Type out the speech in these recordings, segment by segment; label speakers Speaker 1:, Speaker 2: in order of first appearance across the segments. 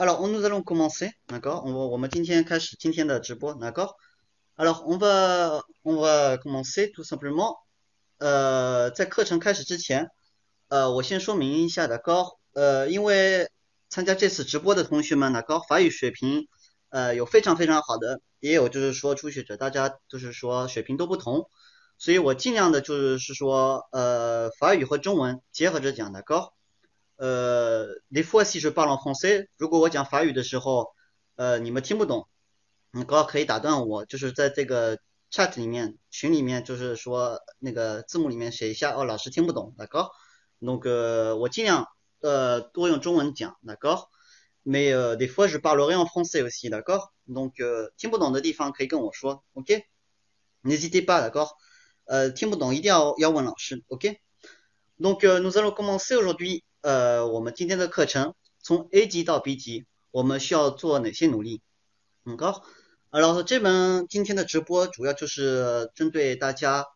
Speaker 1: Alors, nous allons commencer, d'accord? On, on va 今天开始今天的直播 d'accord? Alors, on va on va commencer tout simplement 呃，在课程开始之前，呃，我先说明一下的高，呃，因为参加这次直播的同学们呢，高法语水平，呃，有非常非常好的，也有就是说初学者，大家就是说水平都不同，所以我尽量的就是是说，呃，法语和中文结合着讲的高，呃，des fois si je parle en français，如果我讲法语的时候，呃，你们听不懂，你高可以打断我，就是在这个。chat 里面群里面就是说那个字幕里面写一下哦，老师听不懂，那个那个我尽量呃多用中文讲，那个，mais des fois je parlerai en français aussi, d'accord? donc 听不懂的地方可以跟我说，OK? n'hésitez pas, d'accord? 呃听不懂一定要要问老师，OK? donc nous allons commencer aujourd'hui 呃我们今天的课程从 A 级到 B 级，我们需要做哪些努力？嗯，高。然后这门今天的直播主要就是针对大家，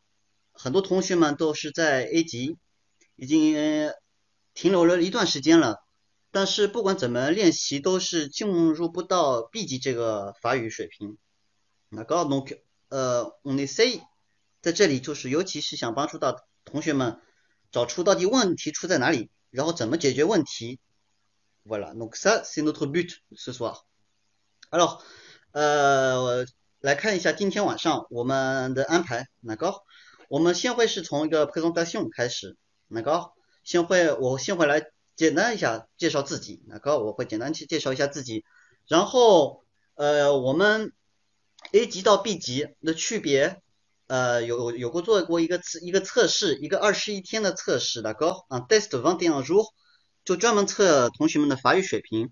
Speaker 1: 很多同学们都是在 A 级，已经停留了一段时间了，但是不管怎么练习，都是进入不到 B 级这个法语水平。那高同学，呃，我们 C 在这里就是尤其是想帮助到同学们找出到底问题出在哪里，然后怎么解决问题。Voilà, donc ça c'est notre but ce soir. Alors 呃，来看一下今天晚上我们的安排，哪个？我们先会是从一个 presentation 开始，哪个？先会我先会来简单一下介绍自己，哪个？我会简单去介绍一下自己，然后呃，我们 A 级到 B 级的区别，呃，有有过做过一个测一个测试，一个二十一天的测试，哪个？啊，test vingt et un j o u 就专门测同学们的法语水平。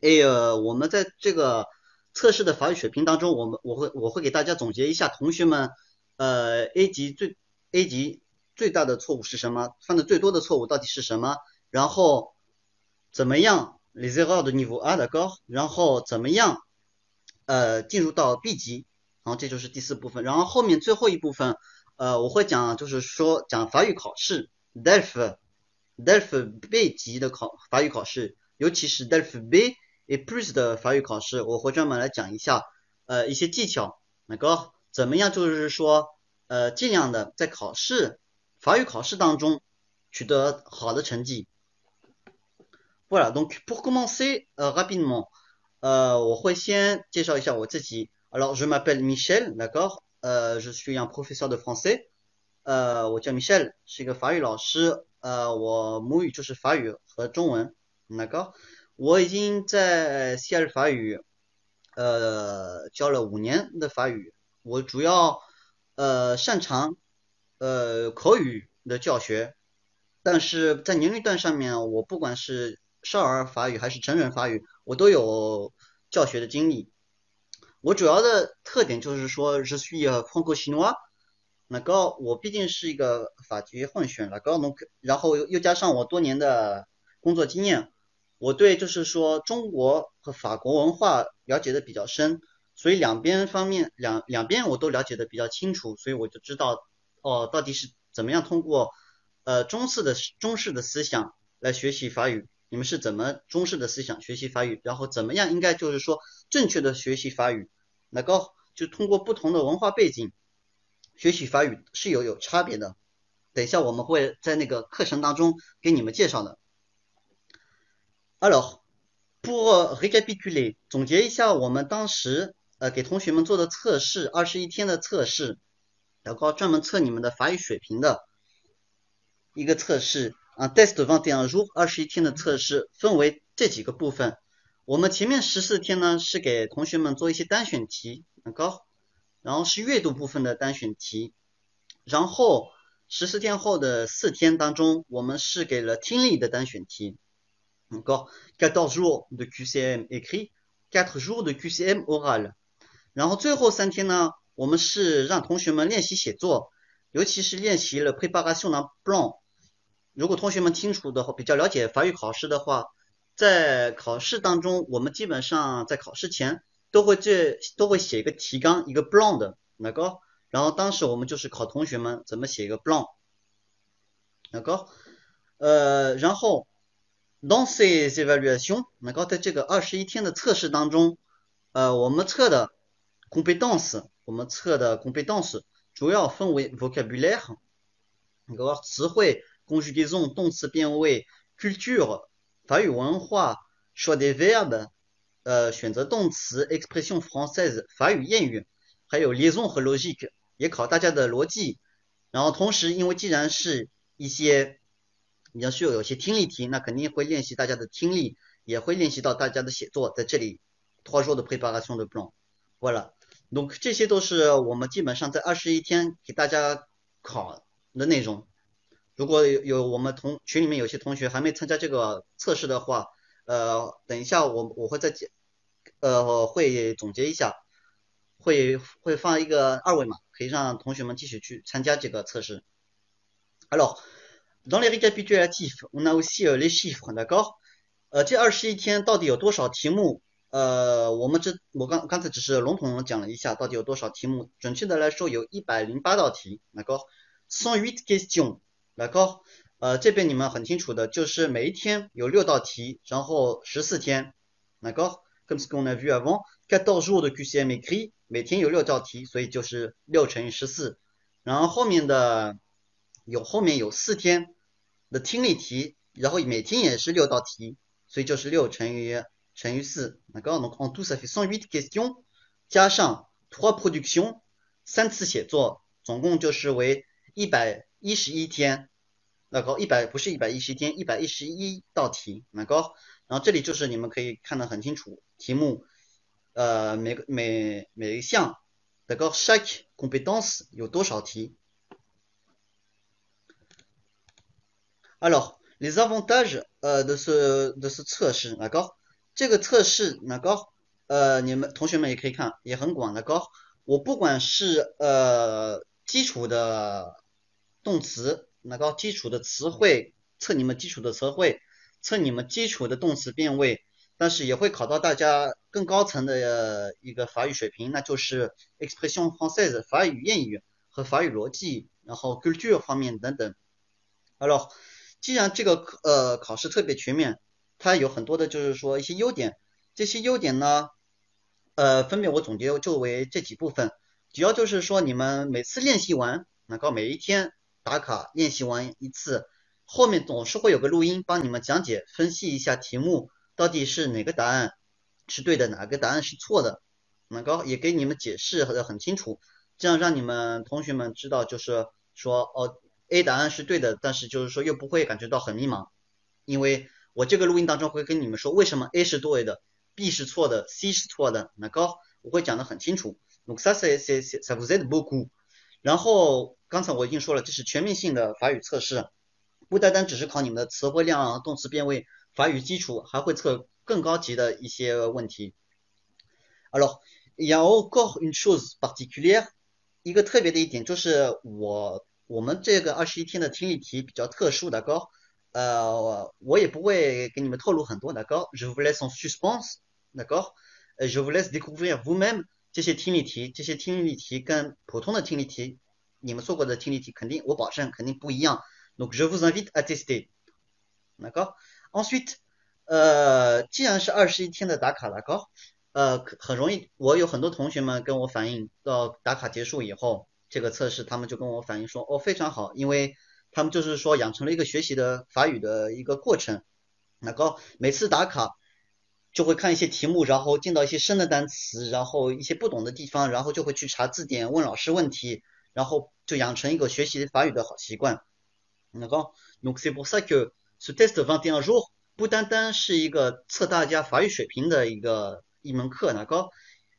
Speaker 1: 哎，我们在这个测试的法语水平当中，我们我会我会给大家总结一下同学们，呃 A 级最 A 级最大的错误是什么，犯的最多的错误到底是什么，然后怎么样 les erreurs de niveau A 的高，然后怎么样呃进入到 B 级，然后这就是第四部分，然后后面最后一部分呃我会讲就是说讲法语考试 DELF DELF B 级的考法语考试，尤其是 DELF B。A plus 的法语考试，我会专门来讲一下，呃，一些技巧，那个怎么样，就是说，呃，尽量的在考试法语考试当中取得好的成绩。Voilà, donc pour commencer rapidement，呃，我会先介绍一下我自己。Alors je m'appelle Michel, d'accord？呃，je suis un professeur de français。呃，我叫 Michel，是一个法语老师。呃，我母语就是法语和中文，那个。我已经在西尔法语，呃，教了五年的法语。我主要呃擅长呃口语的教学，但是在年龄段上面，我不管是少儿法语还是成人法语，我都有教学的经历。我主要的特点就是说是需要混合西诺，那个我毕竟是一个法籍混血，那个然后又又加上我多年的工作经验。我对就是说中国和法国文化了解的比较深，所以两边方面两两边我都了解的比较清楚，所以我就知道哦到底是怎么样通过呃中式的中式的思想来学习法语，你们是怎么中式的思想学习法语，然后怎么样应该就是说正确的学习法语，那个就通过不同的文化背景学习法语是有有差别的，等一下我们会在那个课程当中给你们介绍的。Alors, pour récapituler，总结一下我们当时呃给同学们做的测试，二十一天的测试，然后专门测你们的法语水平的一个测试啊，test vingt et un jours，二十一天的测试分为这几个部分。我们前面十四天呢是给同学们做一些单选题，很高，然后是阅读部分的单选题，然后十四天后的四天当中，我们是给了听力的单选题。Encore 14 jours de QCM écrit, 4 jours de QCM oral。然后最后三天呢，我们是让同学们练习写作，尤其是练习了 préparation d'un plan。如果同学们清楚的话，比较了解法语考试的话，在考试当中，我们基本上在考试前都会这都会写一个提纲，一个 plan 的那个。然后当时我们就是考同学们怎么写一个 plan，那个，呃，然后。Dans ces évaluations，那个在这个二十一天的测试当中，呃，我们测的 compétence，我们测的 compétence 主要分为 vocabulaire，那个词汇、conjugaison 动词变位、culture 法语文化、choix des verbes 呃选择动词、expression française 法语谚语，还有 liaison 和 logique 也考大家的逻辑。然后同时，因为既然是一些你要需要有些听力题，那肯定会练习大家的听力，也会练习到大家的写作。在这里，trois jours de préparation de plan，完了，donc 这些都是我们基本上在二十一天给大家考的内容。如果有有我们同群里面有些同学还没参加这个测试的话，呃，等一下我我会再解，呃，会总结一下，会会放一个二维码，可以让同学们继续去参加这个测试。Alors Dans les récapitulatifs, on a aussi les chiffres, d'accord？呃，这二十一天到底有多少题目？呃，我们这我刚刚才只是笼统的讲了一下，到底有多少题目？准确的来说，有一百零八道题，d'accord？Cent huit 来高，呃，这边你们很清楚的，就是每一天有六道题，然后十四天，来高，comme ce qu'on a vu avant, quatre jours de QCM écrit，每天有六道题，所以就是六乘以十四，然后后面的有后面有四天的听力题，然后每天也是六道题，所以就是六乘以乘以四，那高，donc en tout ça fait cent huit questions，加上 trois productions，三次写作，总共就是为一百。一十一天，那个一百不是一百一十一天，一百一十一道题，那个，然后这里就是你们可以看得很清楚，题目，呃，每个每每一项，那个 chaque compétence 有多少题。Alors, les avantages euh, de ce de ce 测试，d'accord？这个测试，d'accord？呃，你们同学们也可以看，也很广，d'accord？我不管是呃基础的动词，d'accord？基础的词汇，测你们基础的词汇，测你们基础的动词变位，但是也会考到大家更高层的一个法语水平，那就是 expression française 法语谚语和法语逻辑，然后 culture 方面等等。Alors 既然这个呃考试特别全面，它有很多的就是说一些优点，这些优点呢，呃，分别我总结就为这几部分，主要就是说你们每次练习完，能够每一天打卡练习完一次，后面总是会有个录音帮你们讲解分析一下题目到底是哪个答案是对的，哪个答案是错的，能够也给你们解释的很清楚，这样让你们同学们知道就是说哦。A 答案是对的，但是就是说又不会感觉到很迷茫，因为我这个录音当中会跟你们说为什么 A 是对的，B 是错的，C 是错的，那高我会讲的很清楚。然后刚才我已经说了，这是全面性的法语测试，不单单只是考你们的词汇量、动词变位、法语基础，还会测更高级的一些问题。Alors il y a encore une chose particulière，一个特别的一点就是我。我们这个二十一天的听力题比较特殊的高，呃，我也不会给你们透露很多的高，je vous laisse en suspens，d'accord？je vous laisse découvrir vous-même 这些听力题，这些听力题跟普通的听力题，你们做过的听力题肯定，我保证肯定不一样。Donc je vous invite à tester，d'accord？Ensuite，呃，既然是二十一天的打卡了高，呃，很容易，我有很多同学们跟我反映，到打卡结束以后。这个测试，他们就跟我反映说，哦，非常好，因为他们就是说养成了一个学习的法语的一个过程。那个每次打卡就会看一些题目，然后见到一些生的单词，然后一些不懂的地方，然后就会去查字典，问老师问题，然后就养成一个学习法语的好习惯。那个，donc c'est pour ça que ce test vingt et un jours 不单单是一个测大家法语水平的一个一门课，那个。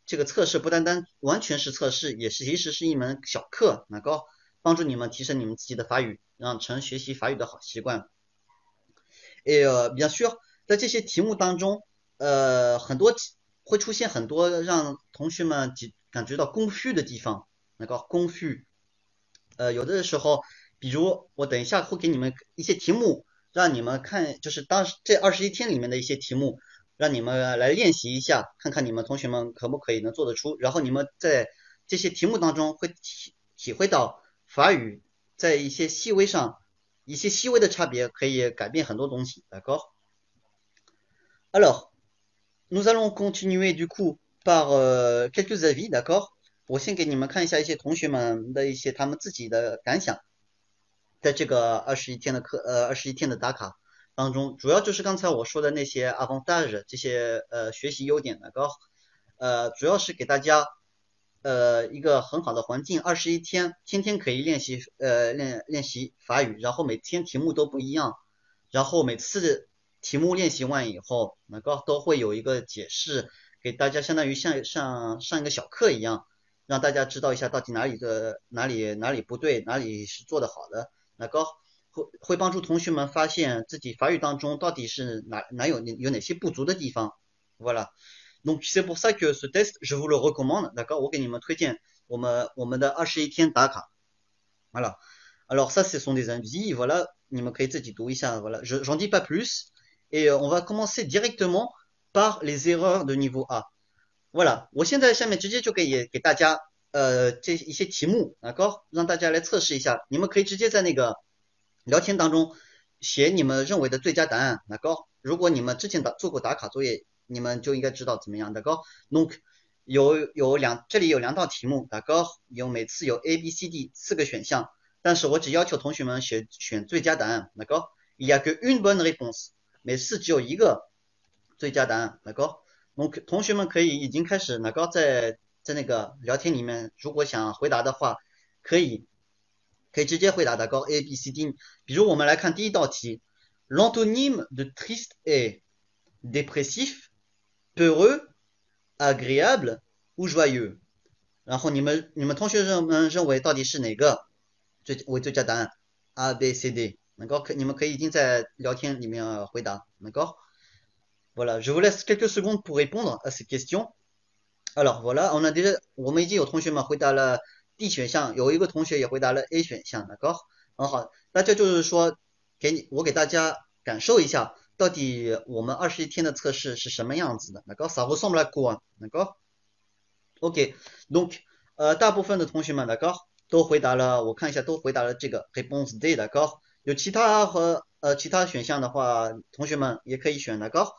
Speaker 1: 这个测试不单单完全是测试，也是其实是一门小课，能够帮助你们提升你们自己的法语，养成学习法语的好习惯。呃，比较需要在这些题目当中，呃，很多会出现很多让同学们感感觉到空虚的地方，那个空虚。呃，有的时候，比如我等一下会给你们一些题目，让你们看，就是当时这二十一天里面的一些题目。让你们来练习一下，看看你们同学们可不可以能做得出。然后你们在这些题目当中会体体会到法语在一些细微上、一些细微的差别可以改变很多东西。来，高 Alors, nous allons continuer du coup par euh, quelques avis, d'accord？我先给你们看一下一些同学们的一些他们自己的感想，在这个二十一天的课呃二十一天的打卡当中，主要就是刚才我说的那些 avantage 这些呃学习优点，d'accord？呃，主要是给大家呃一个很好的环境，二十一天天天可以练习呃练练习法语，然后每天题目都不一样，然后每次。题目练习完以后，那个都会有一个解释，给大家相当于像像上一个小课一样，让大家知道一下到底哪里的哪里哪里不对，哪里是做的好的，那个会会帮助同学们发现自己法语当中到底是哪哪有有哪些不足的地方。Voilà. Donc c'est pour ça que ce test je vous le recommande. D'accord? 我给你们推荐我们我们的二十一天打卡。Voilà. Alors ça ce sont des avis. Voilà. 你们可以自己读一下。Voilà. Je j'en dis pas plus. Et on va commencer directement par les erreurs de niveau A。 voilà，我现在下面直接就给给大家呃这一些题目啊，高让大家来测试一下。你们可以直接在那个聊天当中写你们认为的最佳答案那高。如果你们之前打做过打卡作业，你们就应该知道怎么样，d'accord。Donc 有有两这里有两道题目那高有每次有 A、B、C、D 四个选项，但是我只要求同学们写选最佳答案那高，il y a que une bonne réponse，。每次只有一个最佳答案，那高，同同学们可以已经开始，能够在在那个聊天里面，如果想回答的话，可以可以直接回答的。高 A B C D，比如我们来看第一道题，l'antonyme de triste est dépressif, peureux, agréable ou joyeux。然后你们你们同学们认为到底是哪个最为最佳答案？A B C D，能够可你们可以已经在聊天里面回答，能够。已经有同学们回答了 D 选项，有一个同学也回答了 A 选项，d'accord？很好，大家就是说给你我给大家感受一下，到底我们二十一天的测试是什么样子的，d'accord？Ça ressemble à quoi，d'accord？OK，donc 呃大部分的同学们，d'accord？都回答了，我看一下都回答了这个 réponse D，d'accord？有其他和呃其他选项的话，同学们也可以选的高。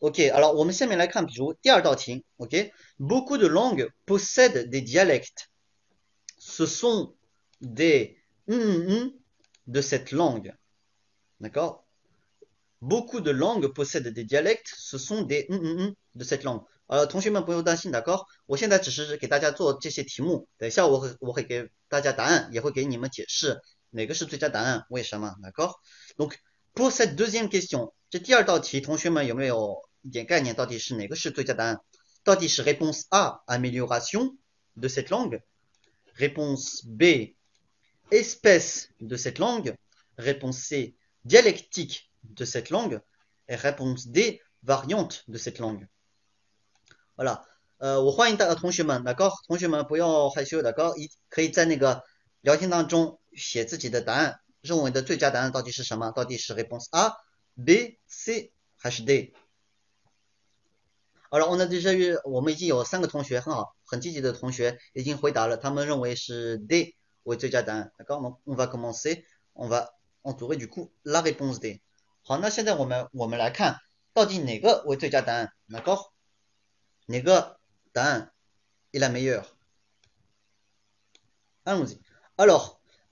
Speaker 1: OK，好了，我们下面来看，比如第二道题。OK，beaucoup de langues possèdent des dialectes. Ce sont des mm de cette langue. D'accord Beaucoup de langues possèdent des dialectes. Ce sont des mm de cette langue. 呃，同学们不用担心，d'accord？我现在只是给大家做这些题目，等一下我会我会给大家答案，也会给你们解释。哪个是最佳答案？为什么？D'accord? Donc pour cette deuxième question，这第二道题，同学们有没有一点概念？到底是哪个是最佳答案？到底是 réponse A amélioration de cette langue, réponse B espèce de cette langue, réponse C dialectique de cette langue et réponse D variante de cette langue。好了，呃，我欢迎大家同学们，d'accord？同学们不要害羞，d'accord？一可以在那个聊天当中。写自己的答案， 认为的最佳答案到底是什么？到底是 réponse A、B、C 还是 D？好了，我们这些我们已经有三个同学很好，很积极的同学已经回答了，他们认为是 D 为最佳答案。D'accord? On va commencer, on va entourer du coup la réponse D。好，那现在我们我们来看到底哪个为最佳答案？D'accord? 哪个答案 est la meilleure？Allons-y. Alors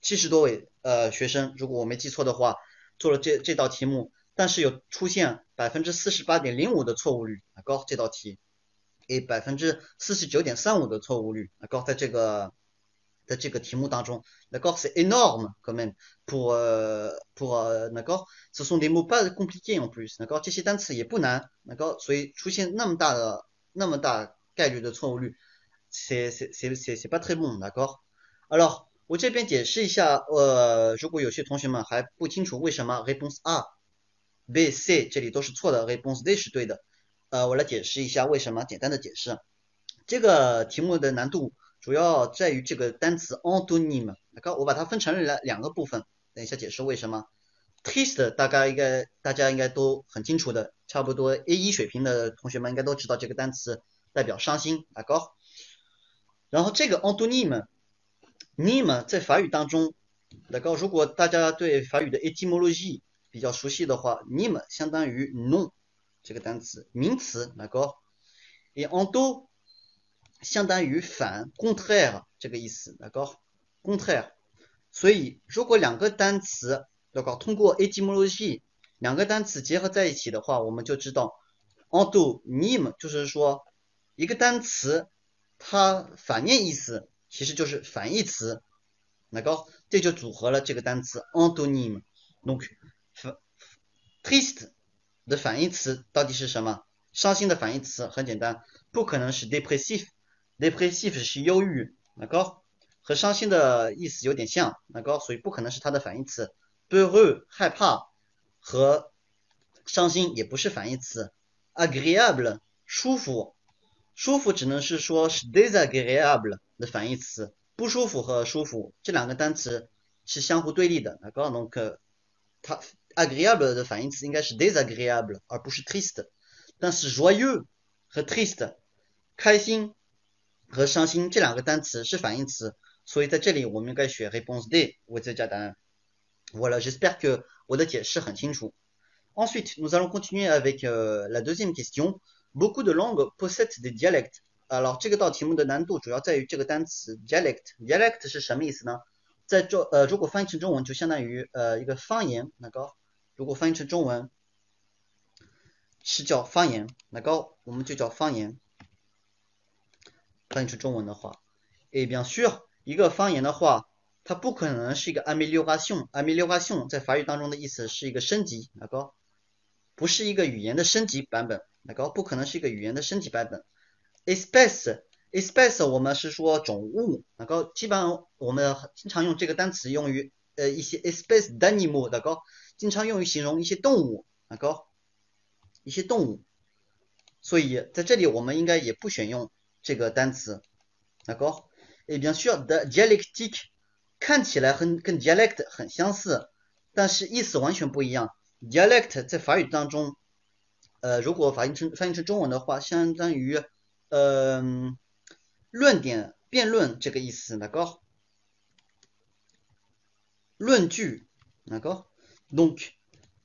Speaker 1: 七十多位呃学生，如果我没记错的话，做了这这道题目，但是有出现百分之四十八点零五的错误率啊高这道题，诶百分之四十九点三五的错误率啊高在这个在这个题目当中，那高是 enorme quand même pour pour 那高，ce sont des mots pas compliqués en plus，那高这些单词也不难，那高所以出现那么大的那么大概率的错误率，c'est c'est c'est c'est pas très bon d'accord alors 我这边解释一下，呃，如果有些同学们还不清楚为什么 response A、B、C 这里都是错的，response D 是对的。呃，我来解释一下为什么，简单的解释。这个题目的难度主要在于这个单词 antonym。刚我把它分成了两个部分，等一下解释为什么。taste 大概应该大家应该都很清楚的，差不多 A 一水平的同学们应该都知道这个单词代表伤心，啊高。然后这个 antonym NIM 在法语当中，那个如果大家对法语的 etymology 比较熟悉的话，nym 相当于 non 这个单词名词，那个。et anto 相当于反 contraire 这个意思，那个 contraire。所以如果两个单词，那个通过 etymology 两个单词结合在一起的话，我们就知道 antonym 就是说一个单词。它反面意思其实就是反义词，那个这就组合了这个单词 antonym。Donc triste 的反义词到底是什么？伤心的反义词很简单，不可能是 depressive，depressive 是忧郁，那个和伤心的意思有点像，那个所以不可能是它的反义词。heureux 害怕和伤心也不是反义词。Agreeable 舒服。舒服只能是说是 désagréable 的反义词，不舒服和舒服这两个单词是相互对立的。那刚刚 donc 它 agréable 的反义词应该是 désagréable 而不是 triste。但是 joyeux 和 triste 开心和伤心这两个单词是反义词，所以在这里我们应该选 réponse D 为最佳答案。Voilà，j'espère que 我的解释很清楚。Ensuite, nous allons continuer avec la deuxième question. Beaucoup de langues possèdent des dialectes。alors 这个道题目的难度主要在于这个单词 dialect。dialect 是什么意思呢？在中呃如果翻译成中文就相当于呃一个方言，那个如果翻译成中文是叫方言，那个我们就叫方言。翻译成中文的话，et bien sûr 一个方言的话，它不可能是一个 amélioration。amélioration 在法语当中的意思是一个升级，那个不是一个语言的升级版本。那个不可能是一个语言的升级版本。espèce，espèce 我们是说种物，那个基本上我们经常用这个单词用于呃一些 espèce d'animal，那个经常用于形容一些动物，那个一些动物。所以在这里我们应该也不选用这个单词，那个。et bien sûr the dialectique 看起来很跟 dialect 很相似，但是意思完全不一样。dialect 在法语当中。呃，如果翻译成翻译成中文的话，相当于呃论点、辩论这个意思，那个论据，那个，donc，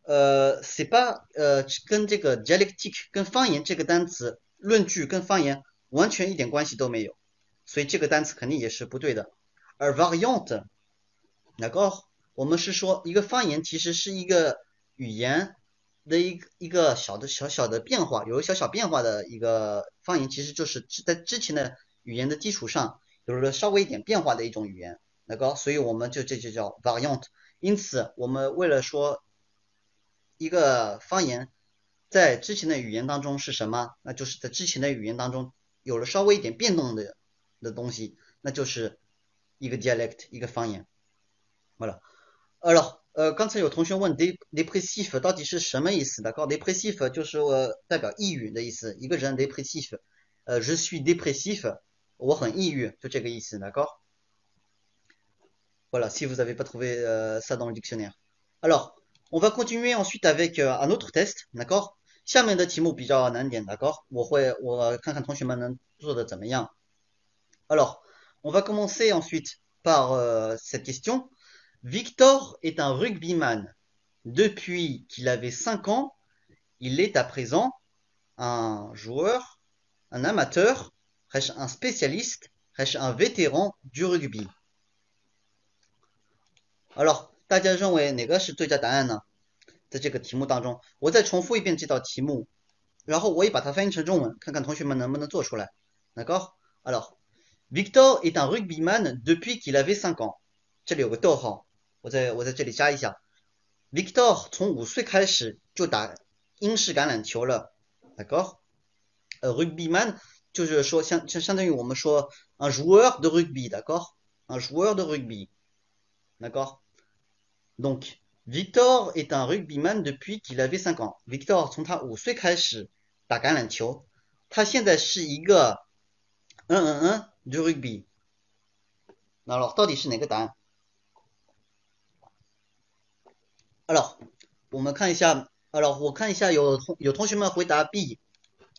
Speaker 1: 呃，c'est pas，呃，跟这个 dialectic 跟方言这个单词，论据跟方言完全一点关系都没有，所以这个单词肯定也是不对的。而 variant，那个，我们是说一个方言其实是一个语言。的一一个小的小小的变化，有了小小变化的一个方言，其实就是在之前的语言的基础上有了稍微一点变化的一种语言，那个，所以我们就这就叫 variant。因此，我们为了说一个方言在之前的语言当中是什么，那就是在之前的语言当中有了稍微一点变动的的东西，那就是一个 dialect，一个方言。好了，好了。呃，刚才有同学问 depressive 到底是什么意思的？告 depressive 就是我代表抑郁的意思。一个人 depressive，呃，je suis depressive，我很抑郁，就这个意思的。告，voilà si vous avez pas trouvé ça dans le dictionnaire。Alors on va continuer ensuite avec un autre test，那个下面的题目比较难点，那个我会我看看同学们能做的怎么样。Alors on va commencer ensuite par cette question。 Victor est un rugbyman. Depuis qu'il avait 5 ans, il est à présent un joueur, un amateur, un spécialiste, un vétéran du rugby. Alors, 大家认为哪个是最佳答案呢？在这个题目当中，我再重复一遍这道题目，然后我也把它翻译成中文，看看同学们能不能做出来。D'accord Alors, Victor est un rugbyman depuis qu'il avait 5 ans. 这里有个逗号。 我在我在这里加一下，Victor 从五岁开始就打英式橄榄球了，那个呃 rugbyman 就是说相相相当于我们说 un joueur de rugby，那个 un joueur de rugby，那个 donc Victor est un rugbyman depuis qu'il avait cinq ans，Victor 从他五岁开始 打橄榄球，他现在是一个嗯嗯嗯 du rugby。那了，到底是哪个答案 好了我们看一下好了我看一下有同有同学们回答 B，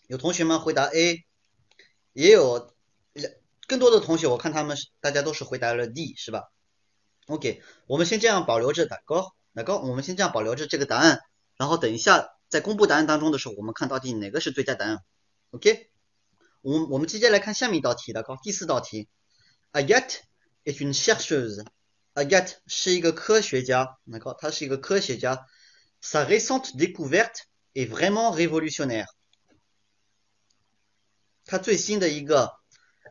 Speaker 1: 有同学们回答 A，也有更多的同学，我看他们大家都是回答了 D，是吧？OK，我们先这样保留着，打勾，打勾，我们先这样保留着这个答案，然后等一下在公布答案当中的时候，我们看到底哪个是最佳答案。OK，我我们直接来看下面一道题，打勾，第四道题，Agathe est une chercheuse，Agathe 是一个科学家，打勾，她是一个科学家，sa récente découverte est vraiment révolutionnaire，她最新的一个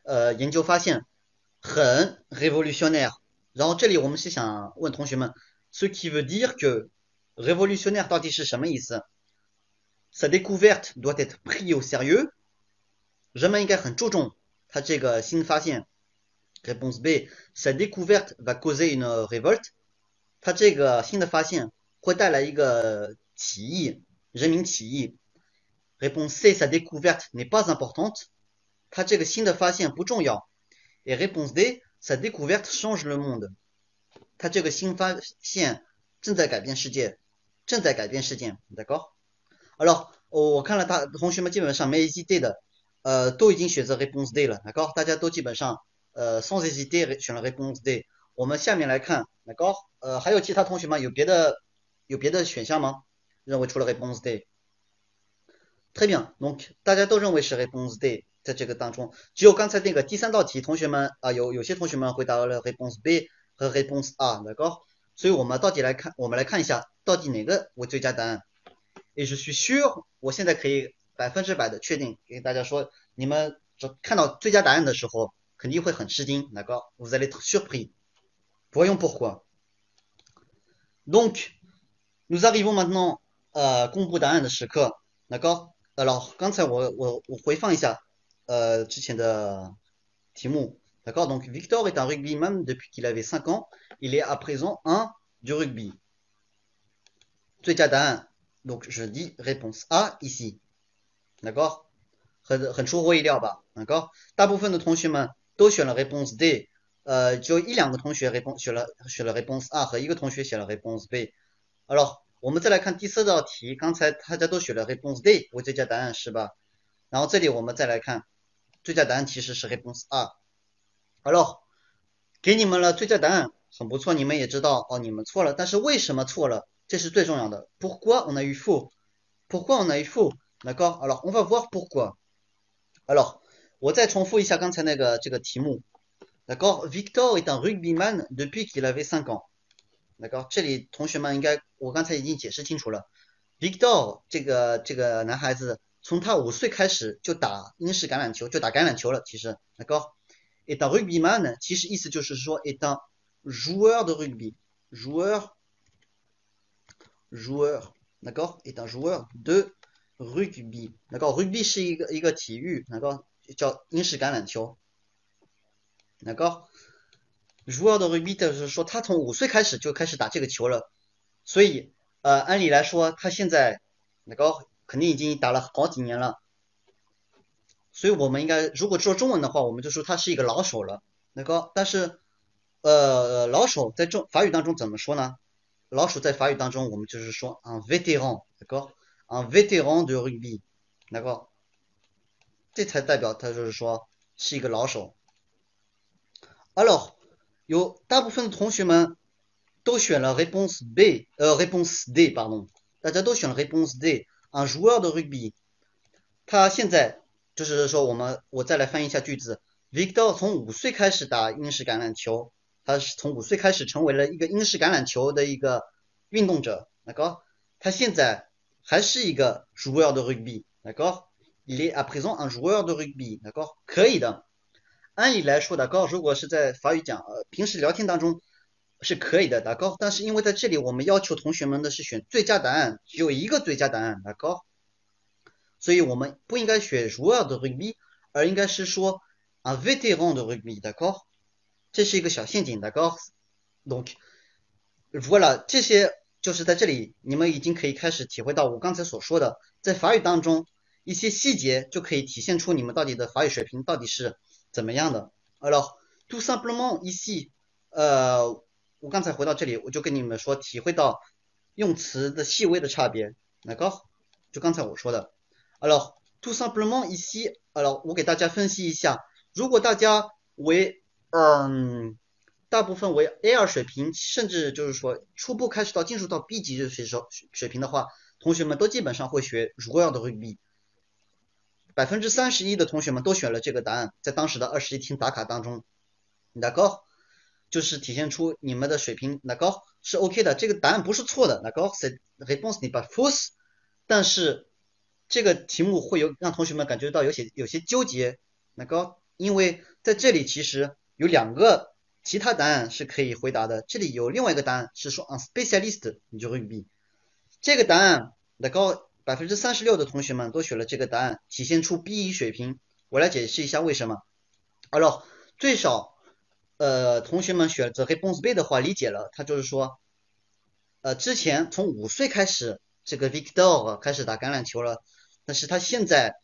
Speaker 1: 呃，研究发现很 révolutionnaire。然后这里我们是想问同学们，ce qui veut dire que révolutionnaire 到底是什么意思？Sa découverte doit être prise au sérieux。人们应该很注重他这个新发现。 Réponse B，sa découverte va causer une révolte。他这个新的发现会带来一个起义，人民起义。Réponse C，sa découverte n'est pas importante。他这个新的发现不重要。Et réponse D, sa découverte change le monde。他这个新发现正在改变世界，正在改变世界。D'accord? Alors，我看了大同学们基本上没 hésité 的，呃，都已经选择 réponse D 了。D'accord？大家都基本上 呃 sans hésiter 选了 réponse D。我们下面来看，D'accord？呃，还有其他同学吗？有别的有别的选项吗？认为除了 réponse D？Très bien. Donc，大家都认为是 réponse D。在这个当中，只有刚才那个第三道题，同学们啊，有有些同学们回答了 réponse B 和 réponse A，那个，所以我们到底来看，我们来看一下，到底哪个为最佳答案？Et je suis sûr，我现在可以百分之百的确定，给大家说，你们只看到最佳答案的时候，肯定会很吃惊，那个，vous allez être surpris。Voyons pourquoi。Donc nous arrivons maintenant 呃公布答案的时刻，那个，alors 刚才我我我回放一下。呃之前的题目，d'accord donc Victor est un rugbyman depuis qu'il avait 5 ans il est à présent un du rugby 最佳答案 donc je dis réponse A ici d'accord 很很出乎意料吧 d'accord 大部分的同学们都选了 réponse D 呃就一两个同学 réponse 选了选了 réponse A 和一个同学写了 réponse B alors 我们再来看第四道题刚才大家都选了 réponse D 为最佳答案是吧然后这里我们再来看最佳答案其实是 réponse A。好了，给你们了最佳答案，很不错，你们也知道哦，你们错了，但是为什么错了？这是最重要的。Pourquoi on a eu faux？Pourquoi on a eu faux？D'accord？Alors on va voir pourquoi。Alors， 我再重复一下刚才那个这个题目。D'accord？Victor est un rugbyman depuis qu'il avait cinq ans。D'accord？这里同学们应该我刚才已经解释清楚了。Victor 这个这个男孩子。从他五岁开始就打英式橄榄球，就打橄榄球了。其实，那个，est un rugbyman 呢，其实意思就是说，est un joueur de rugby，joueur，joueur，那个，est un joueur de rugby，那个，rugby 是一个一个体育，那个 叫英式橄榄球，那个，joueur de rugby 就是说他从五岁开始就开始打这个球了，所以，呃，按理来说，他现在那个。肯定已经打了好几年了，所以我们应该如果说中文的话，我们就说他是一个老手了。那个，但是呃，老手在中法语当中怎么说呢？老手在法语当中，我们就是说 un vétéran，那个 un vétéran de rugby，那个，这才代表他就是说是一个老手。a l o 有大部分的同学们都选了 réponse B，呃，réponse D，pardon，大家都选了 réponse D。啊，joueur de rugby，他现在就是说，我们我再来翻译一下句子。Victor 从五岁开始打英式橄榄球，他是从五岁开始成为了一个英式橄榄球的一个运动者。那个，他现在还是一个 joueur de rugby。那个，il est à présent un joueur de rugby。那个，可以的。按理来说的，高如果是在法语讲，呃，平时聊天当中。是可以的，打高。但是因为在这里我们要求同学们的是选最佳答案，只有一个最佳答案，打高。所以我们不应该选 joueur de rugby，而应该是说 un vétéran de rugby，打高。这是一个小陷阱，打高。Donc voilà，这些就是在这里，你们已经可以开始体会到我刚才所说的，在法语当中一些细节就可以体现出你们到底的法语水平到底是怎么样的。Alors tout simplement ici，呃，我刚才回到这里，我就跟你们说，体会到用词的细微的差别。那个，就刚才我说的。Alors tout simplement ici，alors 我给大家分析一下，如果大家为嗯大部分为 A 二水平，甚至就是说初步开始到进入到 B 级的水手水平的话，同学们都基本上会学 Royal 的会 B。百分之三十一的同学们都选了这个答案，在当时的二十一听打卡当中，那高就是体现出你们的水平，那高是 OK 的，这个答案不是错的，那高 c'est réponse 你把 fausse，但是这个题目会有让同学们感觉到有些有些纠结，那高，因为在这里其实有两个其他答案是可以回答的，这里有另外一个答案是说 un spécialiste du rugby，这个答案那高。百分之三十六的同学们都选了这个答案，体现出 B 一水平。我来解释一下为什么。好了，最少呃同学们选择黑 b o n s B 的话，理解了，他就是说呃之前从五岁开始这个 Victor 开始打橄榄球了，但是他现在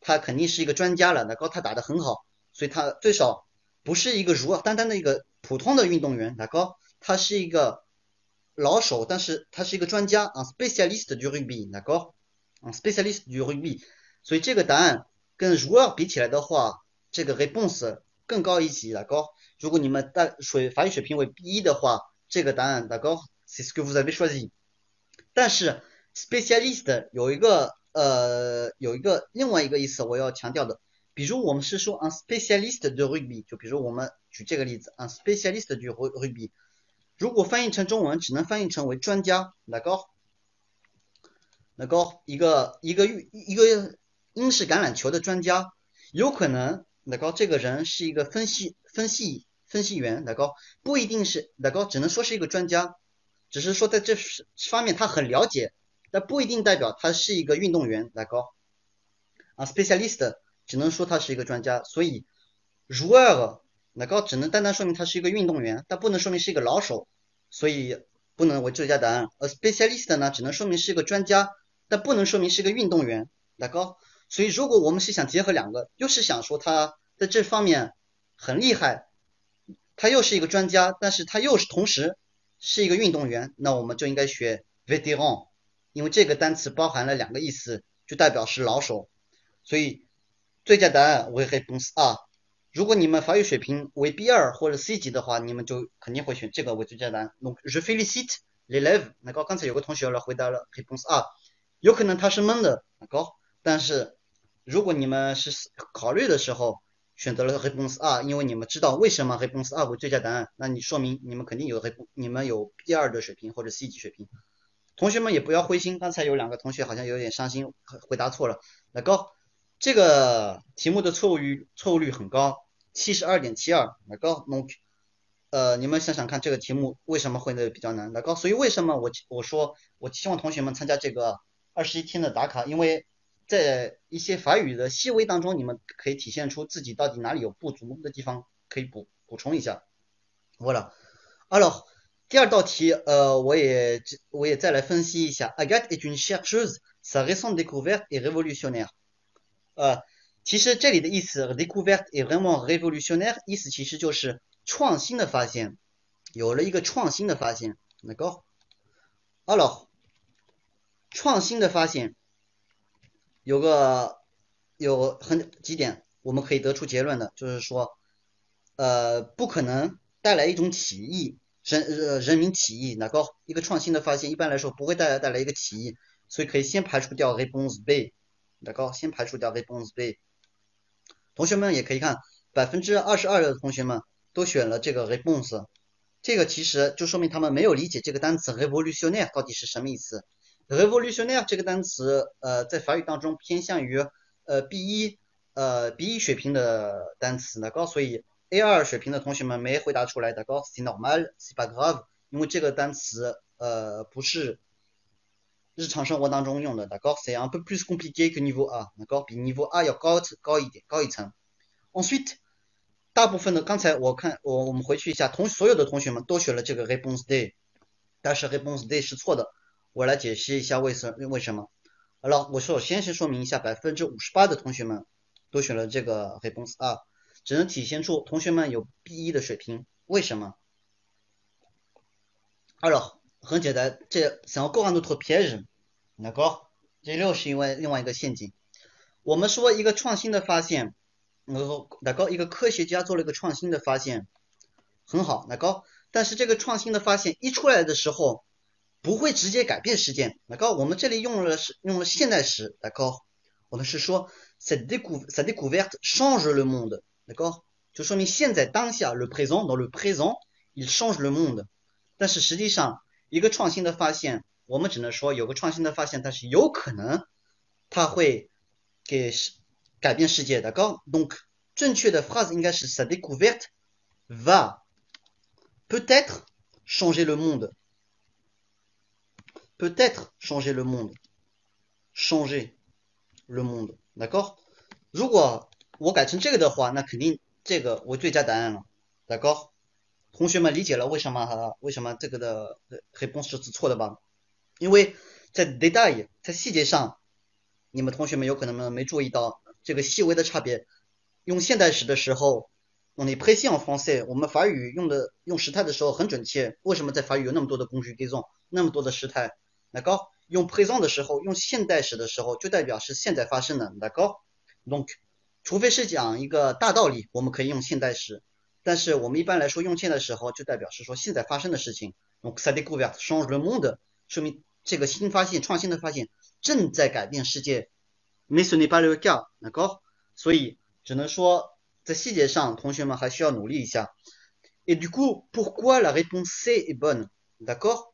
Speaker 1: 他肯定是一个专家了，那高他打得很好，所以他最少不是一个如单单的一个普通的运动员，那高他是一个老手，但是他是一个专家啊，specialist du rugby，嗯，specialist du rugby，所以这个答案跟 joueur 比起来的话，这个 réponse 更高一级的高。如果你们大水法语水平为 B1 的话，这个答案的高，c'est ce que vous avez choisi。但是 specialist 有一个呃有一个另外一个意思我要强调的，比如我们是说 un spécialiste de rugby，就比如我们举这个例子，un spécialiste du rugby，如果翻译成中文只能翻译成为专家，那高。那高一个一个一个英式橄榄球的专家，有可能那高这个人是一个分析分析分析员，那高不一定是那高，只能说是一个专家，只是说在这方面他很了解，但不一定代表他是一个运动员，那高啊，specialist 只能说他是一个专家，所以 joueur 那高只能单单说明他是一个运动员，但不能说明是一个老手，所以不能为最佳答案。而 specialist 呢，只能说明是一个专家。但不能说明是个运动员，那高。所以如果我们是想结合两个，又是想说他在这方面很厉害，他又是一个专家，但是他又是同时是一个运动员，那我们就应该学 v e t e r o n 因为这个单词包含了两个意思，就代表是老手。所以最佳答案为 réponse。如果你们法语水平为 B 二或者 C 级的话，你们就肯定会选这个为最佳答案。Donc je félicite l'élève。那刚才有个同学了回答了 réponse。有可能他是蒙的高，但是如果你们是考虑的时候选择了黑公司二，因为你们知道为什么黑公司二为最佳答案，那你说明你们肯定有黑，你们有 B 二的水平或者 C 级水平。同学们也不要灰心，刚才有两个同学好像有点伤心，回答错了。那高，这个题目的错误率错误率很高，七十二点七二。那高，那呃，你们想想看这个题目为什么会的比较难？那高，所以为什么我我说我希望同学们参加这个。二十一天的打卡，因为在一些法语的细微当中，你们可以体现出自己到底哪里有不足的地方，可以补补充一下。好了，Alors，第二道题，呃，我也我也再来分析一下。Agathe est une chercheuse，sa récente découverte est révolutionnaire。呃，其实这里的意思，découverte est vraiment révolutionnaire，意思其实就是创新的发现，有了一个创新的发现。那个，Alors。创新的发现有个有很几点，我们可以得出结论的，就是说，呃，不可能带来一种起义，人呃人民起义，那个一个创新的发现，一般来说不会带来带来一个起义，所以可以先排除掉 réponse B，那个先排除掉 réponse B。同学们也可以看，百分之二十二的同学们都选了这个 réponse，这个其实就说明他们没有理解这个单词 révolutionnaire 到底是什么意思。Revolutionary 这个单词，呃，在法语当中偏向于呃 B 一呃 B 一水平的单词，那高，所以 A 二水平的同学们没回答出来的高，c'est normal，c'est pas grave，因为这个单词呃不是日常生活当中用的，那高，c'est un peu plus compliqué que niveau A，那高，比 niveau A 要高高一点，高一层。Ensuite，大部分的刚才我看我我们回去一下，同所有的同学们都选了这个 réponse D，但是 réponse D 是错的。我来解释一下为什为什么。好了，我首先先说明一下，百分之五十八的同学们都选了这个 réponse A，只能体现出同学们有 B1 的水平。为什么？Alors，很简单，这 c'est encore un autre piège，d'accord？这又是因为另外一个陷阱。我们说一个创新的发现，然后哪个一个科学家做了一个创新的发现，很好，哪个？但是这个创新的发现一出来的时候，不会直接改变事件，哪个？我们这里用了是用了现代时，哪个？我们是说 cette découverte change le monde，哪个？就说明现在当下 le présent dans le présent il change le monde，但是实际上一个创新的发现。我们只能说有个创新的发现，但是有可能它会给改变世界的。高，donc 正确的 phrase 应该是 sa découverte va peut-être changer le Peut-être changer le monde，changer le monde，d'accord？如果我改成这个的话，那肯定这个为最佳答案了，d'accord？同学们理解了为什么哈？为什么这个的 réponse 是错的吧？因为在 detail 在细节上，你们同学们有可能没注意到这个细微的差别。用现代时的时候，on est précis en français，我们法语用的用时态的时候很准确。为什么在法语有那么多的工具可以用，那么多的时态？那高用 présent 的时候，用现代时的时候，就代表是现在发生的。那高，donc 除非是讲一个大道理，我们可以用现代时。但是我们一般来说用现代时候，就代表是说现在发生的事情。donc ça découvre change le monde，说明。这个新发现、创新的发现正在改变世界。Mais ce n'est pas le cas, d'accord？所以只能说在细节上，同学们还需要努力一下。Et du coup, pourquoi la réponse C est bonne, d'accord?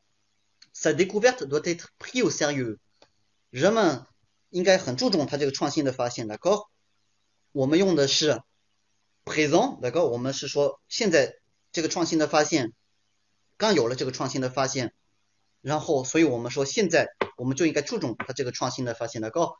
Speaker 1: Sa découverte doit être prise au sérieux。人们应该很注重他这个创新的发现，d'accord？我们用的是 présent，d'accord？我们是说现在这个创新的发现刚有了这个创新的发现。然后，所以我们说，现在我们就应该注重它这个创新的发现的高。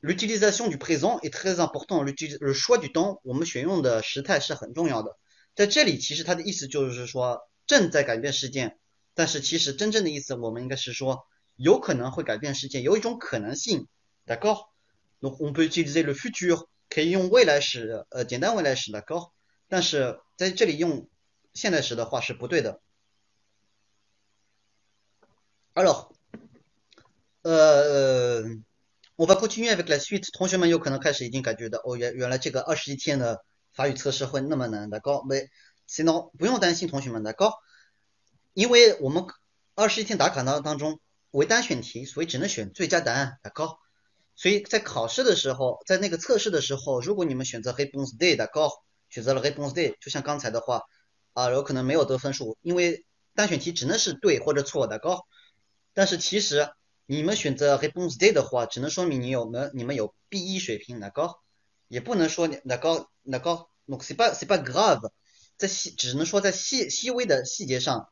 Speaker 1: L'utilisation du présent est très important. Le choix du temps，我们选用的时态是很重要的。在这里，其实它的意思就是说正在改变事件，但是其实真正的意思，我们应该是说有可能会改变世界，有一种可能性的高。Donc on peut utiliser le futur，可以用未来时，呃，简单未来时的高。但是在这里用现在时的话是不对的。Alors, euh, on va continuer avec la suite. 同学们有可能开始已经感觉到，哦，原原来这个二十一天的法语测试会那么难的高没？sinon 不用担心，同学们的高，因为我们二十一天打卡当当中为单选题，所以只能选最佳答案的高。所以在考试的时候，在那个测试的时候，如果你们选择 réponse D 的高，选择了 réponse D，就像刚才的话啊，有可能没有得分数，因为单选题只能是对或者错的高。但是其实你们选择 réponse D 的话，只能说明你有没你们有 B1 水平那高，也不能说你，那高那高，donc c'est pas c'est pas grave，在细只能说在细细微的细节上，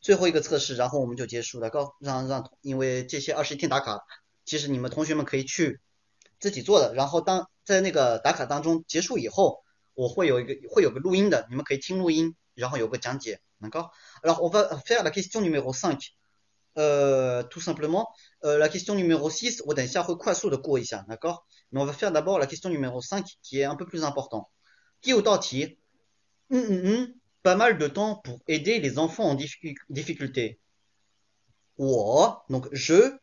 Speaker 1: 最后一个测试，然后我们就结束，d'accord 让让，因为这些二十一天打卡，其实你们同学们可以去自己做的，然后当在那个打卡当中结束以后，我会有一个会有个录音的，你们可以听录音，然后有个讲解，d'accord Alors on va faire la question numéro cinq. Euh, tout simplement. Euh, la question numéro 6, d'accord Mais on va faire d'abord la question numéro 5 qui est un peu plus important. Qui au pas mal de temps pour aider les enfants en difficulté. donc je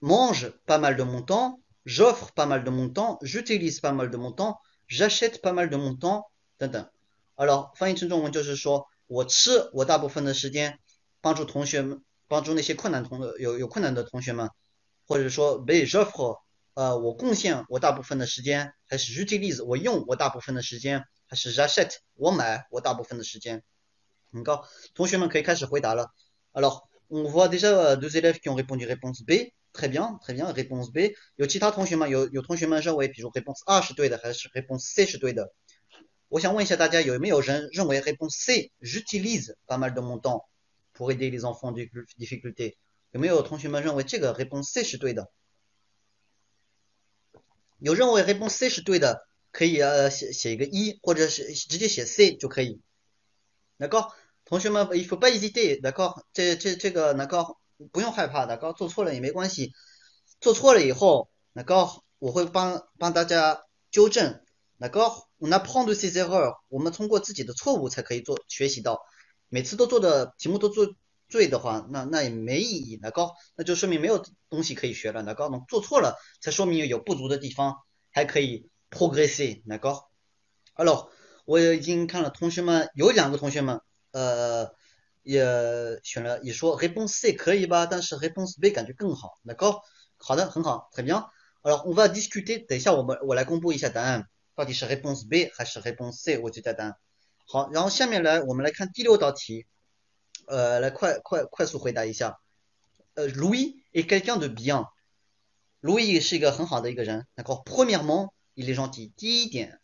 Speaker 1: mange pas mal de mon temps, j'offre pas mal de mon temps, j'utilise pas mal de mon temps, j'achète pas mal de mon temps, Alors, 翻译成中文就是说，我吃我大部分的时间，帮助同学们，帮助那些困难同有有困难的同学们，或者说 be j o f f u 呃，我贡献我大部分的时间，还是举例子，我用我大部分的时间，还是 j'achète 我买我大部分的时间。很高，同学们可以开始回答了。Alors on voit déjà deux élèves qui ont répondu réponse B très bien très bien réponse B。有其他同学们有有同学们认为，比如 réponse A 是对的，还是 réponse C 是对的？我想问一下大家，有没有人认为 réponse C j'utilise pas mal de mon temps pour aider les enfants en difficulté？有没有同学们认为这个 réponse C 是对的？ 有认为 A 蹦 C 是对的，可以呃写写一个一，或者是直接写 C 就可以。那个同学们，il faut pas hésiter，那个这这这个那个不用害怕，那个做错了也没关系，做错了以后，那个我会帮帮大家纠正。那个 on apprend de ses e r r o r 我们通过自己的错误才可以做学习到。每次都做的题目都做对的话，那那也没意义。那高那就说明没有东西可以学了。那个做错了才说明有不足的地方，还可以 progress，。那高，hello。我已经看了，同学们有两个同学们，呃，也选了，也说 réponse 可以吧，但是 réponse B 感觉更好。那高，好的，很好，很 bien。Alors on va discuter，等一下我们我来公布一下答案，到底是 réponse B 还是 réponse C？我就在答案。好，然后下面来我们来看第六道题，呃，来快快快速回答一下。呃，Louis est quelqu'un de bien，Louis 是一个很好的一个人。那个 premièrement，il est gentil，第一点。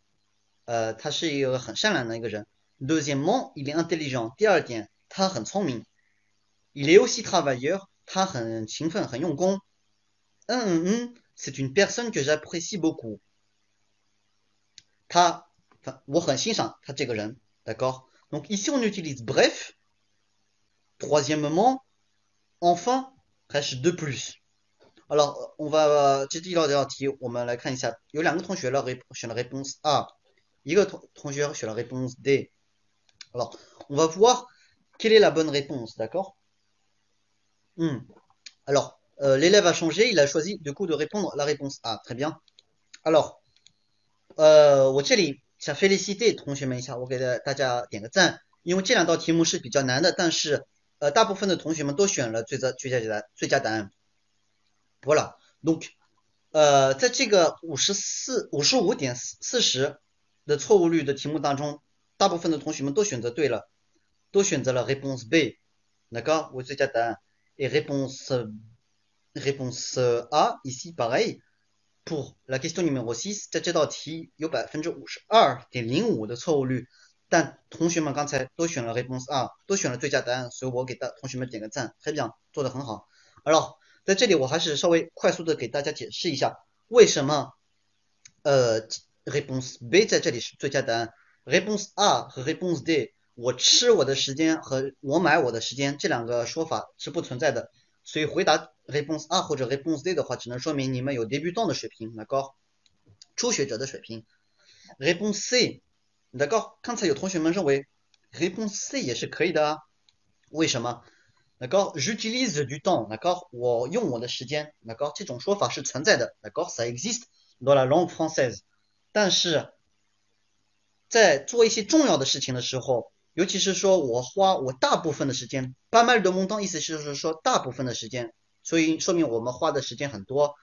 Speaker 1: 呃，他是一个很善良的一个人。Deuxièmement, il est intelligent。第二点，他很聪明。Il est aussi travailleur。他很勤奋，很用功。嗯嗯嗯，c'est une personne que j'apprécie beaucoup。他，我很欣赏他这个人。D'accord。Donc ici on utilise bref。 Troisièmement, enfin, reste de plus。Alors on va 这第二道题，我们来看一下，有两个同学了选了 réponse A。一个同同学选了 réponse D. Alors, on va voir quelle est la bonne réponse, d'accord hmm. Alors, euh, l'élève a changé, il a choisi du coup de répondre la réponse A. Très bien. Alors, 呃，我这里想 féliciter 同学们一下，我给大家点个赞，因为这两道题目是比较难的，但是 呃，大部分的同学们都选了最佳最佳答最佳答案。Voilà. Donc，呃，在这个五十四五十五点四四十。的错误率的题目当中，大部分的同学们都选择对了，都选择了 réponse B，那个为最佳答案。Et réponse réponse A ici pareil pour la question numéro six，在这道题有百分之五十二点零五的错误率，但同学们刚才都选了 réponse A，都选了最佳答案，所以我给大同学们点个赞，很讲做的很好。好在这里我还是稍微快速的给大家解释一下，为什么呃。réponse B 在这里是最佳答案。réponse A 和 réponse D，我吃我的时间和我买我的时间这两个说法是不存在的。所以回答 réponse A 或者 réponse D 的话，只能说明你们有 débutant 的水平，那高初学者的水平。réponse C，那高刚才有同学们认为 réponse C 也是可以的啊？为什么？那高 j'utilise du temps，那高我用我的时间，那高这种说法是存在的，那高 ça existe dans la langue française。但是在做一些重要的事情的时候，尤其是说我花我大部分的时间，巴麦尔德蒙当意思就是说大部分的时间，所以说明我们花的时间很多，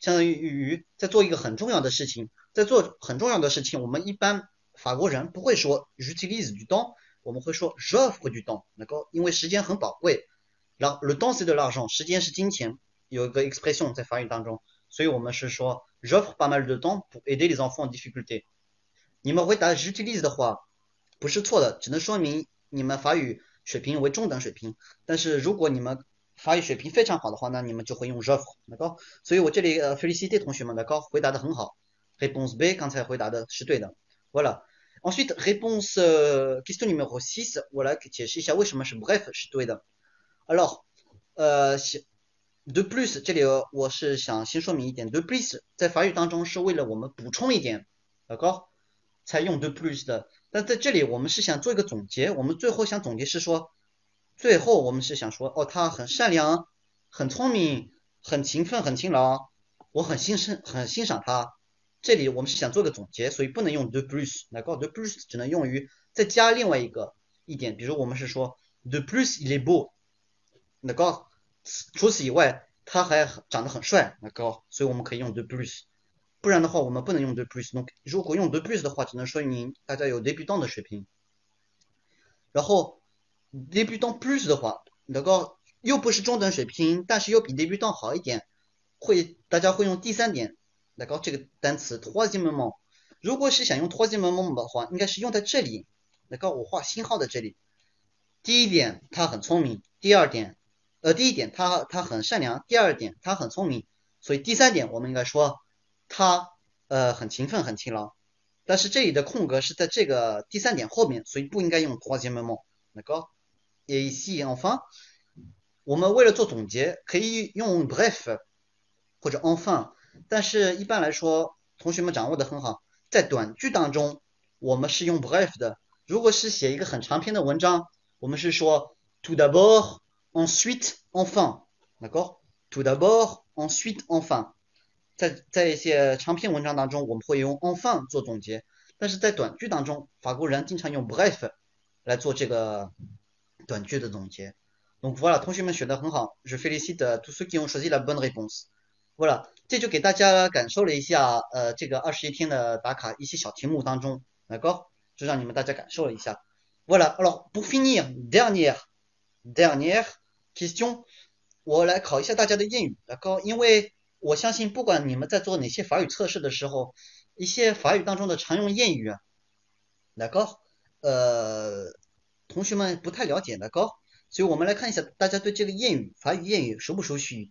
Speaker 1: 相当于在做一个很重要的事情，在做很重要的事情，我们一般法国人不会说 utilise du temps，我们会说 j'offre du temps，能够因为时间很宝贵，然后 le temps c'est de l'argent，时间是金钱，有一个 expression 在法语当中。所以我们是说，j'offre pas mal de temps pour aider les enfants en difficulté。你们回答 j'utilise 的话，不是错的，只能说明你们法语水平为中等水平。但是如果你们法语水平非常好的话，那你们就会用 j'offre，那高。所以我这里呃 féliciter 同学们的高回答的很好，réponse B 刚才回答的是对的。 Voilà。Ensuite réponse question numéro six，我来解释一下为什么是 bref 是对的。Alors，呃。De plus，这里我是想先说明一点，de plus 在法语当中是为了我们补充一点，老高才用 de plus 的。但在这里我们是想做一个总结，我们最后想总结是说，最后我们是想说，哦，他很善良，很聪明，很勤奋，很勤劳，我很欣赏，很欣赏他。这里我们是想做个总结，所以不能用 de plus，老高 de plus 只能用于再加另外一个一点，比如我们是说 de plus，il est beau，老高。除此以外，他还长得很帅，那高，所以我们可以用 de plus。不然的话，我们不能用 de plus。如果用 de plus 的话，只能说明大家有 débutant 的水平。然后 débutant plus 的话，那个又不是中等水平，但是又比 débutant 好一点，会大家会用第三点来搞这个单词 troisième mot，。如果是想用 troisième mot 的话，应该是用在这里。来搞我画星号的这里。第一点，他很聪明；第二点，呃，第一点他他很善良；第二点他很聪明。所以第三点我们应该说他呃很勤奋、很勤劳。但是这里的空格是在这个第三点后面，所以不应该用 troisième moment。来搞。Et ici enfin，我们为了做总结，可以用 bref 或者 enfin，但是一般来说，同学们掌握的很好，在短句当中，我们是用 bref 的。如果是写一个很长篇的文章，我们是说 tout d'abord, ensuite, enfin，那个 tout d'abord, ensuite, enfin，在在一些长篇文章当中，我们会用 enfin 做总结，但是在短句当中，法国人经常用 bref 来做这个。短句的总结。Donc voilà，同学们选的很好，je félicite tous ceux qui ont choisi la bonne réponse。voilà，这就给大家感受了一下，呃，这个二十一天的打卡一些小题目当中，d'accord，就让你们大家感受了一下。Voilà，alors pour finir，dernière dernière question，我来考一下大家的谚语，d'accord，因为我相信不管你们在做哪些法语测试的时候，一些法语当中的常用谚语，d'accord，呃。同学们不太了解来高，所以我们来看一下大家对这个谚语法语谚语熟不熟悉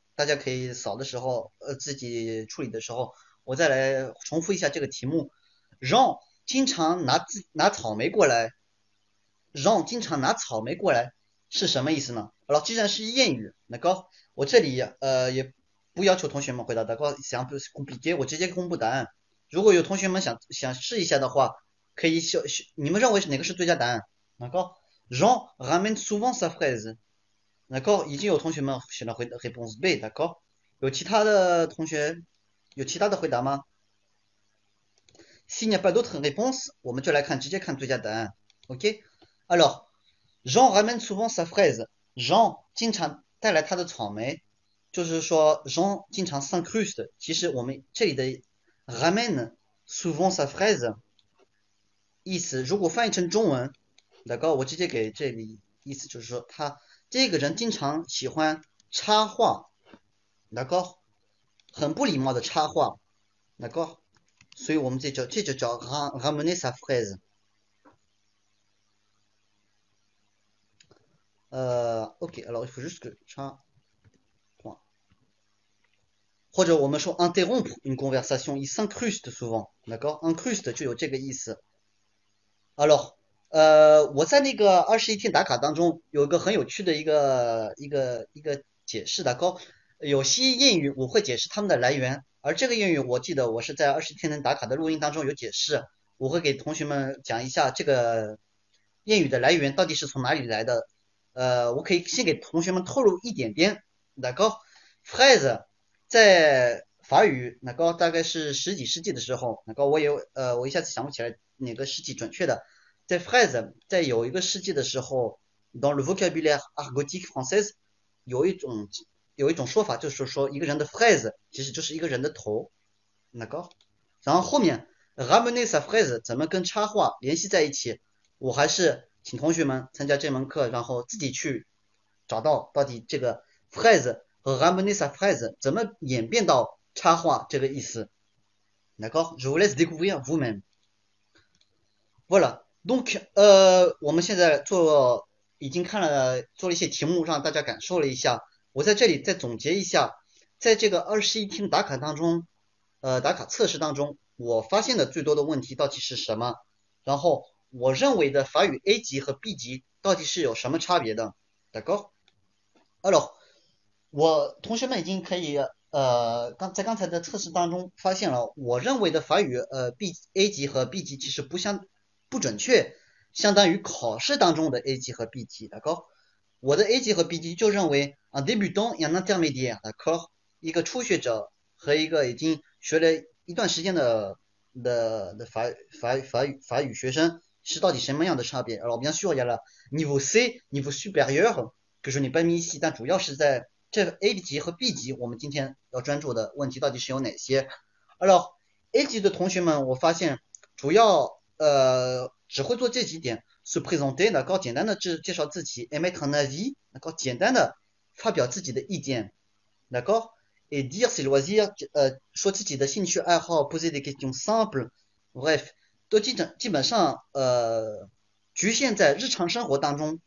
Speaker 1: 大家可以扫的时候，呃，自己处理的时候，我再来重复一下这个题目。让经常拿自拿草莓过来，让经常拿草莓过来是什么意思呢？好了，既然是谚语，那高我这里呃也不要求同学们回答，大哥想不公布结我直接公布答案。如果有同学们想想试一下的话，可以选选，你们认为是哪个是最佳答案？那高让 ramène souvent sa fraise。那高已经有同学们选了回答 réponse B，那高有其他的同学有其他的回答吗？Si n'y a pas d'autres réponses，我们就来看直接看最佳答案。OK，alors，Jean ramène souvent sa fraise，Jean 经常带来他的草莓，就是说 Jean 经常 s'incruste。其实我们这里的 ramène souvent sa fraise 意思，如果翻译成中文，那高我直接给这里意思就是说他。 这个人经常喜欢插话，那个很不礼貌的插话，那个，所以我们这叫这就叫 ramener sa fraise。呃，OK，alors il faut juste que 插话，或者我们说 interrompre une conversation，il s'incruste souvent，d'accord，incruste 就有这个意思，alors。呃，我在那个二十一天打卡当中有一个很有趣的一个一个一个解释的高，有些谚语我会解释它们的来源，而这个谚语我记得我是在二十一天能打卡的录音当中有解释，我会给同学们讲一下这个谚语的来源到底是从哪里来的。呃，我可以先给同学们透露一点点，那个 phrase 在法语那个大概是十几世纪的时候，那个我有呃我一下子想不起来哪个世纪准确的。在 phrase 在有一个世纪的时候，dans le vocabulaire argotique français，有一种有一种说法，就是说一个人的 phrase 其实就是一个人的头，那个，然后后面 ramener sa phrase 怎么跟插画联系在一起？我还是请同学们参加这门课，然后自己去找到到底这个 phrase 和 ramener sa phrase 怎么演变到插画这个意思。D'accord，je vous laisse découvrir vous-même。Voilà。Donc，呃，我们现在做已经看了做了一些题目，让大家感受了一下。我在这里再总结一下，在这个二十一天打卡当中，呃，打卡测试当中，我发现的最多的问题到底是什么？然后我认为的法语 A 级和 B 级到底是有什么差别的？大哥，Hello，我同学们已经可以呃刚在刚才的测试当中发现了，我认为的法语呃 B A 级和 B 级其实不相。不准确，相当于考试当中的 A 级和 B 级，大高我的 A 级和 B 级就认为啊，débutant et intermédiaire，大可一个初学者和一个已经学了一段时间的的的法法法语法语学生是到底什么样的差别？然后我们就要说了，niveau C niveau supérieur，就说你半米 C，但主要是在这 A 级和 B 级，我们今天要专注的问题到底是有哪些？好了，A 级的同学们，我发现主要。呃只会做这几点：se présenter，能够简单的介介绍自己；émettre un avis，能够简单的发表自己的意见；d'accord，et dire ses loisirs，呃说自己的兴趣爱好；poser des questions simples，bref，都基本基本上呃局限在日常生活当中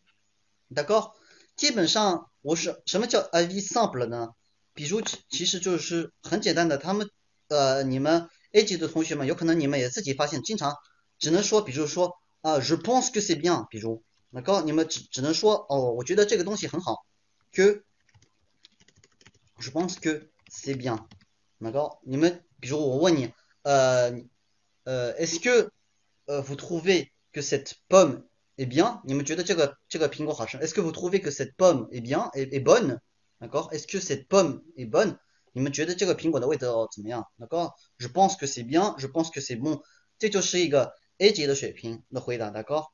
Speaker 1: ，d'accord，基本上我是什么叫 avis simple 呢？比如其实就是很简单的，他们呃你们。A 级的同学们，有可能你们也自己发现，经常只能说，比如说啊，je pense que c'est bien，比如，那高你们只只能说，哦，我觉得这个东西很好，que je pense que c'est bien，那高你们，比如我问你，呃呃，est-ce que 呃 vous trouvez que cette pomme est bien？你们觉得这个这个苹果好吃？est-ce que vous trouvez que cette pomme est bien est est bonne？那高，est-ce que cette pomme est bonne？你们觉得这个苹果的味道怎么样？那高，je pense que c'est bien，je pense que c'est bon，这就是一个 A 级的水平的回答，大哥。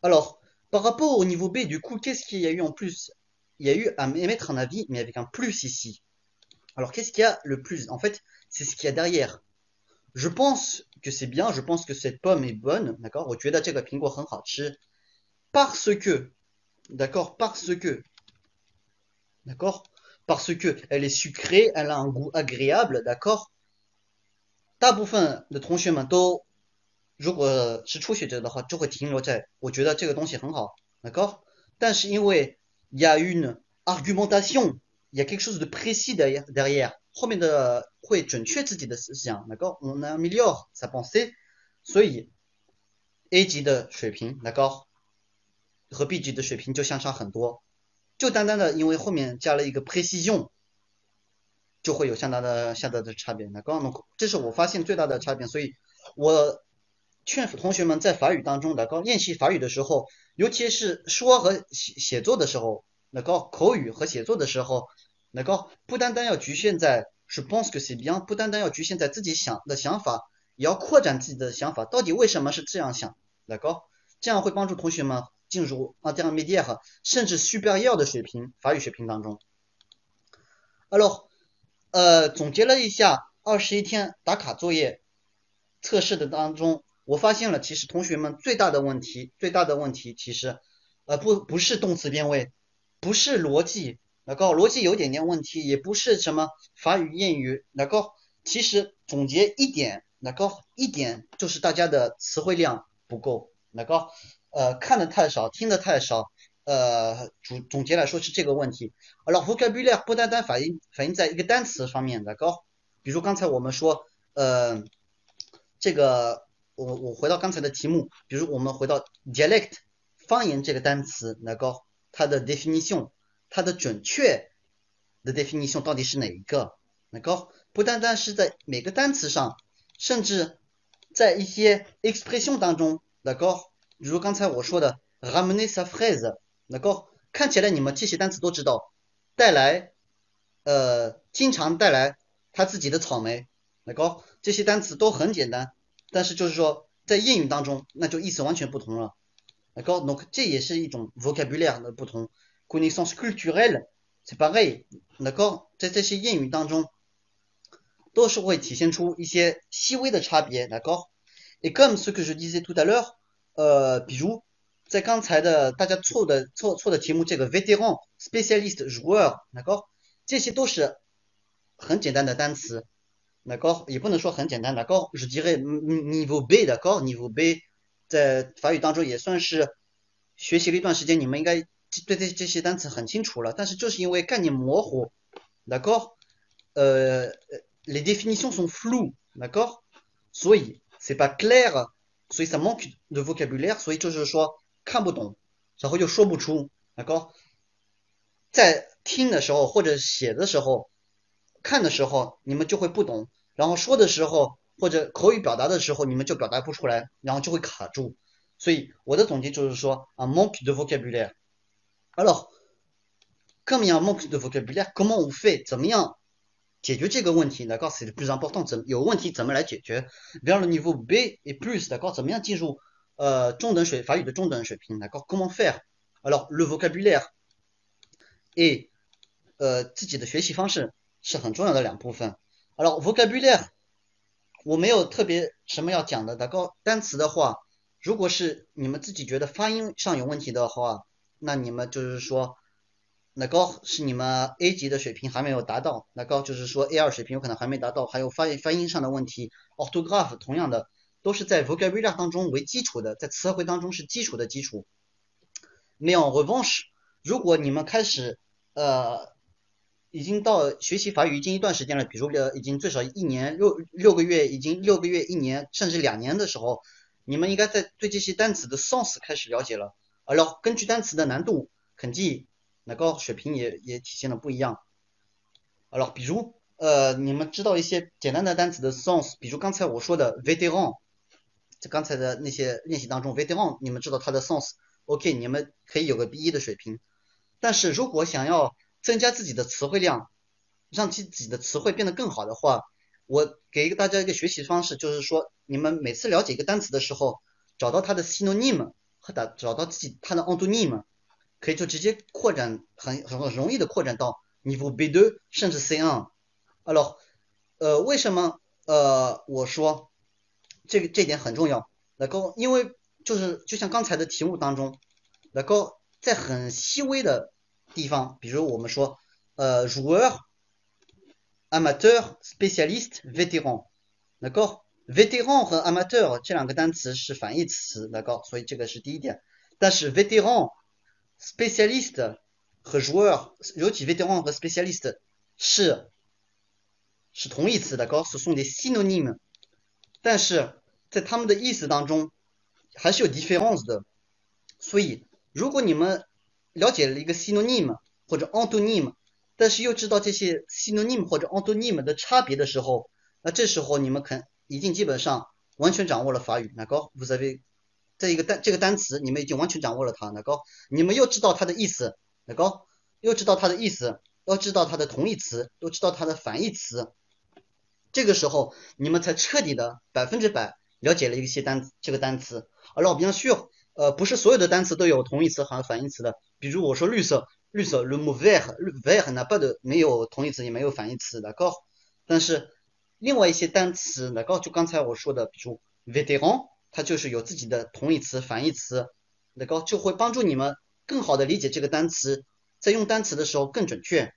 Speaker 1: Alors par rapport au niveau B, du coup, qu'est-ce qu'il y a eu en plus Il y a eu à émettre un avis, mais avec un plus ici. Alors qu'est-ce qu'il y a le plus En fait, c'est ce qu'il y a derrière. Je pense que c'est bien, je pense que cette pomme est bonne, d'accord 我觉得这个苹果很好吃，parce que, d'accord, parce que, d'accord parce que elle est sucrée, elle a un goût agréable, d'accord 大部分的同学们都， 如果是初学者的话，就会停留在我觉得这个东西很好，d'accord 但是因为 il y a une argumentation, il y a quelque chose de précis derrière, derrière 后面的会准确自己的思想，d'accord on améliore sa pensée，所以 A 级的水平，d'accord 和 B 级的水平就相差很多。就单单的因为后面加了一个 precision，就会有相当的相当的差别。那刚刚这是我发现最大的差别，所以我劝同学们在法语当中的高练习法语的时候，尤其是说和写写作的时候，那高口语和写作的时候，那高不单单要局限在是 pense que c'est bien，不单单要局限在自己想的想法，也要扩展自己的想法，到底为什么是这样想？那高这样会帮助同学们。进入啊这样 media 甚至 superior 的水平法语水平当中。Hello，呃，总结了一下二十一天打卡作业测试的当中，我发现了其实同学们最大的问题，最大的问题其实呃不不是动词变位，不是逻辑，那个逻辑有点点问题，也不是什么法语谚语，那个其实总结一点，那个一点就是大家的词汇量不够，那个。呃，看的太少，听的太少，呃，总总结来说是这个问题。Alors vocabulaire 不单单反映反映在一个单词方面的高，比如刚才我们说，呃，这个我我回到刚才的题目，比如我们回到 dialect 方言这个单词，那高它的 definition 它的准确的 definition 到底是哪一个？那高不单单是在每个单词上，甚至在一些 expression 当中，那高。比如刚才我说的 ramener sa fraise，那个看起来你们这些单词都知道，带来，呃，经常带来他自己的草莓，那个这些单词都很简单，但是就是说在谚语当中，那就意思完全不同了，能够，那这也是一种 vocabulaire 的不同，connaissance culturelle，c'est pareil，能够在这些谚语当中，都是会体现出一些细微的差别，能够，et comme ce que je disais tout à l'heure。呃，比如在刚才的大家错的错错的题目，这个 vétéran、spécialiste、joueur，那个这些都是很简单的单词，那个也不能说很简单，那个 je dirais niveau B 的高 niveau B，在法语当中也算是学习了一段时间，你们应该对这这些单词很清楚了，但是就是因为概念模糊，那个呃，les définitions sont floues，那个所以 c'est pas clair。所以 ça manque de vocabulaire，所以就是说看不懂，然后又说不出，那个在听的时候或者写的时候，看的时候你们就会不懂，然后说的时候或者口语表达的时候你们就表达不出来，然后就会卡住。所以我的总结就是说啊，manque de vocabulaire。Alors，comme il y a un manque de vocabulaire，comment on fait？怎么样解决这个问题，d'accord c'est le plus important，怎有问题怎么来解决？vers le niveau B et plus，d'accord 怎么样进入呃中等水法语的中等水平？d'accord comment faire？alors le vocabulaire et 呃好了。vocabulaire 我没有特别什么要讲的那高单词的话，如果是你们自己觉得发音上有问题的话，那你们就是说。那高是你们 A 级的水平还没有达到，那高就是说 A 二水平有可能还没达到，还有发发音上的问题。Orthograph 同样的都是在 vocabulary 当中为基础的，在词汇当中是基础的基础。Mais en revanche，如果你们开始呃已经到学习法语已经一段时间了，比如呃已经最少一年六六个月，已经六个月一年甚至两年的时候，你们应该在对这些单词的 sense 开始了解了。然后根据单词的难度肯定。那个水平也也体现的不一样。好了，比如呃，你们知道一些简单的单词的 sense，比如刚才我说的 veteran，在刚才的那些练习当中，veteran 你们知道它的 sense，OK，你们可以有个 B 一的水平。但是如果想要增加自己的词汇量，让自己的词汇变得更好的话，我给一个大家一个学习方式，就是说你们每次了解一个单词的时候，找到它的 synonym 和打找到自己它的 antonym。可以就直接扩展，很很容易的扩展到 niveau B2 甚至 C1。Alors，呃，为什么呃我说这个这点很重要？能够因为就是就像刚才的题目当中，能够在很细微的 地方，比如我们说呃 joueur、amateur、spécialiste、vétéran，能够 vétéran 和 amateur 这两个单词是反义词，能够所以这个是第一点。但是 vétéran Specialist 和 joueur，尤其 veteran 和 specialist 是是同义词的，告诉送的 synonym，但是在他们的意思当中还是有 difference 的。所以如果你们 了解了一个 synonym 或者 antonym，但是又知道这些 synonym 或者 antonym 的差别的时候，那这时候你们肯已经基本上完全掌握了法语。那高，vous avez 这一个单这个单词，你们已经完全掌握了它，那高，你们又知道它的意思，那高，又知道它的意思，又知道它的同义词，又知道它的反义词，这个时候你们才彻底的百分之百了解了一些单这个单词。而老比需要，呃，不是所有的单词都有同义词和反义词的。比如我说绿色，绿色，le mot vert，vert 哪怕的没有同义词也没有反义词的，高。但是另外一些单词，那高，就刚才我说的，比如 vétéran。它就是有自己的同义词、反义词，那个就会帮助你们更好的理解这个单词，在用单词的时候更准确。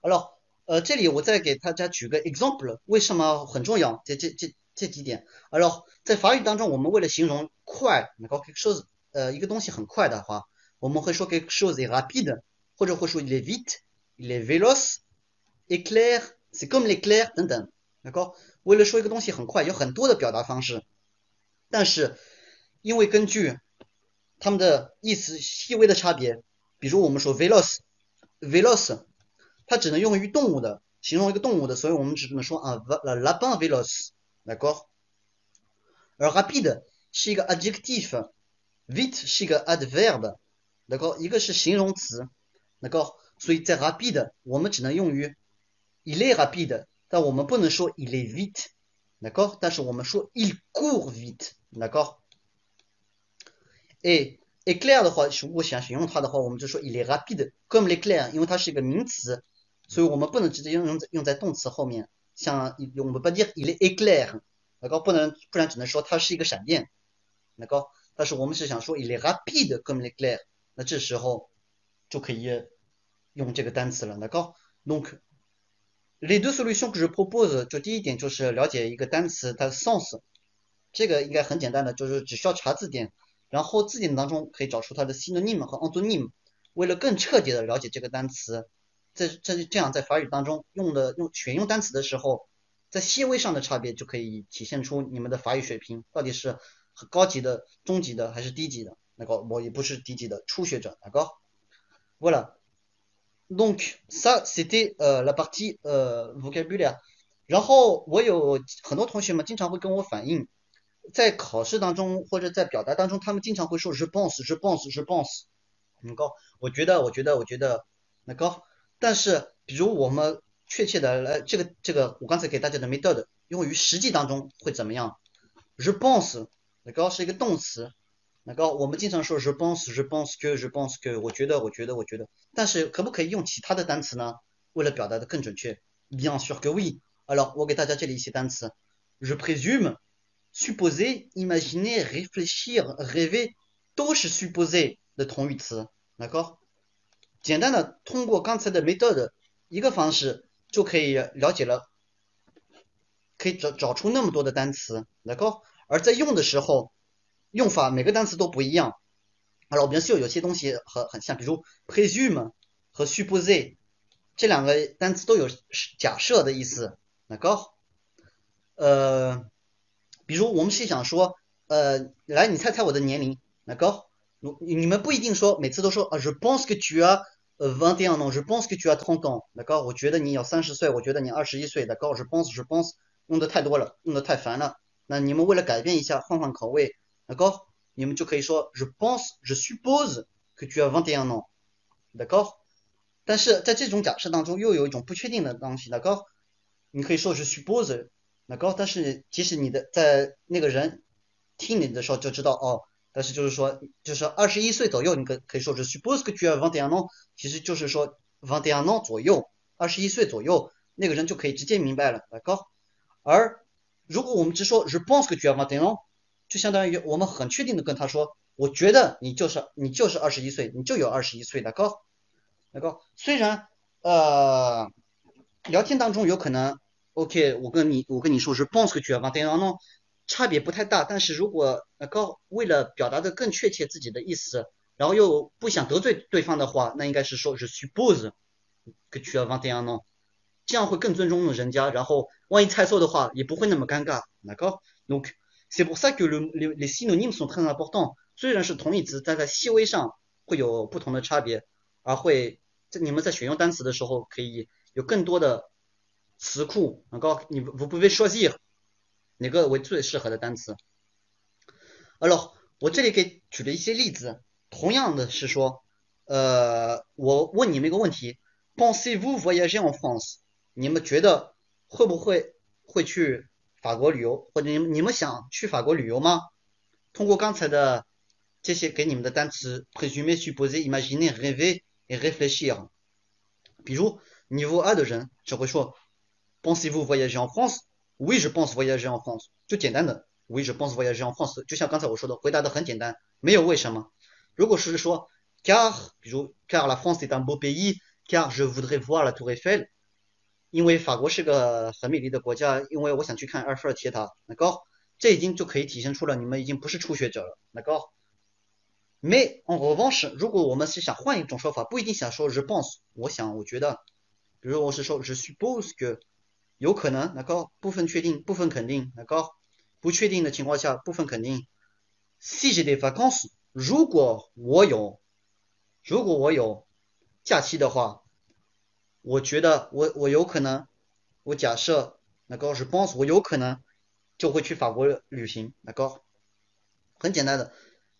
Speaker 1: 好了，呃，这里我再给大家举个 example，为什么很重要？这这这这几点。好了，在法语当中，我们为了形容快，那个说呃一个东西很快的话，我们会说 quelque chose est rapide，或者会说 il est vite，il est véloce，éclair，c'est comme l'éclair 等等。那个为了说一个东西很快，有很多的表达方式。但是，因为根据它们的意思细微的差别，比如我们说 veloce，veloce，它只能用于动物的，形容一个动物的，所以我们只能说啊，la lapin veloce，d'accord？而 rapide 是一个 adjective，vite 是一个 adverb，d'accord？一个是形容词，d'accord？所以在 rapide 我们只能用于 il est rapide，但我们不能说 il est vite，d'accord？但是我们说 il court vite。d'accord et éclair 的话，如果想形容它的话，我们就说 il est rapide comme l'éclair，因为它是一个名词，所以我们不能直接用用在用在动词后面。像我们不 dire il est éclair，d'accord 不能，不然只能说它是一个闪电 ，d'accord 但是我们是想说 il est rapide comme l'éclair，那这时候就可以用这个单词了，d'accord donc les deux solutions que je propose，就第一点就是了解一个单词它的 sens。这个应该很简单的，就是只需要查字典，然后字典当中可以找出它的 synonym 和 antonym。为了更彻底的了解这个单词，在这这样在法语当中用的用选用单词的时候，在细微上的差别就可以体现出你们的法语水平到底是高级的、中级的还是低级的。那个我也不是低级的初学者，那个。Voilà. Donc ça c'était la partie vocabulaire. 然后我有很多同学们经常会跟我反映。在考试当中或者在表达当中，他们经常会说 response，response，很高。我觉得，我觉得，我觉得，那高。但是，比如我们确切的来，这个这个我刚才给大家的 method 用于实际当中会怎么样？response 个是一个动词，那个我们经常说 response response que response que 我觉得我觉得我觉得，但是可不可以用其他的单词呢？为了表达的更准确，bien sûr que oui。alors 我给大家这里一些单词，je présume supposer imaginer réfléchir rêver 都是 supposer 的同义词，那个简单的通过刚才的 method 一个方式。就可以了解了，可以找找出那么多的单词，那个， 而在用的时候，用法每个单词都不一样。好了，我们需要有些东西很很像，比如 presume 和 suppose 这两个单词都有假设的意思，那个，呃，比如我们是想说，呃，来，你猜猜我的年龄，那个，你你们不一定说每次都说啊，je pense que tu as 呃，vingt et un ans，je pense que tu as trente ans。那高我觉得你有三十岁，我觉得你二十一岁，d'accord？je pense，je pense，用的太多了，用的太烦了。那你们为了改变一下，换换口味，d'accord？你们就可以说，je pense，je suppose que tu as vingt et un ans，d'accord？但是在这种假设当中，又有一种不确定的东西，d'accord？你可以说 je suppose，d'accord？但是即使你的在那个人听你的时候就知道，哦。但是就是说，就是二十一岁左右，你可可以说是 suppose que tu as vingt et un ans，其实就是说 vingt et un ans 左右，二十一岁左右，那个人就可以直接明白了，来高。而如果我们只说 reponse que j'ai mal，等于就相当于我们很确定的跟他说，我觉得你就是你就是二十一岁，你就有二十一岁的高，来高。虽然呃聊天当中有可能，OK，我跟你我跟你說 je pense que tu as vingt et un ans。差别不太大，但是如果呃高为了表达的更确切自己的意思，然后又不想得罪对方的话，那应该是说是 suppose que tu as vingt et un ans，这样会更尊重人家，然后万一猜错的话，也不会那么尴尬。那个，donc c'est pour ça que le les les synonymes sont très importants。虽然是同义词，但在细微上会有不同的差别，而会在你们在选用单词的时候可以有更多的词库。能够，你不不会说记哪个为最适合的单词。Alors，我这里给举了一些例子，同样的是说，呃，我问你们一个问题，pensez-vous voyager en France？你们觉得？会不会会去法国旅游？或者你们你们想去法国旅游吗？通过刚才的这些给你们的单词：présumer、supposer、imaginer、rêver et réfléchir。比如，niveau A 的人只会说：Pensez-vous voyager en France？Oui, je pense voyager en France。就简单的，Oui, je pense voyager en France。就像刚才我说的，回答的很简单，没有为什么。如果是说，car，比如，car la France est un beau pays，car je voudrais voir la Tour Eiffel。 因为法国是个很美丽的国家，因为我想去看埃菲尔铁塔。那高，这已经就可以体现出了你们已经不是初学者了。那高。Mais en revanche，如果我们是想换一种说法，不一定想说 je pense，我想，我觉得，比如我是说 je suppose que。有可能，那高部分确定，部分肯定，那高不确定的情况下，部分肯定。细节的发告诉，如果我有，如果我有假期的话，我觉得我我有可能，我假设那高是 boss，我有可能就会去法国旅行，那高很简单的。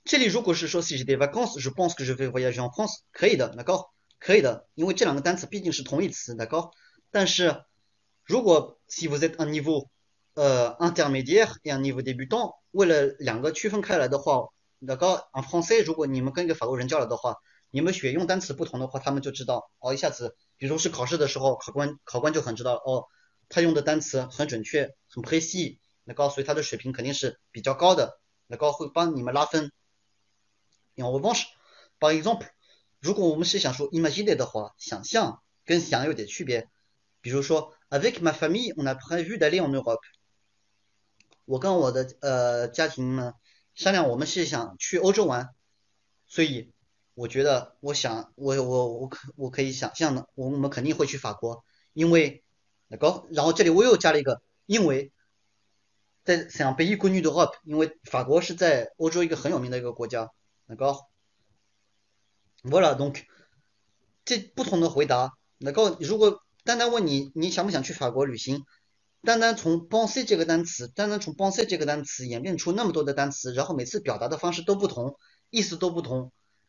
Speaker 1: 这里如果是说细节的发告诉是 boss 是非 voyage en France，可以的，那高可以的，因为这两个单词毕竟是同义词，那高，但是。如果 si vous êtes un niveau 呃 intermédiaire et un niveau débutant，为了两个区分开来的话，那个 en français，如果你们跟一个法国人交流的话，你们选用单词不同的话，他们就知道哦，一下子，比如是考试的时候，考官考官就很知道哦，他用的单词很准确，很 précis，那告诉他的水平肯定是比较高的，那高会帮你们拉分。en revanche，par exemple，如果我们是想说，imagine 的话，想象跟想有点区别，比如说。Avec ma famille, on a prévu d'aller en Europe. 我跟我的呃家庭们商量，我们是想去欧洲玩，所以我觉得，我想，我我我可我可以想象的，我们肯定会去法国，因为那个，然后这里我又加了一个，因为在想北一国女的 Europe，因为法国是在欧洲一个很有名的一个国家，那个，voilà donc 这不同的回答，那个如果。单单问你你想不想去法国旅行？单单从 b o n s e 这个单词，单单从 b o n s e 这个单词演变出那么多的单词，然后每次表达的方式都不同，意思都不同，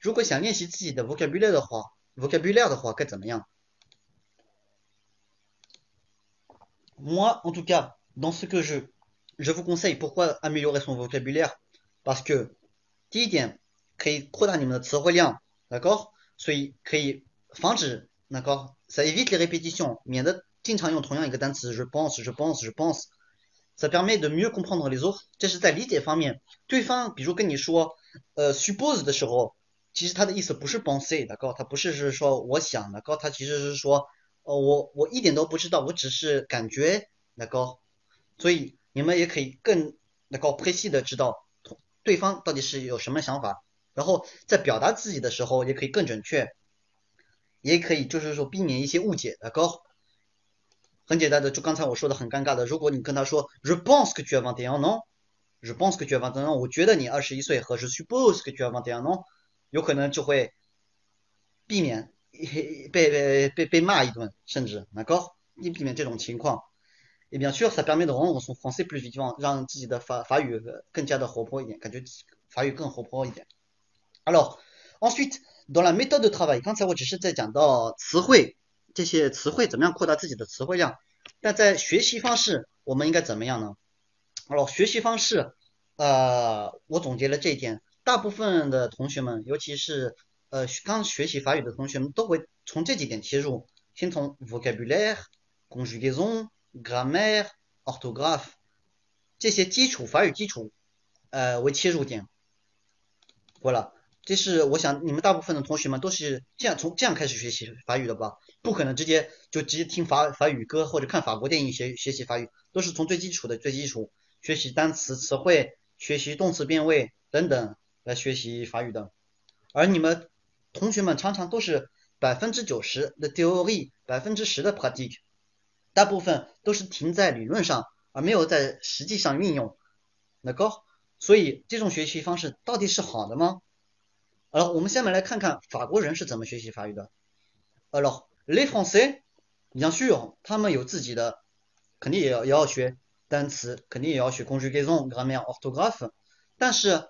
Speaker 1: 如果想练习自己的 vocabulaire 的话，vocabulaire 的话该怎么样？moi, en tout cas, dans ce que je, je vous conseille, pourquoi améliorer son vocabulaire Parce que, d'accord d'accord Ça évite les répétitions. je pense, je pense, je pense. Ça permet de mieux comprendre les autres. 这是在理解方面。对方比如跟你说，呃，suppose 的时候， 其实他的意思不是 penser，d'accord？他不是是说我想的，哥他其实是说哦，我我一点都不知道，我只是感觉那个，所以你们也可以更那个 p r e c i s 的知道对方到底是有什么想法，然后在表达自己的时候也可以更准确，也可以就是说避免一些误解，那个很简单的，就刚才我说的很尴尬的，如果你跟他说 je pense que tu as vingt et un ans，je pense que tu as vingt et un ans，我觉得你二十一岁，和 je suppose que tu as vingt et un ans，有可能就会避免。被被被被骂一顿，甚至，d'accord？你避免这种情况。Et bien sûr, ça permet de rendre son français plus vivant，让自己的法法语更加的活泼一点，感觉法语更活泼一点。Alors, ensuite, dans la méthode de travail，刚才我只是在讲到词汇，这些词汇怎么样扩大自己的词汇量。但在学习方式，我们应该怎么样呢？Alors，学习方式，呃，我总结了这一点，大部分的同学们，尤其是呃，刚学习法语的同学们都会从这几点切入，先从 vocabulaire、conjugaison、grammaire、orthographe 这些基础法语基础呃为切入点。过了，这是我想你们大部分的同学们都是这样从这样开始学习法语的吧？不可能直接就直接听法法语歌或者看法国电影学学习法语，都是从最基础的最基础学习单词词汇、学习动词变位等等来学习法语的，而你们。同学们常常都是百分之九十的 theory，百分之十的 practice，大部分都是停在理论上，而没有在实际上运用。那高，所以这种学习方式到底是好的吗？好了，我们下面来看看法国人是怎么学习法语的。Alors les Français，bien sûr，他们有自己的，肯定也要也要学单词，肯定也要学 conjugaison、grammaire、orthographe，但是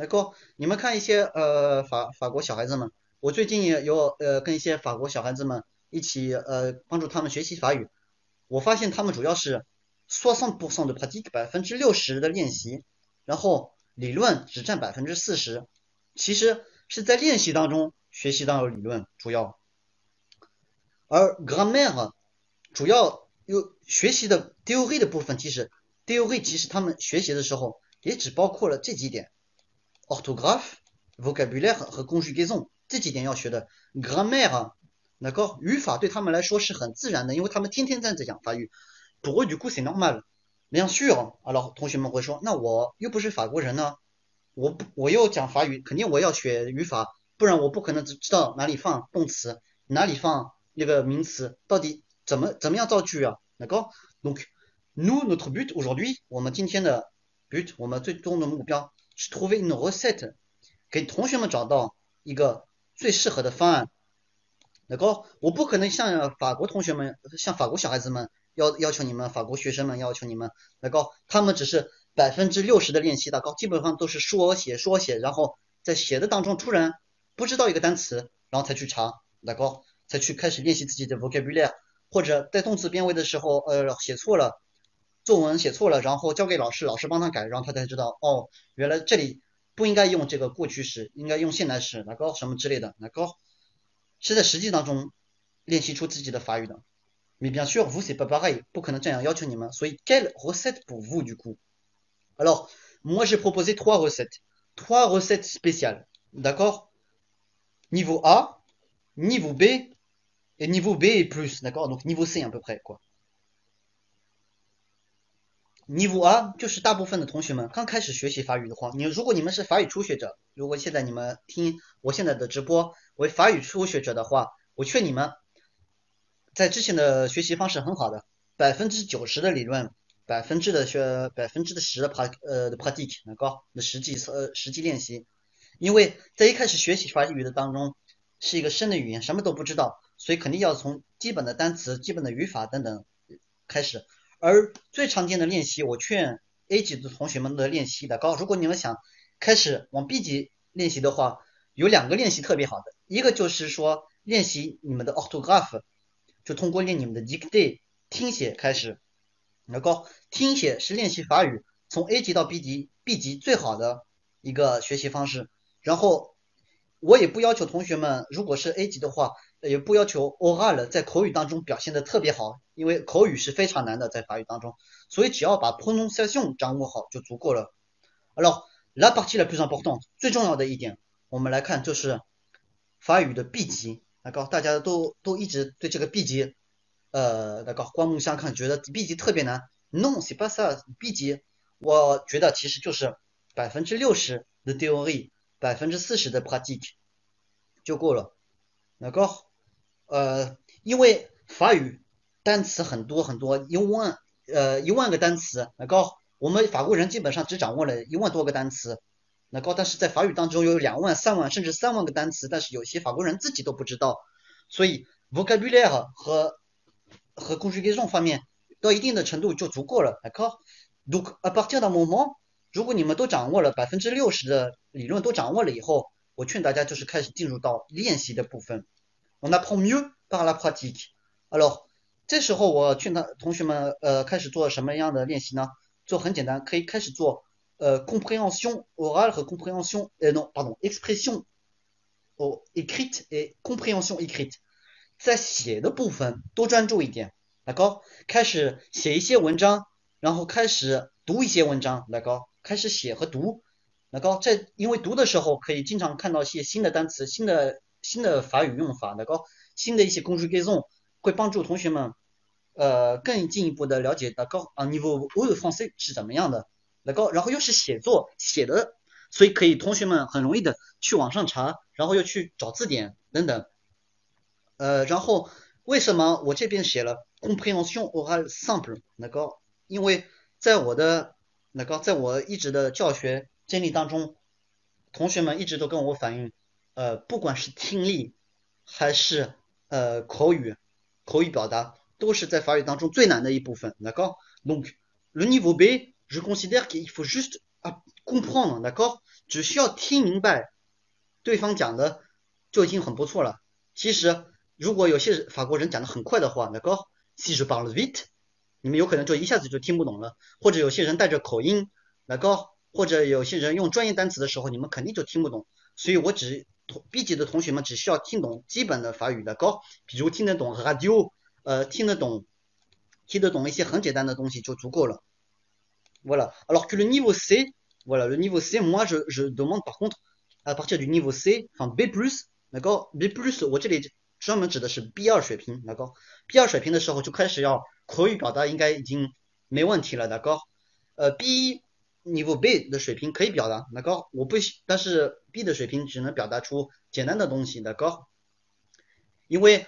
Speaker 1: 那个，你们看一些呃法法国小孩子们，我最近也有呃跟一些法国小孩子们一起呃帮助他们学习法语，我发现他们主要是 soixante pour cent de pratique 百分之六十的练习，然后理论只占百分之四十，其实是在练习当中学习到理论主要，而 grammar 主要有学习的 theory 的部分，其实 theory 其实他们学习的时候也只包括了这几点。orthographe, vocabulaire 和 conjugaison 这几点要学的，grammaire，那个语法对他们来说是很自然的，因为他们天天在讲法语。Pour eux du coup c'est normal。bien sûr，alors 同学们会说，那我又不是法国人呢，我不我又讲法语，肯定我要学语法，不然我不可能知道哪里放动词，哪里放那个名词，到底怎么怎么样造句啊？那个，donc nous notre but aujourd'hui，我们今天的 but，我们最终的目标。 去 trouver une recette，给同学们找到一个最适合的方案。那个，我不可能像法国同学们，像法国小孩子们要要求你们，法国学生们要求你们，那个，他们只是百分之六十的练习，大高基本上都是说写说写，然后在写的当中突然不知道一个单词，然后才去查，那个，才去开始练习自己的 vocabulary，或者在动词变位的时候，呃，写错了。作文写错了，然后交给老师，老师帮他改，然后他才知道哦，原来这里不应该用这个过去时，应该用现在时，那个什么之类的，那个是在实际当中练习出自己的法语的。 Mais bien sûr, vous, c'est pas pareil. Pour que quelle recette pour vous, du coup Alors, moi, j'ai proposé trois recettes. Trois recettes spéciales. D'accord Niveau A, niveau B et niveau B et plus. D'accord Donc, niveau C à peu près, quoi. 你我、啊就是大部分的同学们刚开始学习法语的话，你如果你们是法语初学者，如果现在你们听我现在的直播为法语初学者的话，我劝你们在之前的学习方式很好的，百分之九十的理论，百分之的学，百分之的十的 pra 呃的 practice，那高的实际呃实际练习，因为在一开始学习法语的当中是一个新的语言，什么都不知道，所以肯定要从基本的单词、基本的语法等等开始。而最常见的练习，我劝 A 级的同学们的练习的高。如果你们想开始往 B 级练习的话，有两个练习特别好的，一个就是说练习你们的 orthograph，就通过练你们的 dictate 听写开始。那高听写是练习法语从 A 级到 B 级 B 级最好的一个学习方式。然后我也不要求同学们，如果是 A 级的话。也不要求 O R 了在口语当中表现的特别好，因为口语是非常难的，在法语当中，所以只要把 pronunciation 掌握好就足够了。Alors la partie la plus importante，最重要的一点，我们来看就是法语的 B 级，那个大家都都一直对这个 B 级，呃，那个刮目相看，觉得 B 级特别难。Non，c'est pas ça，B 级，我觉得其实就是百分之六十的 theory，百分之四十的 pratique 就够了，那个。呃，因为法语单词很多很多，一万呃一万个单词，那高我们法国人基本上只掌握了一万多个单词，那高但是在法语当中有两万、三万甚至三万个单词，但是有些法国人自己都不知道，所以 vocabulary 和和 conjugation 方面到一定的程度就足够了，那高。Donc à partir d'un moment，如果你们都掌握了百分之六十的理论都掌握了以后，我劝大家就是开始进入到练习的部分。On apprend mieux par la pratique. Alors，这时候我劝他同学们呃开始做什么样的练习呢？做很简单，可以开始做呃 compréhension orale 和 compréhension 呃 non pardon expression oh écrite et compréhension écrite，在写的部分多专注一点，来高，开始写一些文章，然后开始读一些文章，来高，开始写和读，来高，在因为读的时候可以经常看到一些新的单词，新的。 新的法语用法，那个新的一些公式背诵，会帮助同学们呃更进一步的了解那个啊 niveau o u français 是怎么样的，那个然后又是写作写的，所以可以同学们很容易的去网上查，然后又去找字典等等，呃然后为什么我这边写了 compréhension orale simple 那个，因为在我的那个在我一直的教学经历当中，同学们一直都跟我反映。呃，不管是听力还是呃口语，口语表达都是在法语当中最难的一部分，d'accord? Donc le niveau B, je considère qu'il faut juste comprendre, d'accord? 只需要听明白对方讲的就已经很不错了。其实如果有些法国人讲的很快的话，d'accord? Si je parle vite，你们有可能就一下子就听不懂了。或者有些人带着口音，d'accord? 或者有些人用专业单词的时候，你们肯定就听不懂。所以我只 B 级的同学们只需要听懂基本的法语的高，比如听得懂 radio，呃，听得懂，听得懂一些很简单的东西就足够了。Voilà. Alors que le niveau C, voilà, le niveau C, moi je, je demande par contre à partir du niveau C, enfin B+, d'accord B+, 我这里专门指的是 B2 水平，d'accord B2 水平的时候就开始要口语表达应该已经没问题了，d'accord 呃 B 你不 B 的水平可以表达，那高我不，但是 B 的水平只能表达出简单的东西，那高，因为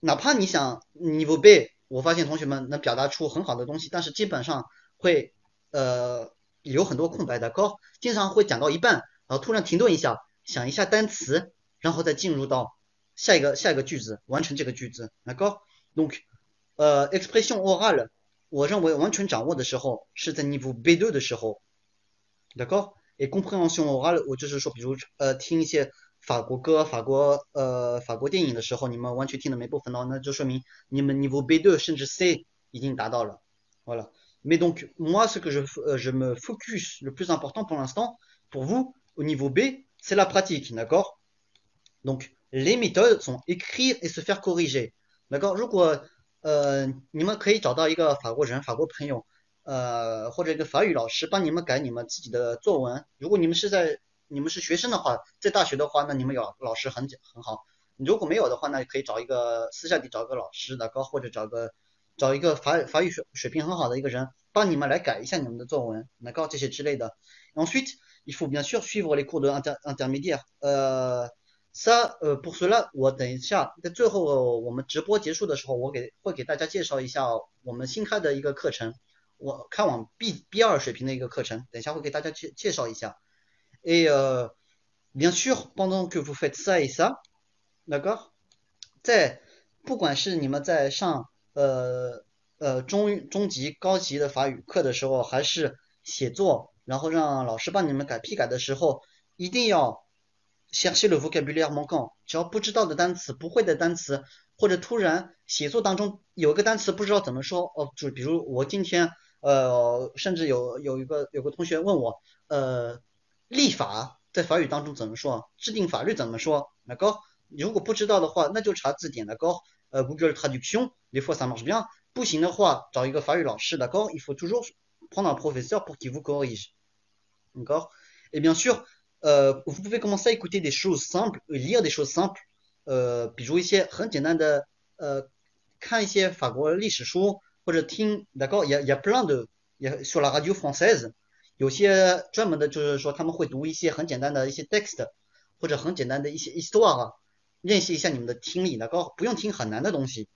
Speaker 1: 哪怕你想 niveau B，我发现同学们能表达出很好的东西，但是基本上会呃有很多空白的高，经常会讲到一半，然后突然停顿一下，想一下单词，然后再进入到下一个下一个句子，完成这个句子，那高，donc 呃 expression orale。我认为完全掌握的时候是在 niveau B2 的时候 ，d'accord？Et compréhension orale，我就是说，比如呃听一些法国歌、法国呃法国电影的时候，你们完全听的没部分哦，那就说明你们 niveau B2 甚至 C 已经达到了，voilà。Mais donc moi ce que je je me focus le plus important pour l'instant pour vous au niveau B c'est la pratique, d'accord? Donc les méthodes sont écrire et se faire corriger, d'accord? 如果 呃，你们可以找到一个法国人、法国朋友， 呃，或者一个法语老师帮你们改你们自己的作文。如果你们是在你们是学生的话，在大学的话，那你们有老师很很好。如果没有的话，那可以找一个私下里找个老师的，高或者找个找一个法法语水水平很好的一个人帮你们来改一下你们的作文，那高这些之类的。Ensuite, il faut bien sûr suivre les cours de intermédiaire. 呃。三呃，不说了，我等一下在最后我们直播结束的时候，我给会给大家介绍一下我们新开的一个课程，我开往 B B 二水平的一个课程，等一下会给大家介介绍一下。Et bien sûr, pendant que vous faites ça et ça, d'accord？在不管是你们在上呃呃中中级、高级的法语课的时候，还是写作，然后让老师帮你们改批改的时候，一定要。chercher le vocabulaire manquant，只要不知道的单词、不会的单词，或者突然写作当中有一个单词不知道怎么说，哦，就比如我今天，呃，甚至有有一个有个同学问我，呃，立法在法语当中怎么说？制定法律怎么说？那个如果不知道的话，那就查字典的高，呃，Google Traduction，des fois ça marche bien，不行的话找一个法语老师的高，il faut toujours prendre un professeur pour qu'il vous corrige，d'accord Et bien sûr euh, vous pouvez commencer à écouter des choses simples, lire des choses simples，呃，比如一些很简单的，呃，看一些法国历史书 或者听，d'accord，il y a il y a plein de，也 sur la radio française，有些专门的就是说他们会读一些很简单的一些 text，或者很简单的一些 histoire，练习一下你们的听力，d'accord，不用听很难的东西，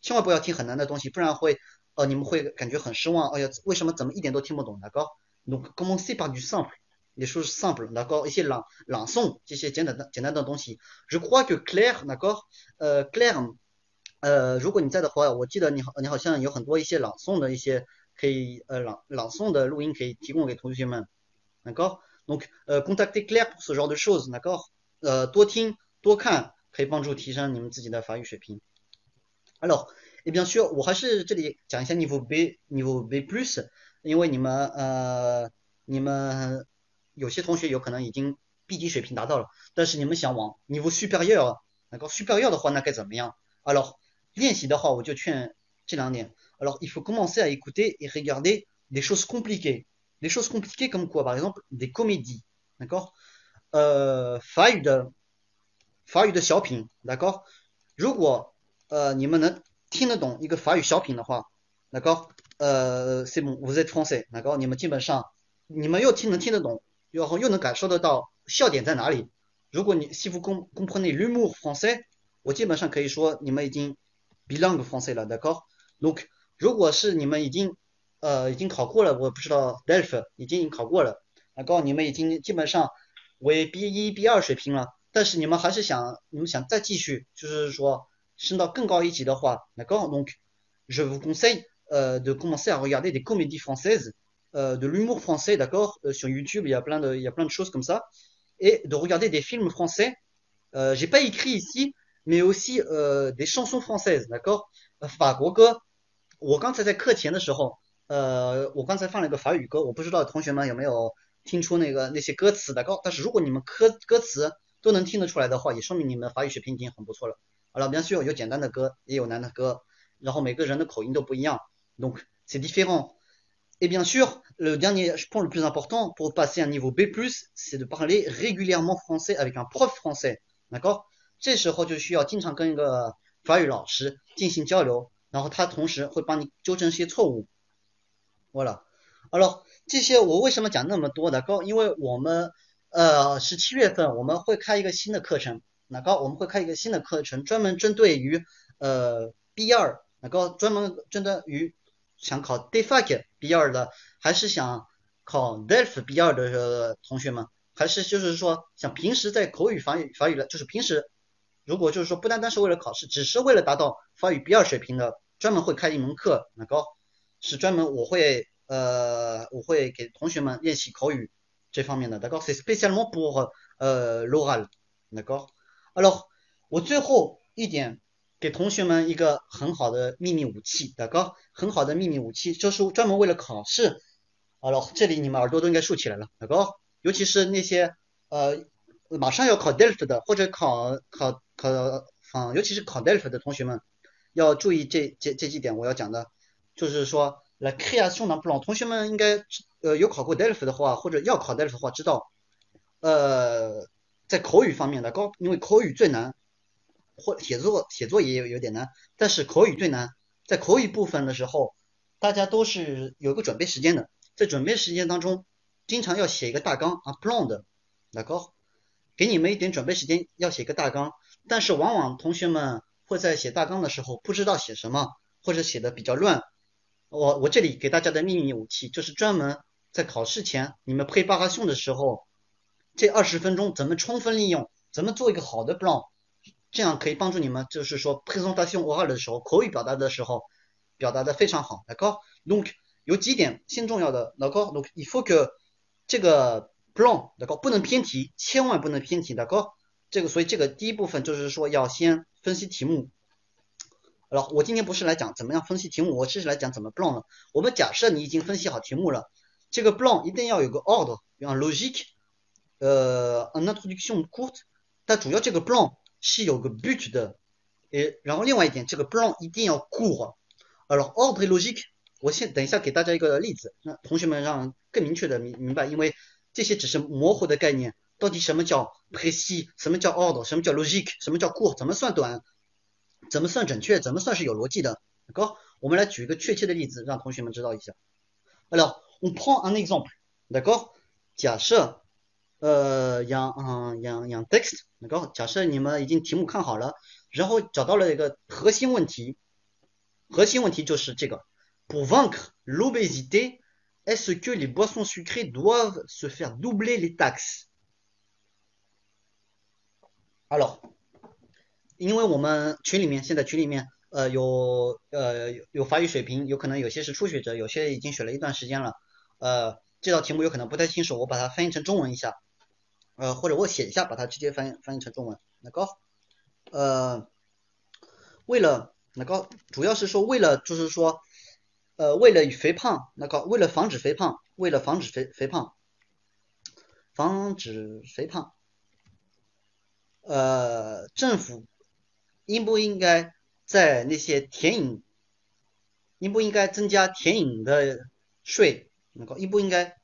Speaker 1: 千万不要听很难的东西，不然会，呃，你们会感觉很失望，哎呀，为什么怎么一点都听不懂，d'accord，donc commencez par du simple。les choses simples, d'accord Ici, l'ensemble, c'est Je crois que Claire，d'accord？Claire 呃如果你在的话，我记得你好，你好像有很多一些朗诵的一些可以呃朗朗诵的录音可以提供给同学们，d'accord Donc, euh, contactez Claire pour ce genre de choses, d'accord 呃，多听多看可以帮助提升你们自己的法语水平。Alors, et bien sûr，我还是这里讲一下 niveau B niveau B plus，因为你们呃你们有些同学有可能已经 B 级水平达到了，但是你们想往 niveau supérieur，那个 supérieur 的话，那该怎么样？Alors 练习的话，我就劝这两点。Alors il faut commencer à écouter et regarder des choses compliquées, des choses compliquées comme quoi, par exemple des comédies, d'accord？呃，法语的法语的小品，d'accord？如果呃你们能听得懂一个法语小品的话，d'accord？呃，c'est bon, vous êtes français，d'accord？你们基本上你们又听能听得懂。然后又能感受得到笑点在哪里。如果你西服公公 prenez l'humour français，我基本上可以说你们已经 bilingue français 了，d'accord。Donc 如果是你们已经呃已经考过了，我不知道 DELF 已经考过了，那告诉你们已经基本上为 B 一 B 二水平了。但是你们还是想你们想再继续，就是说升到更高一级的话，那告 donc je vous conseille 呃 de commencer à regarder des comédies françaises。euh, de l'humour français, d'accord euh, Sur YouTube, il y a plein de, il y a plein de choses comme ça, et de regarder des films français. Euh, J'ai pas écrit ici, mais aussi euh, des chansons françaises, d'accord 法国歌，我刚才在课前的时候，呃，我刚才放了一个法语歌，我不知道同学们有没有听出那个那些歌词的，高，但是如果你们歌歌词都能听得出来的话，也说明你们法语水平已经很不错了。好了，bien sûr 有简单的歌，也有难的歌，然后每个人的口音都不一样，donc c'est différent。et bien sûr, le dernier point le plus important pour passer à un niveau B+, c'est de parler régulièrement français avec un prof français. D'accord 这时候就需要经常跟一个法语老师进行交流，然后他同时会帮你纠正一些错误。Voilà。Alors 这些我为什么讲那么多的高？因为我们呃十七月份我们会开一个新的课程，那高我们会开一个新的课程，专门针对于呃 B 二，那高专门针对于想考 DEFAC B 二的，还是想考 DELF B 二的同学们，还是就是说想平时在口语法语法语的，就是平时如果就是说不单单是为了考试，只是为了达到法语 B 二水平的，专门会开一门课，那高是专门我会呃我会给同学们练习口语这方面的，那高 c'est spécialement pour 呃 l'oral，那高，alors 我最后一点。给同学们一个很好的秘密武器，的高，很好的秘密武器，就是专门为了考试。好了，这里你们耳朵都应该竖起来了，那高，尤其是那些呃马上要考 DELF 的或者考考考，嗯，尤其是考 DELF 的同学们，要注意这这这几点我要讲的，就是说来 création d'un plan，同学们应该呃有考过 DELF 的话，或者要考 DELF 的话，知道呃在口语方面的高，因为口语最难，或写作写作也有有点难，但是口语最难，在口语部分的时候，大家都是有个准备时间的，在准备时间当中，经常要写一个大纲啊 plan 的，那高，给你们一点准备时间要写个大纲，但是往往同学们。会在写大纲的时候不知道写什么，或者写的比较乱。我我这里给大家的秘密武器就是专门在考试前你们配八哈胸的时候，这二十分钟怎么充分利用，怎么做一个好的 plan，这样可以帮助你们就是说配送大胸 oral 的时候，口语表达的时候表达的非常好。来高，donc 有几点先重要的，老高，donc il faut que 这个 plan 的高不能偏题，千万不能偏题的高。这个所以这个第一部分就是说要先。分析题目，了，我今天不是来讲怎么样分析题目，我是来讲怎么 plan 的。我们假设你已经分析好题目了，这个 plan 一定要有个 ordre，比方 logique，呃，un introduction court，但主要这个 plan 是有个 but 的，呃，然后另外一点，这个 plan 一定要 court。alors ordre logique，我先等一下给大家一个例子，那同学们让更明确的明明白，因为这些只是模糊的概念。到底什么叫 précis？什么叫 order，什么叫 logic，什么叫 court？怎么算短？怎么算准确？怎么算是有逻辑的？好，我们来举一个确切的例子，让同学们知道一下。Alors, on prend un exemple, d'accord？假设，呃，样，嗯，样样 text，d'accord？假设你们已经题目看好了，然后找到了一个核心问题，核心问题就是这个：Pour vaincre l'obésité, est-ce que les boissons sucrées doivent se faire doubler les taxes？Hello，因为我们群里面现在群里面呃有呃有法语水平，有可能有些是初学者，有些已经学了一段时间了。呃，这道题目有可能不太清楚，我把它翻译成中文一下，呃或者我写一下，把它直接翻译翻译成中文。那高，呃，为了那高，主要是说为了就是说呃为了肥胖，那个为了防止肥胖，为了防止肥肥胖，防止肥胖。呃，政府应不应该在那些甜饮，应不应该增加甜饮的税？那个应不应该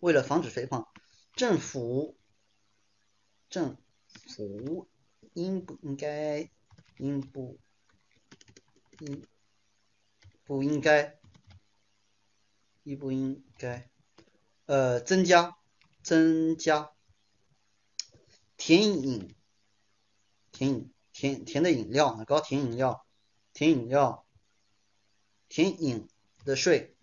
Speaker 1: 为了防止肥胖，政府政府应不应该应不应不应该应不应该。呃增加增加？甜饮，甜饮，甜甜的饮料，高甜饮料，甜饮料，甜饮的税，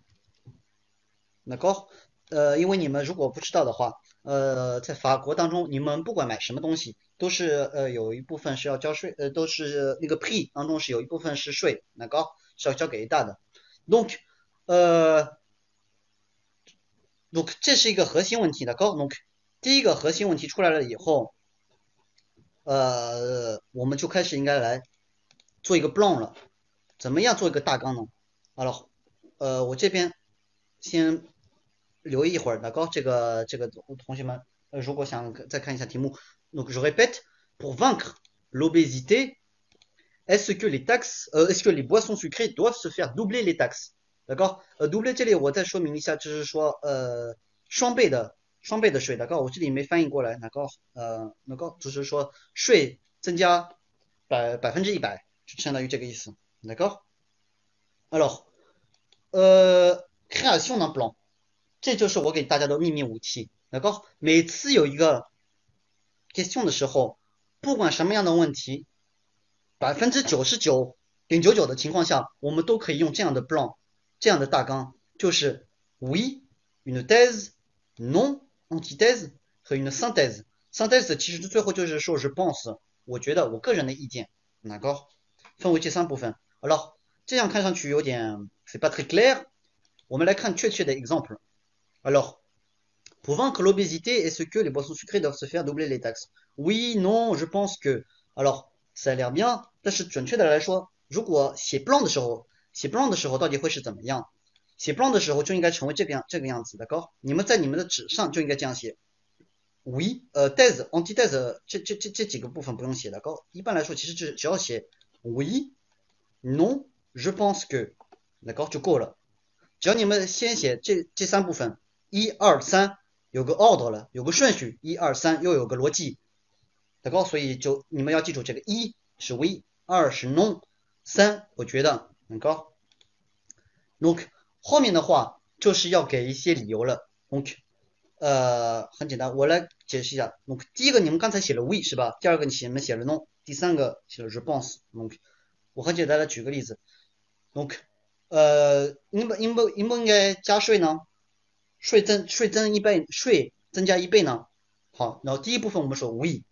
Speaker 1: 那高，呃，因为你们如果不知道的话，呃，在法国当中，你们不管买什么东西，都是呃有一部分是要交税，呃，都是那个 P 当中是有一部分是税，那高。是要交给大的，Donc，呃，Donc 这是一个核心问题的高，Donc 第一个核心问题出来了以后。呃，我们就开始应该来做一个 plan 了。怎么样做一个大纲呢？好了，呃，我这边先留一会儿，那高这个这个同学们，如果想再看一下题目，donc je répète pour vaincre l'obésité est-ce que les taxes euh est-ce que les boissons sucrées doivent se faire doubler les taxes？d'accord？呃，doubler 这里我再说明一下，就是说呃双倍的。双倍的税，那高我这里没翻译过来，那高呃那高就是说税增加百百分之一百，就相当于这个意思，那高。Alors，呃，création d'un plan，这就是我给大家的秘密武器，那高每次有一个 question 的时候，不管什么样的问题， 百分之九十九点九九的情况下，我们都可以用这样的 plan，这样的大纲，就是 oui，une thèse，non。antithèse 和 une synthèse，synthèse 其实最后就是说 je pense，我觉得我个人的意见，哪个分为这三部分。好了，这样看上去有点 c'est pas très clair。我们来看确切的 exemple。Alors, pour vaincre l'obésité, est-ce que les boissons sucrées doivent se faire doubler les taxes? Oui, non, je pense que. Alors, ça a l'air bien，但是准确的来说，如果写 plan 的时候，写 plan 的时候到底会是怎么样？写 plan 的时候就应该成为这个样这个样子的，高，你们在你们的纸上就应该这样写。we，呃，des anti des 这这这这几个部分不用写的，高，一般来说其实只只要写 we non je pense que，d'accord 就够了。只要你们先写这这三部分，一二三，有个 order 了，有个顺序，一二三又有个逻辑，d'accord 所以就你们要记住这个一是 we，二是 no，三我觉得很高。look 后面的话就是要给一些理由了。look，呃很简单，我来解释一下。look，第一个你们刚才写了 we 是吧？第二个你写你们写了 no，第三个写了 response。Look，我很简单的举个例子。look，呃，应不应不应不应该加税呢？税增税增一倍，税增加一倍呢？好，然后第一部分我们说 we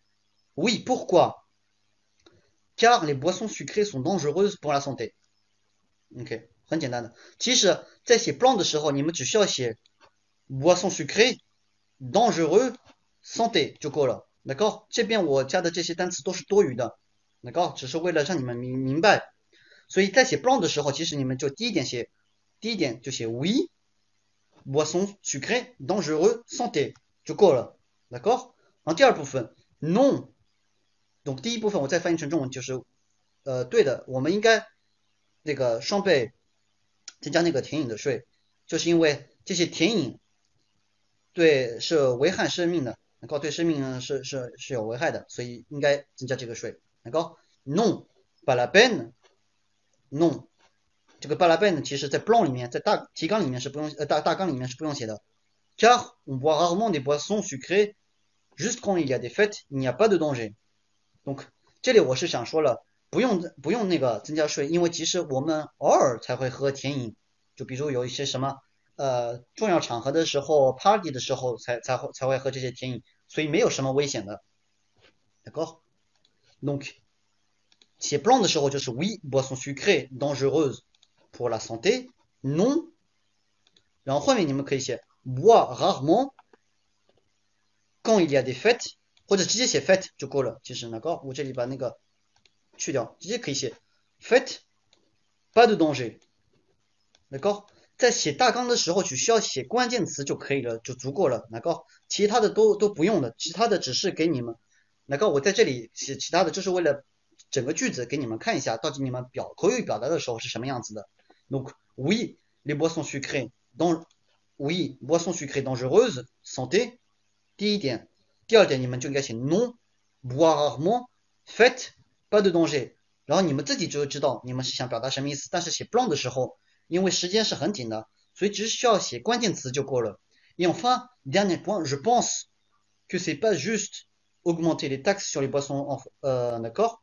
Speaker 1: oui，oui，pourquoi？car les boissons sucrées sont dangereuses pour la santé。OK，很简单的。其实，在写 blanc 的时候，你们只需要写 boissons sucrées dangereuses santé 就够了。那高这边我加的这些单词都是多余的，那高只是为了让你们明明白。所以在写 blanc 的时候，其实你们就第一点写，第一点就写 oui，boisson sucré dangereux santé 就够了，d'accord？然后第二部分 non， 懂第一部分我再翻译成中文就是呃对的，我们应该那个双倍增加那个甜饮的税，就是因为这些甜饮对是危害生命的，能够对生命是是是有危害的，所以应该增加这个税，能够 non，pas la peine。non，这个巴拉贝呢，其实在 blanc 里面，在大提纲里面是不用，呃大大纲里面是不用写的。car on boit rarement des boissons sucrées juste quand il y a des fêtes, il n'y a pas de danger。Donc 这里我是想说了，不用不用那个增加税，因为其实我们偶尔才会喝甜饮，就比如有一些什么呃重要场合的时候，party 的时候才才会才会喝这些甜饮，所以没有什么危险的。d'accord？donc C'est blanc de c'est oui, boissons sucrées dangereuses pour la santé, non. boire rarement quand il y a des fêtes, 或者直接写 fat 就够了。其实那个我这里把那个去掉，直接可以写 fat bad danger。那个在写大纲的时候只需要写关键词就可以了，就足够了。那个其他的都都不用的，其他的只是给你们。那个我在这里写其他的，就是为了整个句子给你们看一下，到底你们表口语表达的时候是什么样子的。Donc oui, les boissons sucrées dans oui boissons sucrées dangereuses santé 第一点，第二点你们就应该写 non, boire rarement, fait, pas de danger。然后你们自己就会知道你们是想表达什么意思。但是写 blanc 的时候，因为时间是很紧的，所以只需要写关键词就够了。Et enfin, dernier point, je pense que c'est pas juste augmenter les taxes sur les boissons, euh, d'accord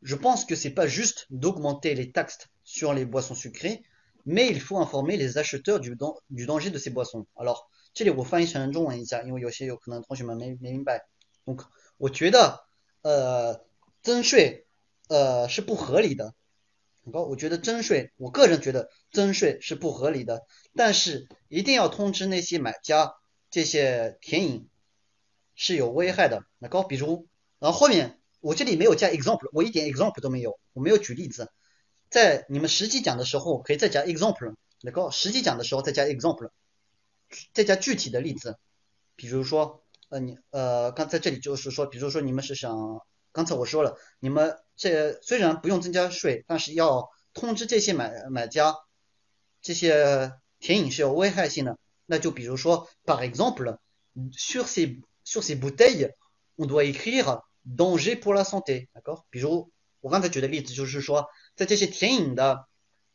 Speaker 1: je pense que c'est pas juste d'augmenter les taxes sur les boissons sucrées, mais il faut informer les acheteurs du, du danger de ces boissons. Alors, 这里我翻译成中文一下，因为有些有可能同学们没没明白。我我觉得呃增税呃是不合理的。好，我觉得增税，我个人觉得增税是不合理的，但是一定要通知那些买家，这些甜饮是有危害的。那高，比如，然后后面。我这里没有加 example，我一点 example 都没有，我没有举例子。在你们实际讲的时候可以再加 example，那个实际讲的时候再加 example，再加具体的例子。比如说，呃，你呃，刚才这里就是说，比如说你们是想，刚才我说了，你们这虽然不用增加税，但是要通知这些买买家，这些甜饮是有危害性的。那就比如说，par exemple，sur ces sur ces bouteilles，on doit écrire danger pour la santé，那个，比如我刚才举的例子就是说，在这些甜饮的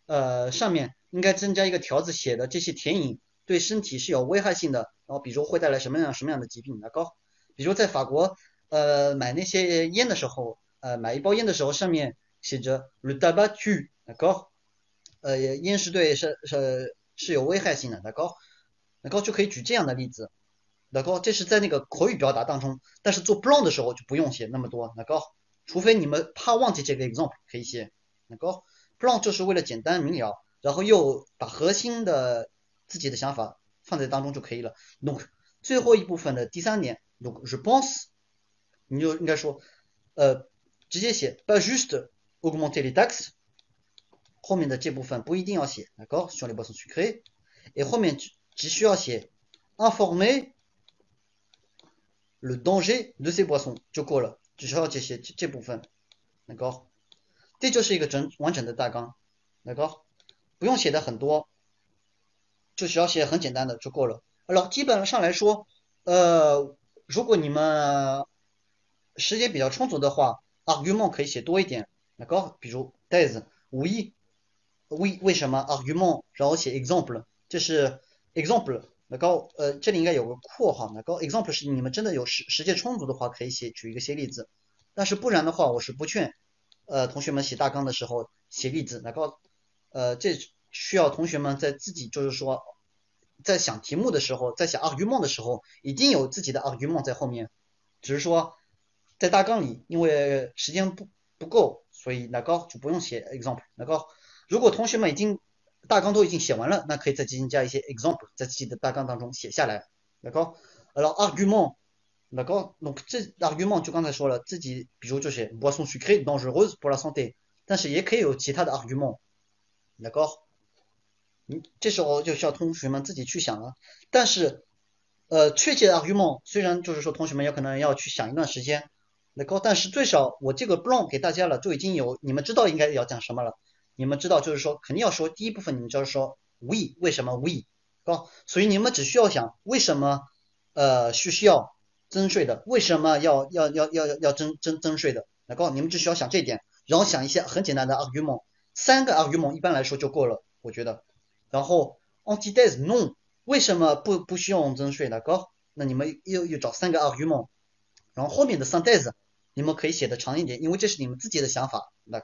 Speaker 1: 呃上面应该增加一个条子，写的这些甜饮对身体是有危害性的，然后比如会带来什么样什么样的疾病，那高，比如在法国呃买那些烟的时候，呃买一包烟的时候上面写着 “le tabac tu”，那高，呃烟是对是是是有危害性的，那高，那高就可以举这样的例子。那高，这是在那个口语表达当中，但是做 blanc 的时候就不用写那么多。那高，除非你们怕忘记这个 example，可以写。那高，blanc 就是为了简单明了，然后又把核心的自己的想法放在当中就可以了。Donc 最后一部分的第三点，donc je pense，你就应该说，呃，直接写 pas juste augmenter les taxes，后面的这部分不一定要写。那高，sur les boissons sucrées，诶，后面只只需要写 informer。le danger de ces boissons 就够了，只需要这些这这部分，能够。 这就是一个整完整的大纲，那个不用写的很多， 就只要写很简单的就够了。好了，基本上来说，呃，如果你们时间比较充足的话，argument 可以写多一点，那个比如 days 无意为为什么 argument，然后写 example，这是 example。那高呃，这里应该有个括号。那高 example 是你们真的有时时间充足的话，可以写举一个些例子。但是不然的话，我是不劝呃同学们写大纲的时候写例子。那高呃，这需要同学们在自己就是说在想题目的时候，在想 argument 的时候，已经有自己的 argument 在后面。只是说在大纲里，因为时间不不够，所以那高就不用写 example。那高如果同学们已经大纲都已经写完了，那可以再进行加一些 example，在自己的大纲当中写下来，d'accord？然后 argument，d'accord？donc 这 argument 就刚才说了，自己比如就写 boisson sucrée dangereuse pour la santé，但是也可以有其他的 argument，d'accord？嗯，这时候就需要同学们自己去想了。但是，呃，确切的 argument 虽然就是说同学们有可能要去想一段时间，d'accord？但是最少我这个 plan 给大家了，就已经有你们知道应该要讲什么了。你们知道，就是说肯定要说第一部分，你们就是说 we 为什么 we，高，所以你们只需要想为什么呃需需要增税的，为什么要要要要要增增增税的，那高，你们只需要想这一点，然后想一些很简单的 argument，三个 argument 一般来说就够了，我觉得。然后 anti days no，为什么不不需要增税的高，那你们又又找三个 argument，然后后面的 some days 你们可以写的长一点，因为这是你们自己的想法，那，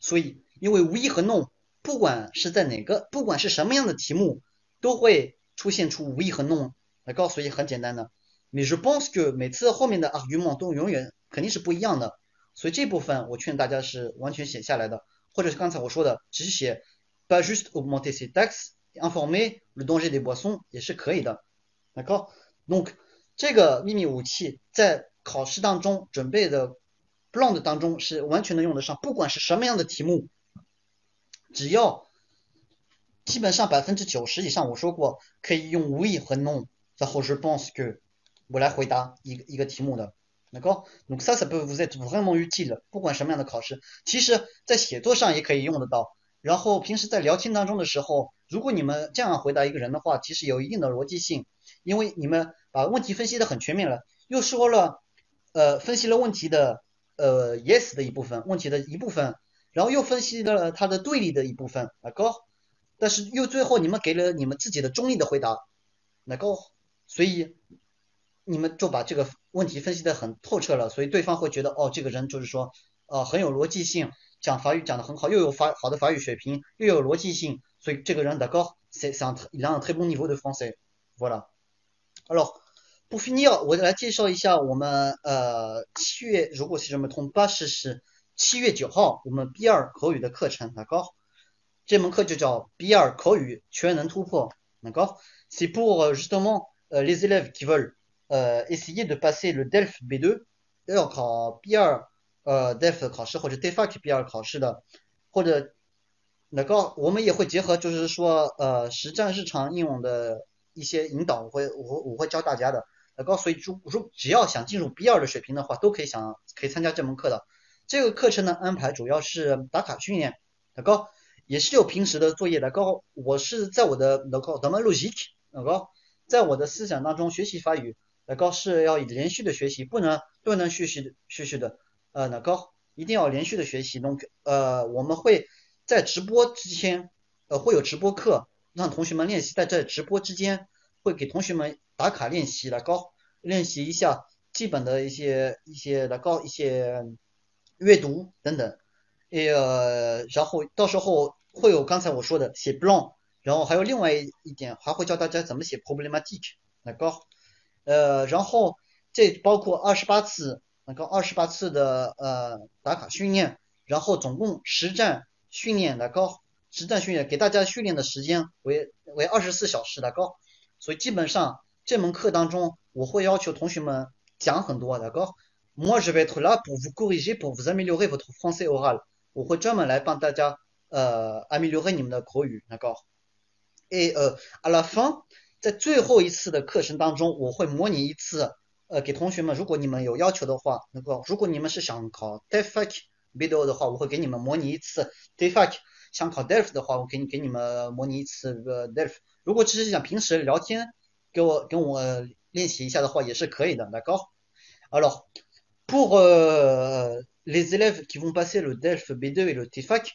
Speaker 1: 所以。因为 we 和 non，不管是在哪个，不管是什么样的题目，都会出现出 we 和 no 来告诉你很简单的。Mais je pense que 每次后面的 argument 都永远肯定是不一样的，所以这部分我劝大家是完全写下来的，或者是刚才我说的，只是写 pas juste augmenter ces taxes, informer le danger des boissons 也是可以的。Donc 这个秘密武器在考试当中准备的 plan 的当中是完全能用得上，不管是什么样的题目。只要基本上百分之九十以上，我说过可以用 we 和 no 在后是 pense que 我来回答一个一个题目的，能够 donc ça ça peut vous être vraiment utile，不管什么样的考试，其实在写作上也可以用得到。 然后平时在聊天当中的时候，如果你们这样回答一个人的话，其实有一定的逻辑性，因为你们把问题分析的很全面了，又说了呃分析了问题的呃 yes 的一部分，问题的一部分。然后又分析了它的对立的一部分，那高，但是又最后你们给了你们自己的中立的回答，那够，所以你们就把这个问题分析的很透彻了，所以对方会觉得哦，这个人就是说，呃，很有逻辑性，讲法语讲的很好，又有法好的法语水平，又有逻辑性，所以这个人的高，c'est un il a un très bon niveau de français，voilà。Alors pour finir，我来介绍一下我们呃七月如果是什么通巴士是。七月九号，我们 B 二口语的课程，那高，这门课就叫 B 二口语全能突破，那高。C'est pour justement les élèves qui veulent essayer de passer le DELF B2，要考 B 呃，def 考试或者 DEFAK B 二考试的，或者那个，我们也会结合就是说呃实战日常应用的一些引导，我会我我会教大家的，那高。所以如如只要想进入 B 二的水平的话，都可以想可以参加这门课的。这个课程的安排主要是打卡训练，那个也是有平时的作业的高。我是在我的老高德曼路西，老高在我的思想当中学习法语，那个是要以连续的学习，不能断断续续的续续的，呃，那高一定要连续的学习。弄呃，我们会在直播之前，呃，会有直播课让同学们练习，在这直播之间会给同学们打卡练习，来高练习一下基本的一些一些来高一些。阅读等等，呃，然后到时候会有刚才我说的写 b l o n 然后还有另外一点还会教大家怎么写 problematic，那高，呃，然后这包括二十八次，那个二十八次的呃打卡训练，然后总共实战训练的高，实战训练给大家训练的时间为为二十四小时的高，所以基本上这门课当中我会要求同学们讲很多的高。Moi, je vais être là pour vous corriger, pour vous améliorer votre français oral. 我会专门来帮大家呃 améliorer 你们的口语，d'accord? Et à la fin，在最后一次的课程当中，我会模拟一次，呃，给同学们，如果你们有要求的话，那个如果你们是想考 TOEFL B2 的话，我会给你们模拟一次 DeFi。想考 DELF 的话，我给你给你们模拟一次这个 DELF。如果只是想平时聊天，给我跟我练习一下的话，也是可以的，d'accord Alors pour les élèves qui vont passer le DELF B2 et le TEFAK，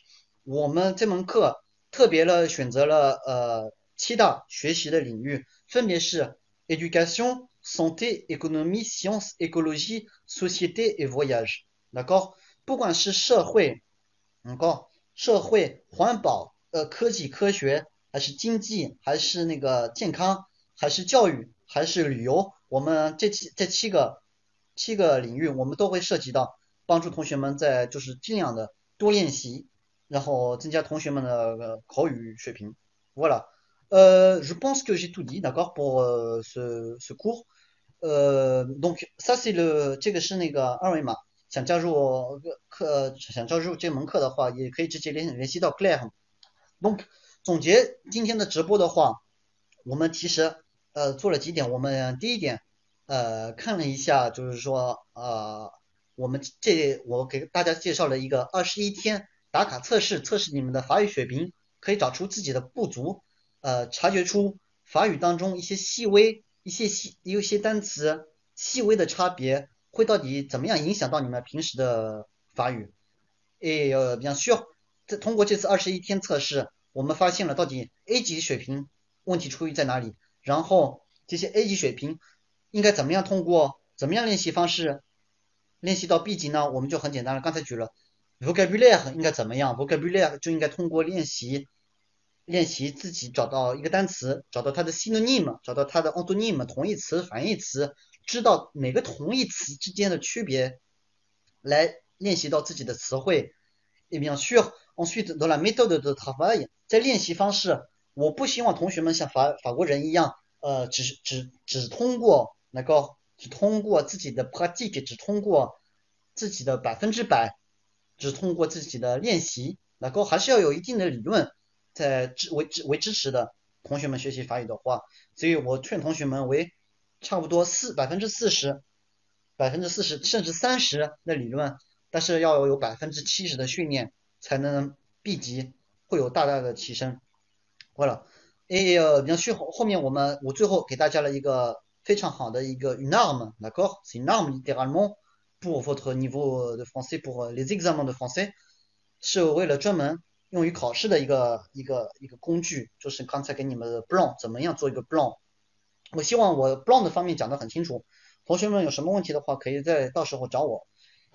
Speaker 1: 我们这门课特别的选择了呃七大学习的领域，分别是 éducation、santé, économie, sciences, écologie, société et voyage. D'accord? D'accord? voilà. Euh, je pense que j'ai tout dit, d'accord, pour euh, ce, ce cours. 呃，Don，Sasie，这个是那个二维码。想加入课，想加入这门课的话，也可以直接联联系到 Claire。Don，总结今天的直播的话，我们其实呃做了几点。我们第一点呃看了一下，就是说呃我们这我给大家介绍了一个二十一天打卡测试，测试你们的法语水平，可以找出自己的不足，呃察觉出法语当中一些细微、一些细、有些单词细微的差别。会到底怎么样影响到你们平时的法语？诶，比方需要这通过这次二十一天测试，我们发现了到底 A 级水平问题出于在哪里？然后这些 A 级水平应该怎么样通过怎么样练习方式练习到 B 级呢？我们就很简单了，刚才举了 vocabulary 应该怎么样？vocabulary 就应该通过练习练习自己找到一个单词，找到它的 synonym，找到它的 antonym 同义词、反义词。知道每个同义词之间的区别，来练习到自己的词汇。Et bien sûr, ensuite dans la méthode de travail，在练习方式，我不希望同学们像法法国人一样，呃，只只只通过那个，只通过自己的 practice，只通过自己的百分之百，只通过自己的练习，那个还是要有一定的理论在支为支为支持的。同学们学习法语的话，所以我劝同学们为。差不多四百分之四十，百分之四十甚至三十的理论，但是要有百分之七十的训练，才能 B 级会有大大的提升。好了，哎，比方说后后面我们我最后给大家了一个非常好的一个 une arme，d'accord？c'est une arme littéralement pour votre niveau de français pour les examens de français，是为了专门用于考试的一个一个一个工具，就是刚才给你们的 blanc 怎么样做一个 blanc。我希望我 b l o n d 方面讲得很清楚，同学们有什么问题的话，可以在到时候找我。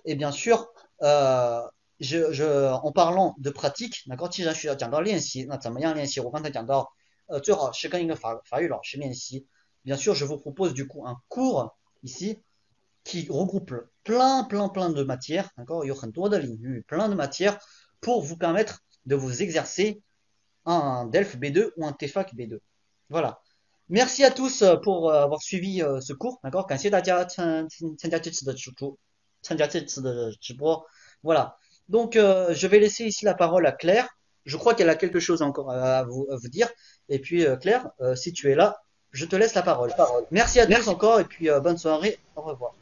Speaker 1: Et bien sûr，呃，je je en parlant de pratique，那既然需要讲到练习，那怎么样练习？我刚才讲到，呃，最好是跟一个法法语老师练习。Bien sûr，je vous propose du coup un cours ici qui regroupe plein plein plein de matières，有很多的领域，plein de matières pour vous permettre de vous exercer un DELF B2 ou un TEFAK B2。Voilà。Merci à tous pour avoir suivi ce cours, d'accord? 感谢大家参参加这次的直播，参加这次的直播。Voilà. Donc, je vais laisser ici la parole à Claire. Je crois qu'elle a quelque chose encore à vous, à vous dire. Et puis, Claire, si tu es là, je te laisse la parole. Merci à tous encore et puis bonne soirée. Au revoir.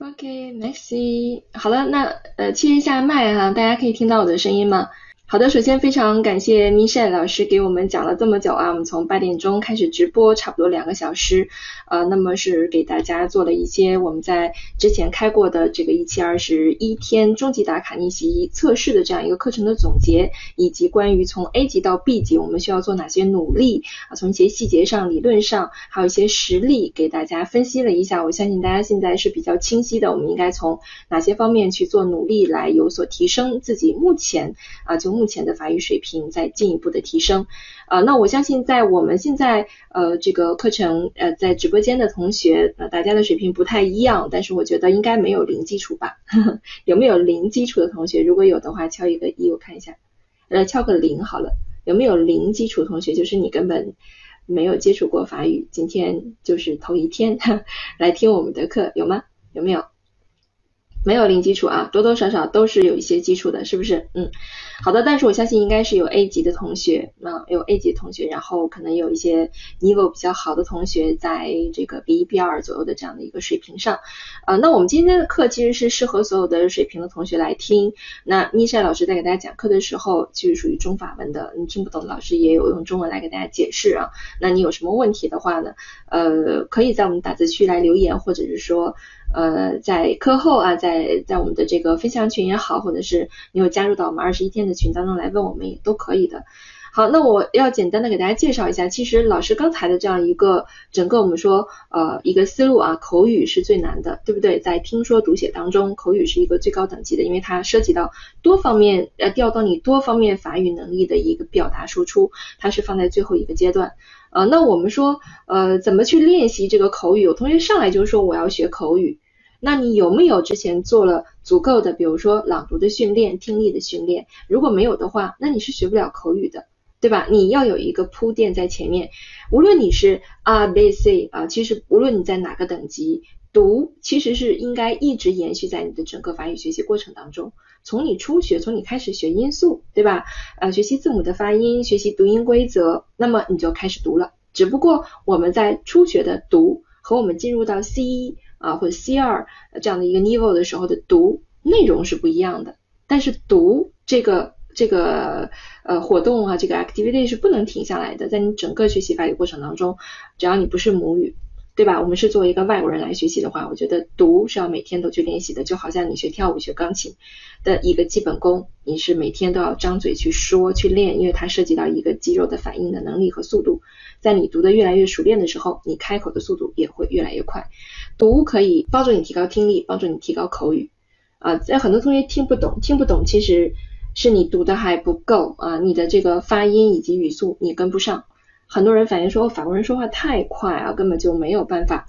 Speaker 2: OK, merci. 好了，那呃切一下麦哈，大家可以听到我的声音吗？ 好的，首先非常感谢 Michelle 老师给我们讲了这么久啊，我们从八点钟开始直播，差不多两个小时，呃，那么是给大家做了一些我们在之前开过的这个一期二十一天终极打卡逆袭测试的这样一个课程的总结，以及关于从 A 级到 B 级我们需要做哪些努力啊，从一些细节上、理论上，还有一些实例给大家分析了一下，我相信大家现在是比较清晰的，我们应该从哪些方面去做努力来有所提升自己目前啊就。目前的法语水平在进一步的提升，呃，那我相信在我们现在呃这个课程呃在直播间的同学，呃大家的水平不太一样，但是我觉得应该没有零基础吧？有没有零基础的同学？如果有的话，敲一个一，我看一下，呃，敲个零好了。有没有零基础同学？就是你根本没有接触过法语，今天就是头一天 来听我们的课，有吗？有没有？没有零基础啊，多多少少都是有一些基础的，是不是？嗯，好的，但是我相信应该是有 A 级的同学，那有 A 级同学，然后可能有一些 Nivo 比较好的同学，在这个 B 一、B 二左右的这样的一个水平上，呃，那我们今天的课其实是适合所有的水平的同学来听。那妮晒老师在给大家讲课的时候，其实属于中法文的，你听不懂，老师也有用中文来给大家解释啊。那你有什么问题的话呢？呃，可以在我们打字区来留言，或者是说。呃，在课后啊，在在我们的这个分享群也好，或者是你有加入到我们二十一天的群当中来问我们也都可以的。好，那我要简单的给大家介绍一下，其实老师刚才的这样一个整个我们说呃一个思路啊，口语是最难的，对不对？在听说读写当中，口语是一个最高等级的，因为它涉及到多方面呃调动你多方面法语能力的一个表达输出，它是放在最后一个阶段。呃，那我们说，呃，怎么去练习这个口语？有同学上来就说我要学口语，那你有没有之前做了足够的，比如说朗读的训练、听力的训练？如果没有的话，那你是学不了口语的，对吧？你要有一个铺垫在前面，无论你是 A B C 啊，其实无论你在哪个等级。读其实是应该一直延续在你的整个法语学习过程当中，从你初学，从你开始学音素，对吧？呃，学习字母的发音，学习读音规则，那么你就开始读了。只不过我们在初学的读和我们进入到 C 一啊或者 C 二这样的一个 level 的时候的读内容是不一样的。但是读这个这个呃活动啊，这个 activity 是不能停下来的，在你整个学习法语过程当中，只要你不是母语。对吧？我们是作为一个外国人来学习的话，我觉得读是要每天都去练习的，就好像你学跳舞、学钢琴的一个基本功，你是每天都要张嘴去说、去练，因为它涉及到一个肌肉的反应的能力和速度。在你读的越来越熟练的时候，你开口的速度也会越来越快。读可以帮助你提高听力，帮助你提高口语。啊，在很多同学听不懂，听不懂其实是你读的还不够啊，你的这个发音以及语速你跟不上。很多人反映说，法国人说话太快啊，根本就没有办法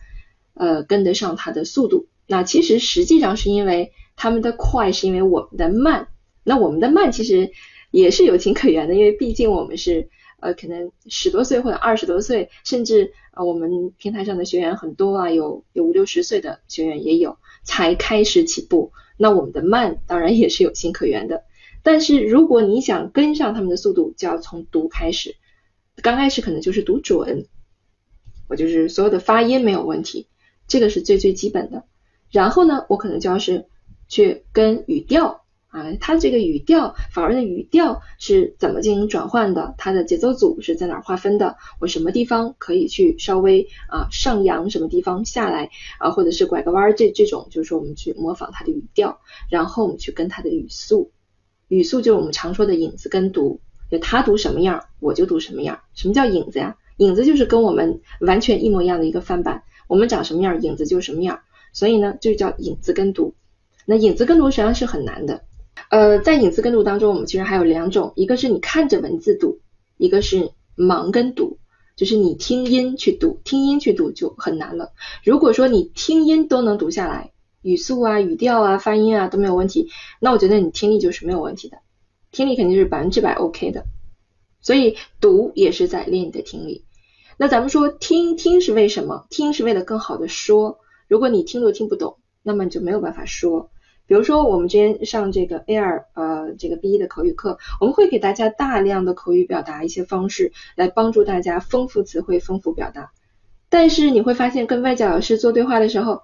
Speaker 2: 呃跟得上他的速度。那其实实际上是因为他们的快是因为我们的慢。那我们的慢其实也是有情可原的，因为毕竟我们是呃可能十多岁或者二十多岁，甚至呃我们平台上的学员很多啊，有有五六十岁的学员也有才开始起步。那我们的慢当然也是有情可原的。但是如果你想跟上他们的速度，就要从读开始。刚开始可能就是读准，我就是所有的发音没有问题，这个是最最基本的。然后呢，我可能就要是去跟语调啊，它这个语调，法文的语调是怎么进行转换的？它的节奏组是在哪划分的？我什么地方可以去稍微啊上扬，什么地方下来啊，或者是拐个弯儿，这这种就是说我们去模仿它的语调，然后我们去跟它的语速，语速就是我们常说的影子跟读。就他读什么样，我就读什么样。什么叫影子呀？影子就是跟我们完全一模一样的一个翻版。我们长什么样，影子就什么样。所以呢，就叫影子跟读。那影子跟读实际上是很难的。呃，在影子跟读当中，我们其实还有两种，一个是你看着文字读，一个是盲跟读，就是你听音去读，听音去读就很难了。如果说你听音都能读下来，语速啊、语调啊、发音啊都没有问题，那我觉得你听力就是没有问题的。听力肯定是百分之百 OK 的，所以读也是在练你的听力。那咱们说听听是为什么？听是为了更好的说。如果你听都听不懂，那么你就没有办法说。比如说我们之前上这个 A 二呃这个 B 一的口语课，我们会给大家大量的口语表达一些方式，来帮助大家丰富词汇、丰富表达。但是你会发现，跟外教老师做对话的时候，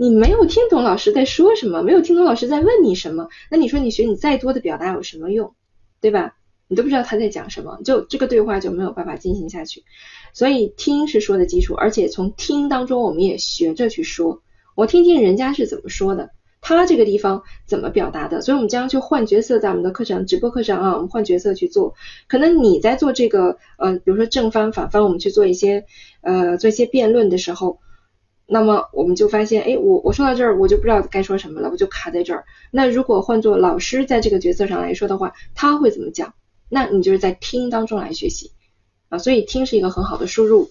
Speaker 2: 你没有听懂老师在说什么，没有听懂老师在问你什么，那你说你学你再多的表达有什么用，对吧？你都不知道他在讲什么，就这个对话就没有办法进行下去。所以听是说的基础，而且从听当中我们也学着去说，我听听人家是怎么说的，他这个地方怎么表达的。所以我们将去换角色，在我们的课程直播课上啊，我们换角色去做。可能你在做这个呃，比如说正方反方，我们去做一些呃做一些辩论的时候。那么我们就发现，哎，我我说到这儿，我就不知道该说什么了，我就卡在这儿。那如果换做老师在这个角色上来说的话，他会怎么讲？那你就是在听当中来学习啊，所以听是一个很好的输入。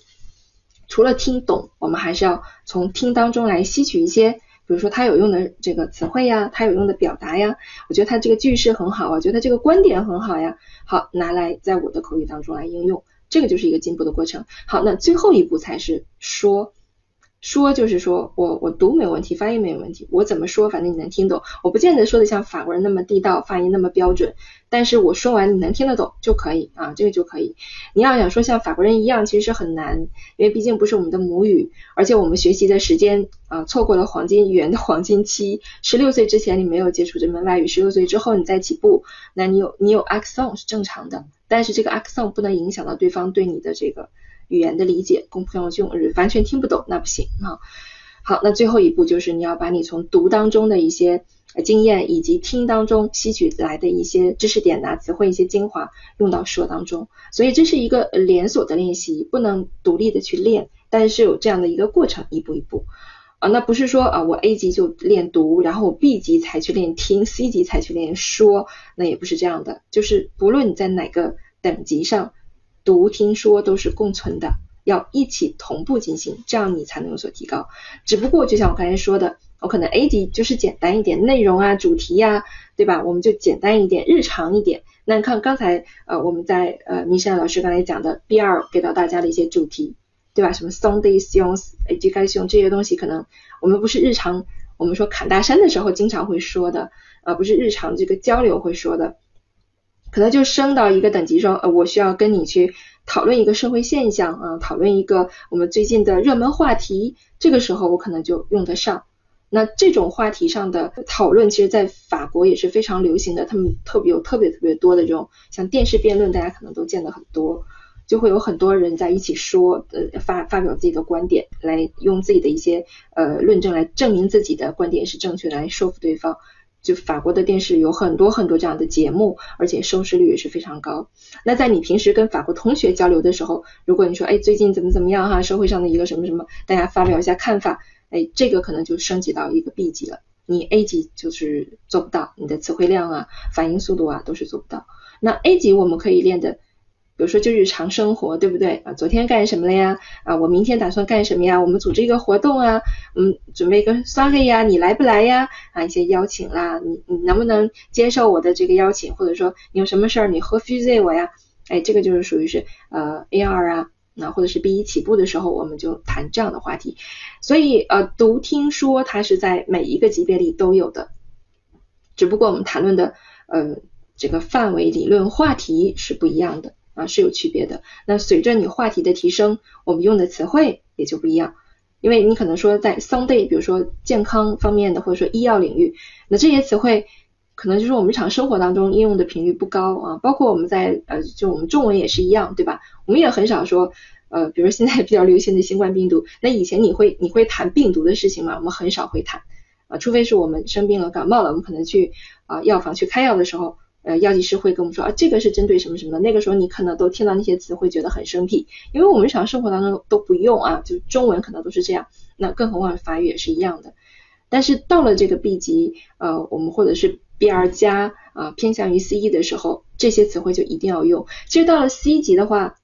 Speaker 2: 除了听懂，我们还是要从听当中来吸取一些，比如说他有用的这个词汇呀，他有用的表达呀，我觉得他这个句式很好啊，觉得他这个观点很好呀，好拿来在我的口语当中来应用，这个就是一个进步的过程。好，那最后一步才是说。说就是说我我读没有问题，发音没有问题，我怎么说反正你能听懂。我不见得说的像法国人那么地道，发音那么标准，但是我说完你能听得懂就可以啊，这个就可以。你要想说像法国人一样，其实是很难，因为毕竟不是我们的母语，而且我们学习的时间啊错过了黄金语言的黄金期。十六岁之前你没有接触这门外语，十六岁之后你再起步，那你有你有 accent 是正常的，但是这个 accent 不能影响到对方对你的这个。语言的理解，公不用用，完全听不懂那不行啊。好，那最后一步就是你要把你从读当中的一些经验，以及听当中吸取来的一些知识点呐、词汇一些精华用到说当中。所以这是一个连锁的练习，不能独立的去练，但是有这样的一个过程，一步一步啊。那不是说啊，我 A 级就练读，然后我 B 级才去练听，C 级才去练说，那也不是这样的。就是不论你在哪个等级上。读听说都是共存的，要一起同步进行，这样你才能有所提高。只不过就像我刚才说的，我可能 A 级就是简单一点，内容啊、主题呀，对吧？我们就简单一点，日常一点。那看刚才呃我们在呃米山老师刚才讲的 B 二给到大家的一些主题，对吧？什么 Sunday songs、education 这些东西，可能我们不是日常我们说砍大山的时候经常会说的，而不是日常这个交流会说的。可能就升到一个等级，说呃，我需要跟你去讨论一个社会现象啊，讨论一个我们最近的热门话题，这个时候我可能就用得上。那这种话题上的讨论，其实在法国也是非常流行的，他们特别有特别特别多的这种像电视辩论，大家可能都见得很多，就会有很多人在一起说，呃，发发表自己的观点，来用自己的一些呃论证来证明自己的观点是正确的，来说服对方。就法国的电视有很多很多这样的节目，而且收视率也是非常高。那在你平时跟法国同学交流的时候，如果你说，哎，最近怎么怎么样哈，社会上的一个什么什么，大家发表一下看法，哎，这个可能就升级到一个 B 级了。你 A 级就是做不到，你的词汇量啊、反应速度啊都是做不到。那 A 级我们可以练的。比如说就日常生活，对不对啊？昨天干什么了呀？啊，我明天打算干什么呀？我们组织一个活动啊，嗯，准备一个刷黑呀，你来不来呀？啊，一些邀请啦，你你能不能接受我的这个邀请？或者说你有什么事儿你和 f u s e 我呀？哎，这个就是属于是呃 A 二啊，那或者是 B 一起步的时候，我们就谈这样的话题。所以呃，读听说它是在每一个级别里都有的，只不过我们谈论的呃这个范围、理论、话题是不一样的。啊，是有区别的。那随着你话题的提升，我们用的词汇也就不一样。因为你可能说在 someday，比如说健康方面的，或者说医药领域，那这些词汇可能就是我们日常生活当中应用的频率不高啊。包括我们在呃，就我们中文也是一样，对吧？我们也很少说呃，比如现在比较流行的新冠病毒，那以前你会你会谈病毒的事情吗？我们很少会谈啊，除非是我们生病了、感冒了，我们可能去啊药房去开药的时候。呃，药剂师会跟我们说啊，这个是针对什么什么。那个时候你可能都听到那些词会觉得很生僻，因为我们日常生活当中都不用啊，就中文可能都是这样。那更何况法语也是一样的。但是到了这个 B 级，呃，我们或者是 B 二加啊，偏向于 C 一的时候，这些词汇就一定要用。其实到了 C 级的话，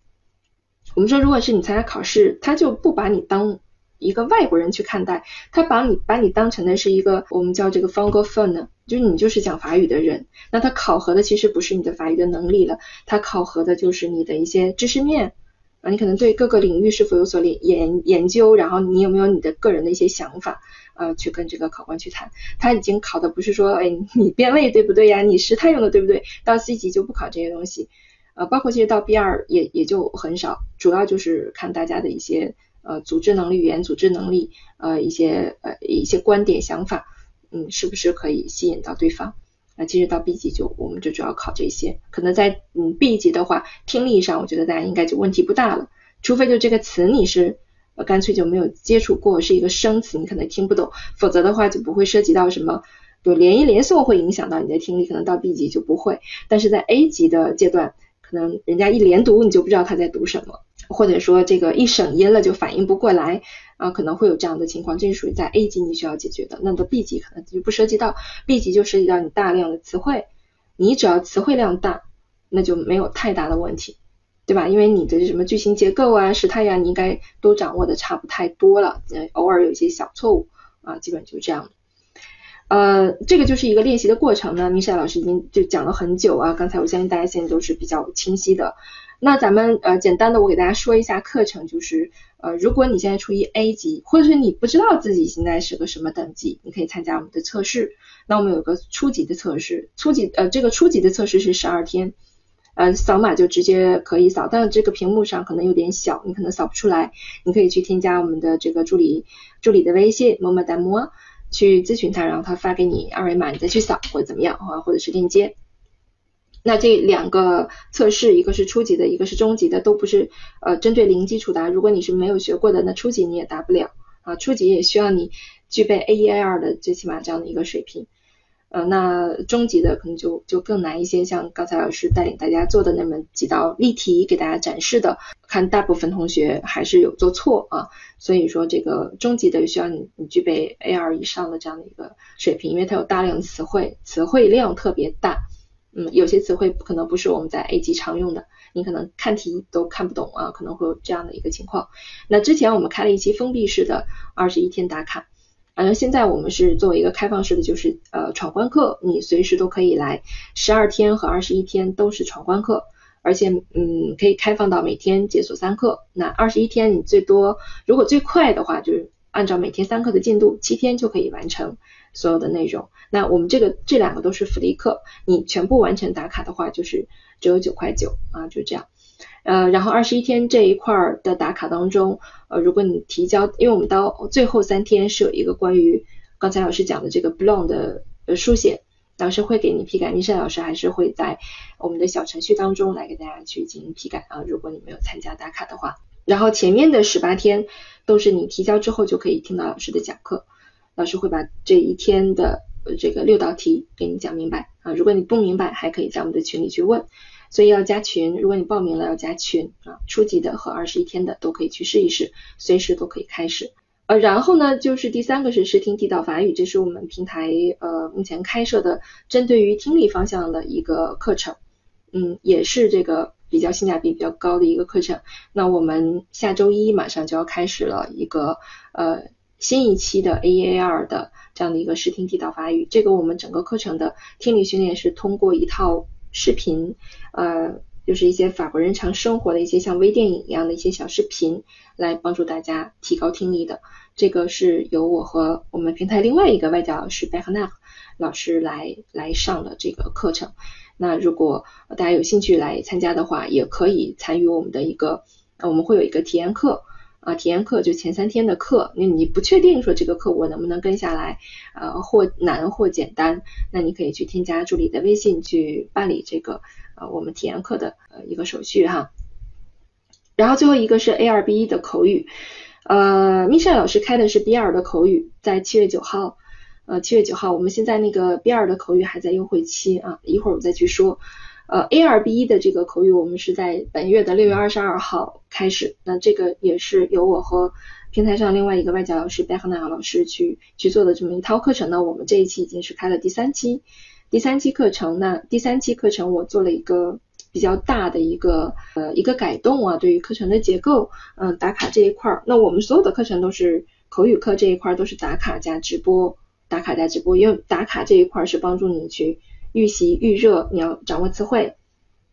Speaker 2: 我们说如果是你参加考试，他就不把你当。一个外国人去看待，他把你把你当成的是一个我们叫这个 francophone，就是你就是讲法语的人，那他考核的其实不是你的法语的能力了，他考核的就是你的一些知识面啊，你可能对各个领域是否有所研研研究，然后你有没有你的个人的一些想法啊，去跟这个考官去谈。他已经考的不是说，哎，你编位对不对呀？你时态用的对不对？到 C 级就不考这些东西，呃，包括其实到 B 二也也就很少，主要就是看大家的一些。呃，组织能力、语言组织能力，呃，一些呃一些观点想法，嗯，是不是可以吸引到对方？那，其实到 B 级就我们就主要考这些。可能在嗯 B 级的话，听力上我觉得大家应该就问题不大了，除非就这个词你是呃干脆就没有接触过，是一个生词，你可能听不懂，否则的话就不会涉及到什么，就连音连诵会影响到你的听力，可能到 B 级就不会。但是在 A 级的阶段，可能人家一连读你就不知道他在读什么。或者说这个一省音了就反应不过来啊，可能会有这样的情况，这是属于在 A 级你需要解决的。那到 B 级可能就不涉及到，B 级就涉及到你大量的词汇，你只要词汇量大，那就没有太大的问题，对吧？因为你的什么句型结构啊、时态呀，你应该都掌握的差不太多了，偶尔有一些小错误啊，基本就这样。呃，这个就是一个练习的过程呢。米莎老师已经就讲了很久啊，刚才我相信大家现在都是比较清晰的。那咱们呃简单的我给大家说一下课程，就是呃如果你现在处于 A 级，或者是你不知道自己现在是个什么等级，你可以参加我们的测试。那我们有个初级的测试，初级呃这个初级的测试是十二天，呃扫码就直接可以扫，但是这个屏幕上可能有点小，你可能扫不出来，你可以去添加我们的这个助理助理的微信么么哒么去咨询他，然后他发给你二维码，你再去扫或者怎么样啊，或者是链接。那这两个测试，一个是初级的，一个是中级的，都不是呃针对零基础的。如果你是没有学过的，那初级你也答不了啊。初级也需要你具备 A 一 A 二的最起码这样的一个水平。呃，那中级的可能就就更难一些。像刚才老师带领大家做的那么几道例题给大家展示的，看大部分同学还是有做错啊。所以说这个中级的需要你你具备 A 二以上的这样的一个水平，因为它有大量的词汇，词汇量特别大。嗯，有些词汇可能不是我们在 A 级常用的，你可能看题都看不懂啊，可能会有这样的一个情况。那之前我们开了一期封闭式的二十一天打卡，啊，现在我们是作为一个开放式的，就是呃闯关课，你随时都可以来，十二天和二十一天都是闯关课，而且嗯可以开放到每天解锁三课。那二十一天你最多如果最快的话，就是按照每天三课的进度，七天就可以完成。所有的内容，那我们这个这两个都是福利课，你全部完成打卡的话，就是只有九块九啊，就这样。呃，然后二十一天这一块的打卡当中，呃，如果你提交，因为我们到最后三天是有一个关于刚才老师讲的这个 b l o n 的书写，老师会给你批改，米珊老师还是会在我们的小程序当中来给大家去进行批改啊。如果你没有参加打卡的话，然后前面的十八天都是你提交之后就可以听到老师的讲课。老师会把这一天的这个六道题给你讲明白啊，如果你不明白，还可以在我们的群里去问，所以要加群。如果你报名了要加群啊，初级的和二十一天的都可以去试一试，随时都可以开始。呃，然后呢，就是第三个是视听地道法语，这是我们平台呃目前开设的针对于听力方向的一个课程，嗯，也是这个比较性价比比较高的一个课程。那我们下周一马上就要开始了一个呃。新一期的 A A R 的这样的一个视听地道法语，这个我们整个课程的听力训练是通过一套视频，呃，就是一些法国人常生活的一些像微电影一样的一些小视频，来帮助大家提高听力的。这个是由我和我们平台另外一个外教老师贝赫纳老师来来上的这个课程。那如果大家有兴趣来参加的话，也可以参与我们的一个，我们会有一个体验课。啊，体验课就前三天的课，那你不确定说这个课我能不能跟下来，呃，或难或简单，那你可以去添加助理的微信去办理这个呃我们体验课的呃一个手续哈。然后最后一个是 A 二 B 一的口语，呃，米莎老师开的是 B 二的口语，在七月九号，呃，七月九号，我们现在那个 B 二的口语还在优惠期啊，一会儿我再去说。呃，A 二 B 一的这个口语，我们是在本月的六月二十二号开始。那这个也是由我和平台上另外一个外教老师贝赫纳老师去去做的这么一套课程呢。我们这一期已经是开了第三期，第三期课程。那第三期课程我做了一个比较大的一个呃一个改动啊，对于课程的结构，嗯，打卡这一块儿。那我们所有的课程都是口语课这一块都是打卡加直播，打卡加直播，因为打卡这一块是帮助你去。预习预热，你要掌握词汇，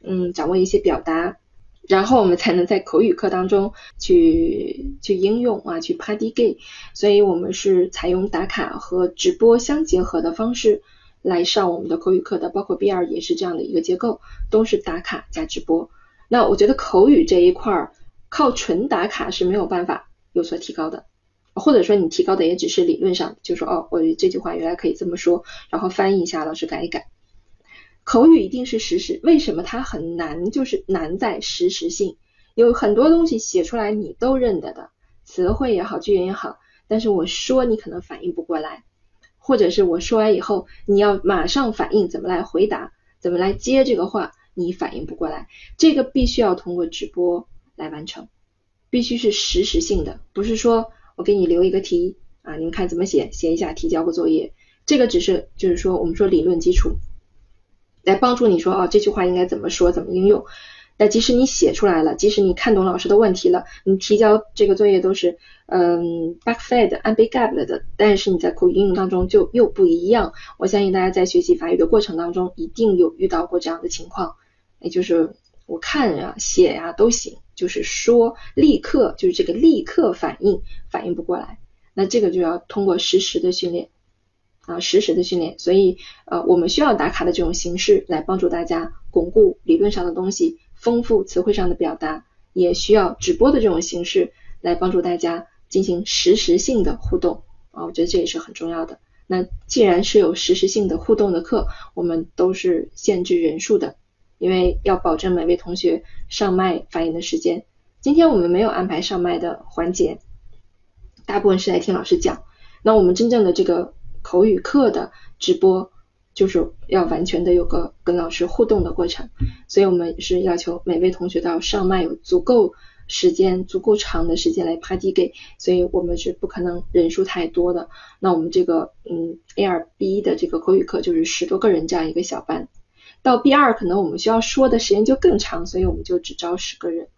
Speaker 2: 嗯，掌握一些表达，然后我们才能在口语课当中去去应用啊，去 party gay。所以我们是采用打卡和直播相结合的方式来上我们的口语课的，包括 B 二也是这样的一个结构，都是打卡加直播。那我觉得口语这一块儿靠纯打卡是没有办法有所提高的，或者说你提高的也只是理论上，就说哦，我这句话原来可以这么说，然后翻译一下，老师改一改。口语一定是实时，为什么它很难？就是难在实时性，有很多东西写出来你都认得的，词汇也好，句型也好，但是我说你可能反应不过来，或者是我说完以后你要马上反应怎么来回答，怎么来接这个话，你反应不过来，这个必须要通过直播来完成，必须是实时性的，不是说我给你留一个题啊，你们看怎么写，写一下提交个作业，这个只是就是说我们说理论基础。来帮助你说哦，这句话应该怎么说，怎么应用。但即使你写出来了，即使你看懂老师的问题了，你提交这个作业都是嗯 backfed 按被 gap 了的，但是你在口语应用当中就又不一样。我相信大家在学习法语的过程当中，一定有遇到过这样的情况，也就是我看呀、写呀都行，就是说立刻就是这个立刻反应反应不过来，那这个就要通过实时的训练。啊，实时的训练，所以呃，我们需要打卡的这种形式来帮助大家巩固理论上的东西，丰富词汇上的表达，也需要直播的这种形式来帮助大家进行实时性的互动啊，我觉得这也是很重要的。那既然是有实时性的互动的课，我们都是限制人数的，因为要保证每位同学上麦发言的时间。今天我们没有安排上麦的环节，大部分是来听老师讲。那我们真正的这个。口语课的直播就是要完全的有个跟老师互动的过程，所以我们是要求每位同学都要上麦有足够时间、足够长的时间来 party 给，所以我们是不可能人数太多的。那我们这个嗯 A 二 B 的这个口语课就是十多个人这样一个小班，到 B 二可能我们需要说的时间就更长，所以我们就只招十个人。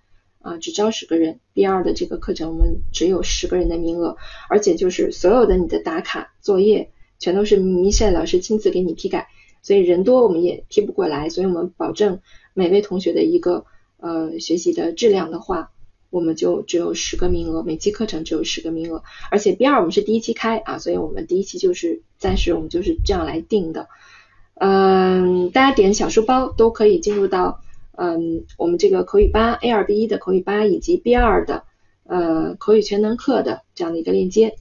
Speaker 2: 啊，只招十个人。B 二的这个课程我们只有十个人的名额，而且就是所有的你的打卡作业。全都是米晒老师亲自给你批改，所以人多我们也批不过来，所以我们保证每位同学的一个呃学习的质量的话，我们就只有十个名额，每期课程只有十个名额，而且 B 二我们是第一期开啊，所以我们第一期就是暂时我们就是这样来定的，嗯，大家点小书包都可以进入到嗯我们这个口语八 A 二 B 一的口语八以及 B 二的呃口语全能课的这样的一个链接。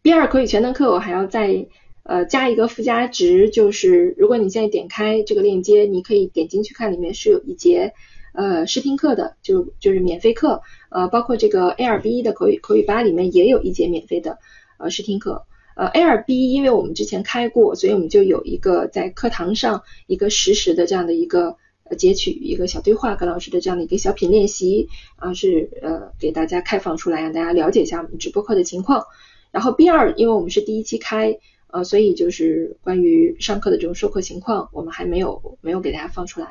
Speaker 2: B 二口语全能课，我还要再呃加一个附加值，就是如果你现在点开这个链接，你可以点进去看，里面是有一节呃视听课的，就就是免费课，呃包括这个 A 二 B 一的口语口语八里面也有一节免费的呃视听课，呃 A 二 B 一因为我们之前开过，所以我们就有一个在课堂上一个实时的这样的一个截取一个小对话跟老师的这样的一个小品练习啊是呃给大家开放出来，让大家了解一下我们直播课的情况。然后 B 二，因为我们是第一期开，呃，所以就是关于上课的这种授课情况，我们还没有没有给大家放出来。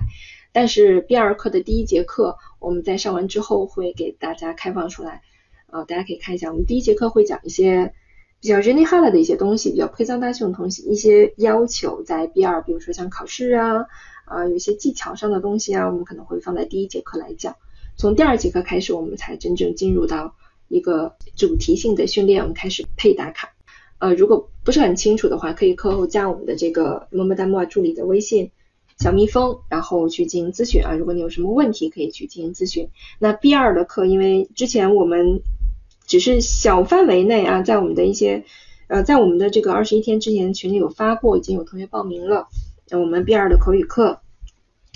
Speaker 2: 但是 B 二课的第一节课，我们在上完之后会给大家开放出来，呃，大家可以看一下，我们第一节课会讲一些比较 general 的一些东西，比较 presentation 的东西，一些要求在 B 二，比如说像考试啊，啊，有些技巧上的东西啊，我们可能会放在第一节课来讲。从第二节课开始，我们才真正进入到。一个主题性的训练，我们开始配打卡。呃，如果不是很清楚的话，可以课后加我们的这个么么哒木啊助理的微信小蜜蜂，然后去进行咨询啊。如果你有什么问题，可以去进行咨询。那 B 二的课，因为之前我们只是小范围内啊，在我们的一些呃，在我们的这个二十一天之前群里有发过，已经有同学报名了。我们 B 二的口语课，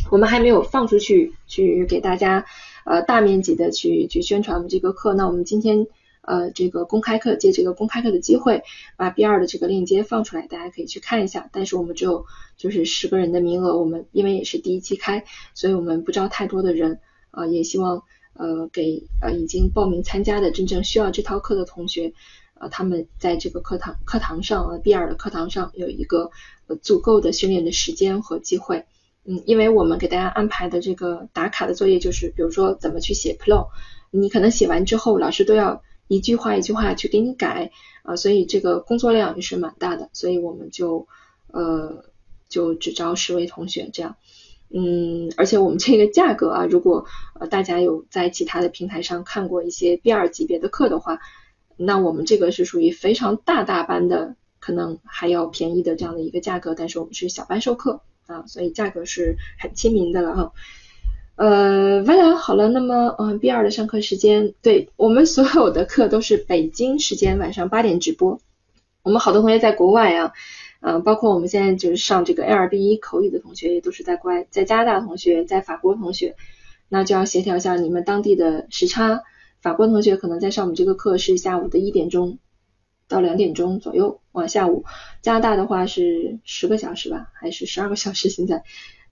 Speaker 2: 我们还没有放出去去给大家。呃，大面积的去去宣传我们这个课，那我们今天呃这个公开课借这个公开课的机会，把 B 二的这个链接放出来，大家可以去看一下。但是我们只有就是十个人的名额，我们因为也是第一期开，所以我们不招太多的人啊，也希望呃给呃已经报名参加的真正需要这套课的同学，呃他们在这个课堂课堂上呃 B 二的课堂上有一个呃足够的训练的时间和机会。嗯，因为我们给大家安排的这个打卡的作业就是，比如说怎么去写 Pro，你可能写完之后，老师都要一句话一句话去给你改啊，所以这个工作量也是蛮大的，所以我们就呃就只招十位同学这样，嗯，而且我们这个价格啊，如果呃大家有在其他的平台上看过一些 B 二级别的课的话，那我们这个是属于非常大大班的，可能还要便宜的这样的一个价格，但是我们是小班授课。啊，所以价格是很亲民的了哈。呃，完了，好了，那么嗯，B 二的上课时间，对我们所有的课都是北京时间晚上八点直播。我们好多同学在国外啊，嗯，包括我们现在就是上这个 A 二 B 一口语的同学，也都是在国外，在加拿大同学，在法国同学，那就要协调一下你们当地的时差。法国同学可能在上我们这个课是下午的一点钟。到两点钟左右，往下午。加拿大的话是十个小时吧，还是十二个小时？现在，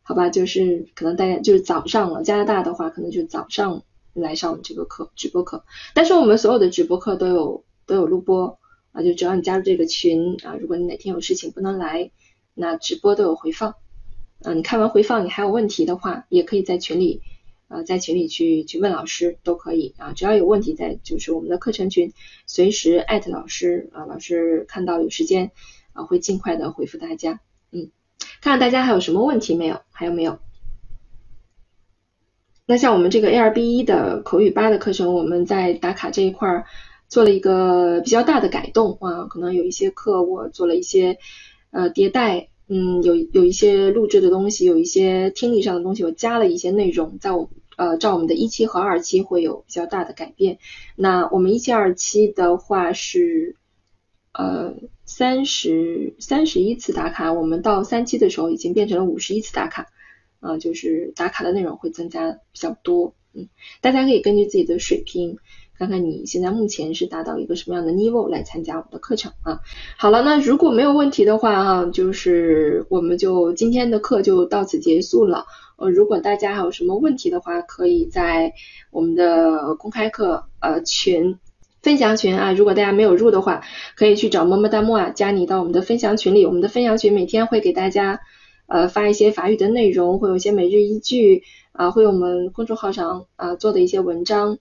Speaker 2: 好吧，就是可能大家就是早上了。加拿大的话，可能就早上来上我们这个课，直播课。但是我们所有的直播课都有都有录播啊，就只要你加入这个群啊，如果你哪天有事情不能来，那直播都有回放嗯，你看完回放你还有问题的话，也可以在群里，呃，在群里去去问老师都可以啊，只要有问题在就是我们的课程群，随时艾特老师啊，老师看到有时间啊会尽快的回复大家，嗯，看看大家还有什么问题没有？还有没有？那像我们这个 A 二 B 一的口语八的课程，我们在打卡这一块儿做了一个比较大的改动啊，可能有一些课我做了一些呃迭代。嗯，有有一些录制的东西，有一些听力上的东西，我加了一些内容，在我呃照我们的一期和二期会有比较大的改变。那我们一期二期的话是呃三十三十一次打卡，我们到三期的时候已经变成了五十一次打卡，啊，就是打卡的内容会增加比较多。嗯，大家可以根据自己的水平。看看你现在目前是达到一个什么样的 level 来参加我们的课程啊？好了，那如果没有问题的话啊，就是我们就今天的课就到此结束了。呃，如果大家还有什么问题的话，可以在我们的公开课呃群分享群啊，如果大家没有入的话，可以去找么么哒木啊，加你到我们的分享群里。我们的分享群每天会给大家呃发一些法语的内容，会有一些每日一句啊，会有我们公众号上啊做的一些文章。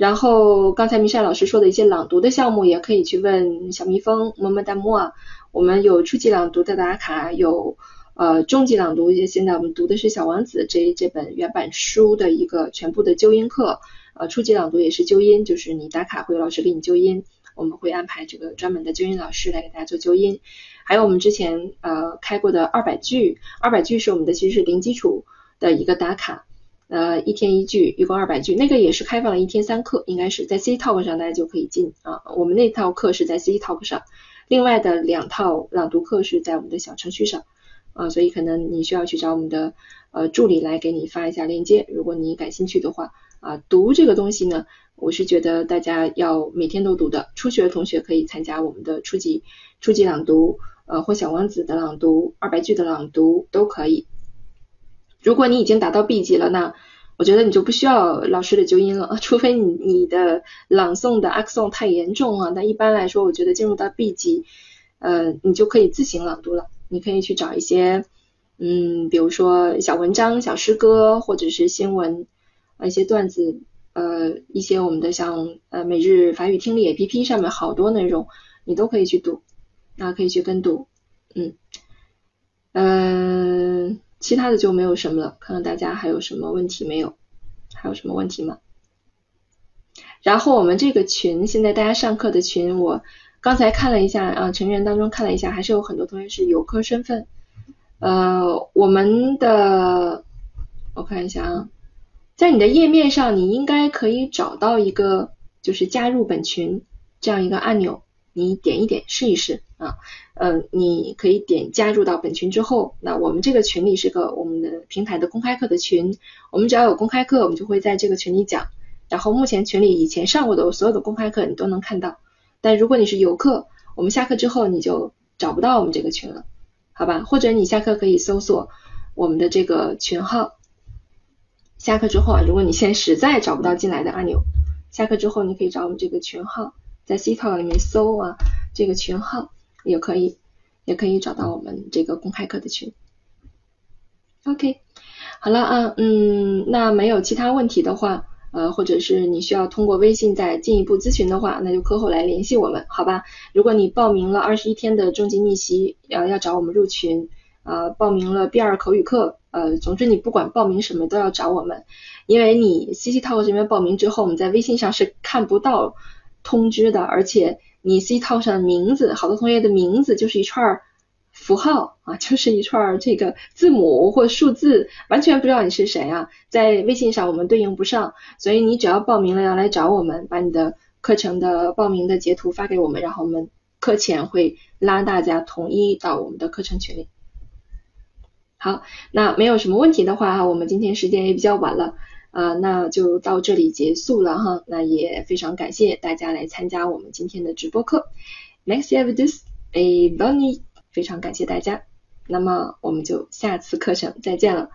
Speaker 2: 然后刚才明善老师说的一些朗读的项目，也可以去问小蜜蜂么么哒木啊。我们有初级朗读的打卡，有呃中级朗读，现在我们读的是《小王子》这这本原版书的一个全部的纠音课。呃，初级朗读也是纠音，就是你打卡会有老师给你纠音，我们会安排这个专门的纠音老师来给大家做纠音。还有我们之前呃开过的二百句，二百句是我们的其实是零基础的一个打卡。呃，一天一句，一共二百句，那个也是开放了一天三课，应该是在 C Talk 上大家就可以进啊。我们那套课是在 C Talk 上，另外的两套朗读课是在我们的小程序上啊，所以可能你需要去找我们的呃助理来给你发一下链接，如果你感兴趣的话啊。读这个东西呢，我是觉得大家要每天都读的，初学的同学可以参加我们的初级初级朗读，呃或小王子的朗读，二百句的朗读都可以。如果你已经达到 B 级了，那我觉得你就不需要老师的纠音了，除非你你的朗诵的 a c c e n 太严重啊。那一般来说，我觉得进入到 B 级，呃，你就可以自行朗读了。你可以去找一些，嗯，比如说小文章、小诗歌，或者是新闻，一些段子，呃，一些我们的像呃每日法语听力 APP 上面好多内容，你都可以去读，那可以去跟读，嗯，嗯。其他的就没有什么了，看看大家还有什么问题没有？还有什么问题吗？然后我们这个群，现在大家上课的群，我刚才看了一下啊，成员当中看了一下，还是有很多同学是游客身份。呃，我们的我看一下啊，在你的页面上，你应该可以找到一个就是加入本群这样一个按钮，你点一点试一试啊。嗯，你可以点加入到本群之后，那我们这个群里是个我们的平台的公开课的群，我们只要有公开课，我们就会在这个群里讲。然后目前群里以前上过的所有的公开课你都能看到，但如果你是游客，我们下课之后你就找不到我们这个群了，好吧？或者你下课可以搜索我们的这个群号，下课之后啊，如果你现在实在找不到进来的按钮，下课之后你可以找我们这个群号，在 C Talk 里面搜啊这个群号。也可以，也可以找到我们这个公开课的群。OK，好了啊，嗯，那没有其他问题的话，呃，或者是你需要通过微信再进一步咨询的话，那就课后来联系我们，好吧？如果你报名了二十一天的中级逆袭，要要找我们入群，啊，报名了 B 二口语课，呃，总之你不管报名什么都要找我们，因为你 CC Talk 这边报名之后，我们在微信上是看不到通知的，而且。你 C 套上的名字，好多同学的名字就是一串符号啊，就是一串这个字母或数字，完全不知道你是谁啊。在微信上我们对应不上，所以你只要报名了要来找我们，把你的课程的报名的截图发给我们，然后我们课前会拉大家统一到我们的课程群里。好，那没有什么问题的话，我们今天时间也比较晚了。啊，那就到这里结束了哈。那也非常感谢大家来参加我们今天的直播课。Next have this a bunny，非常感谢大家。那么我们就下次课程再见了。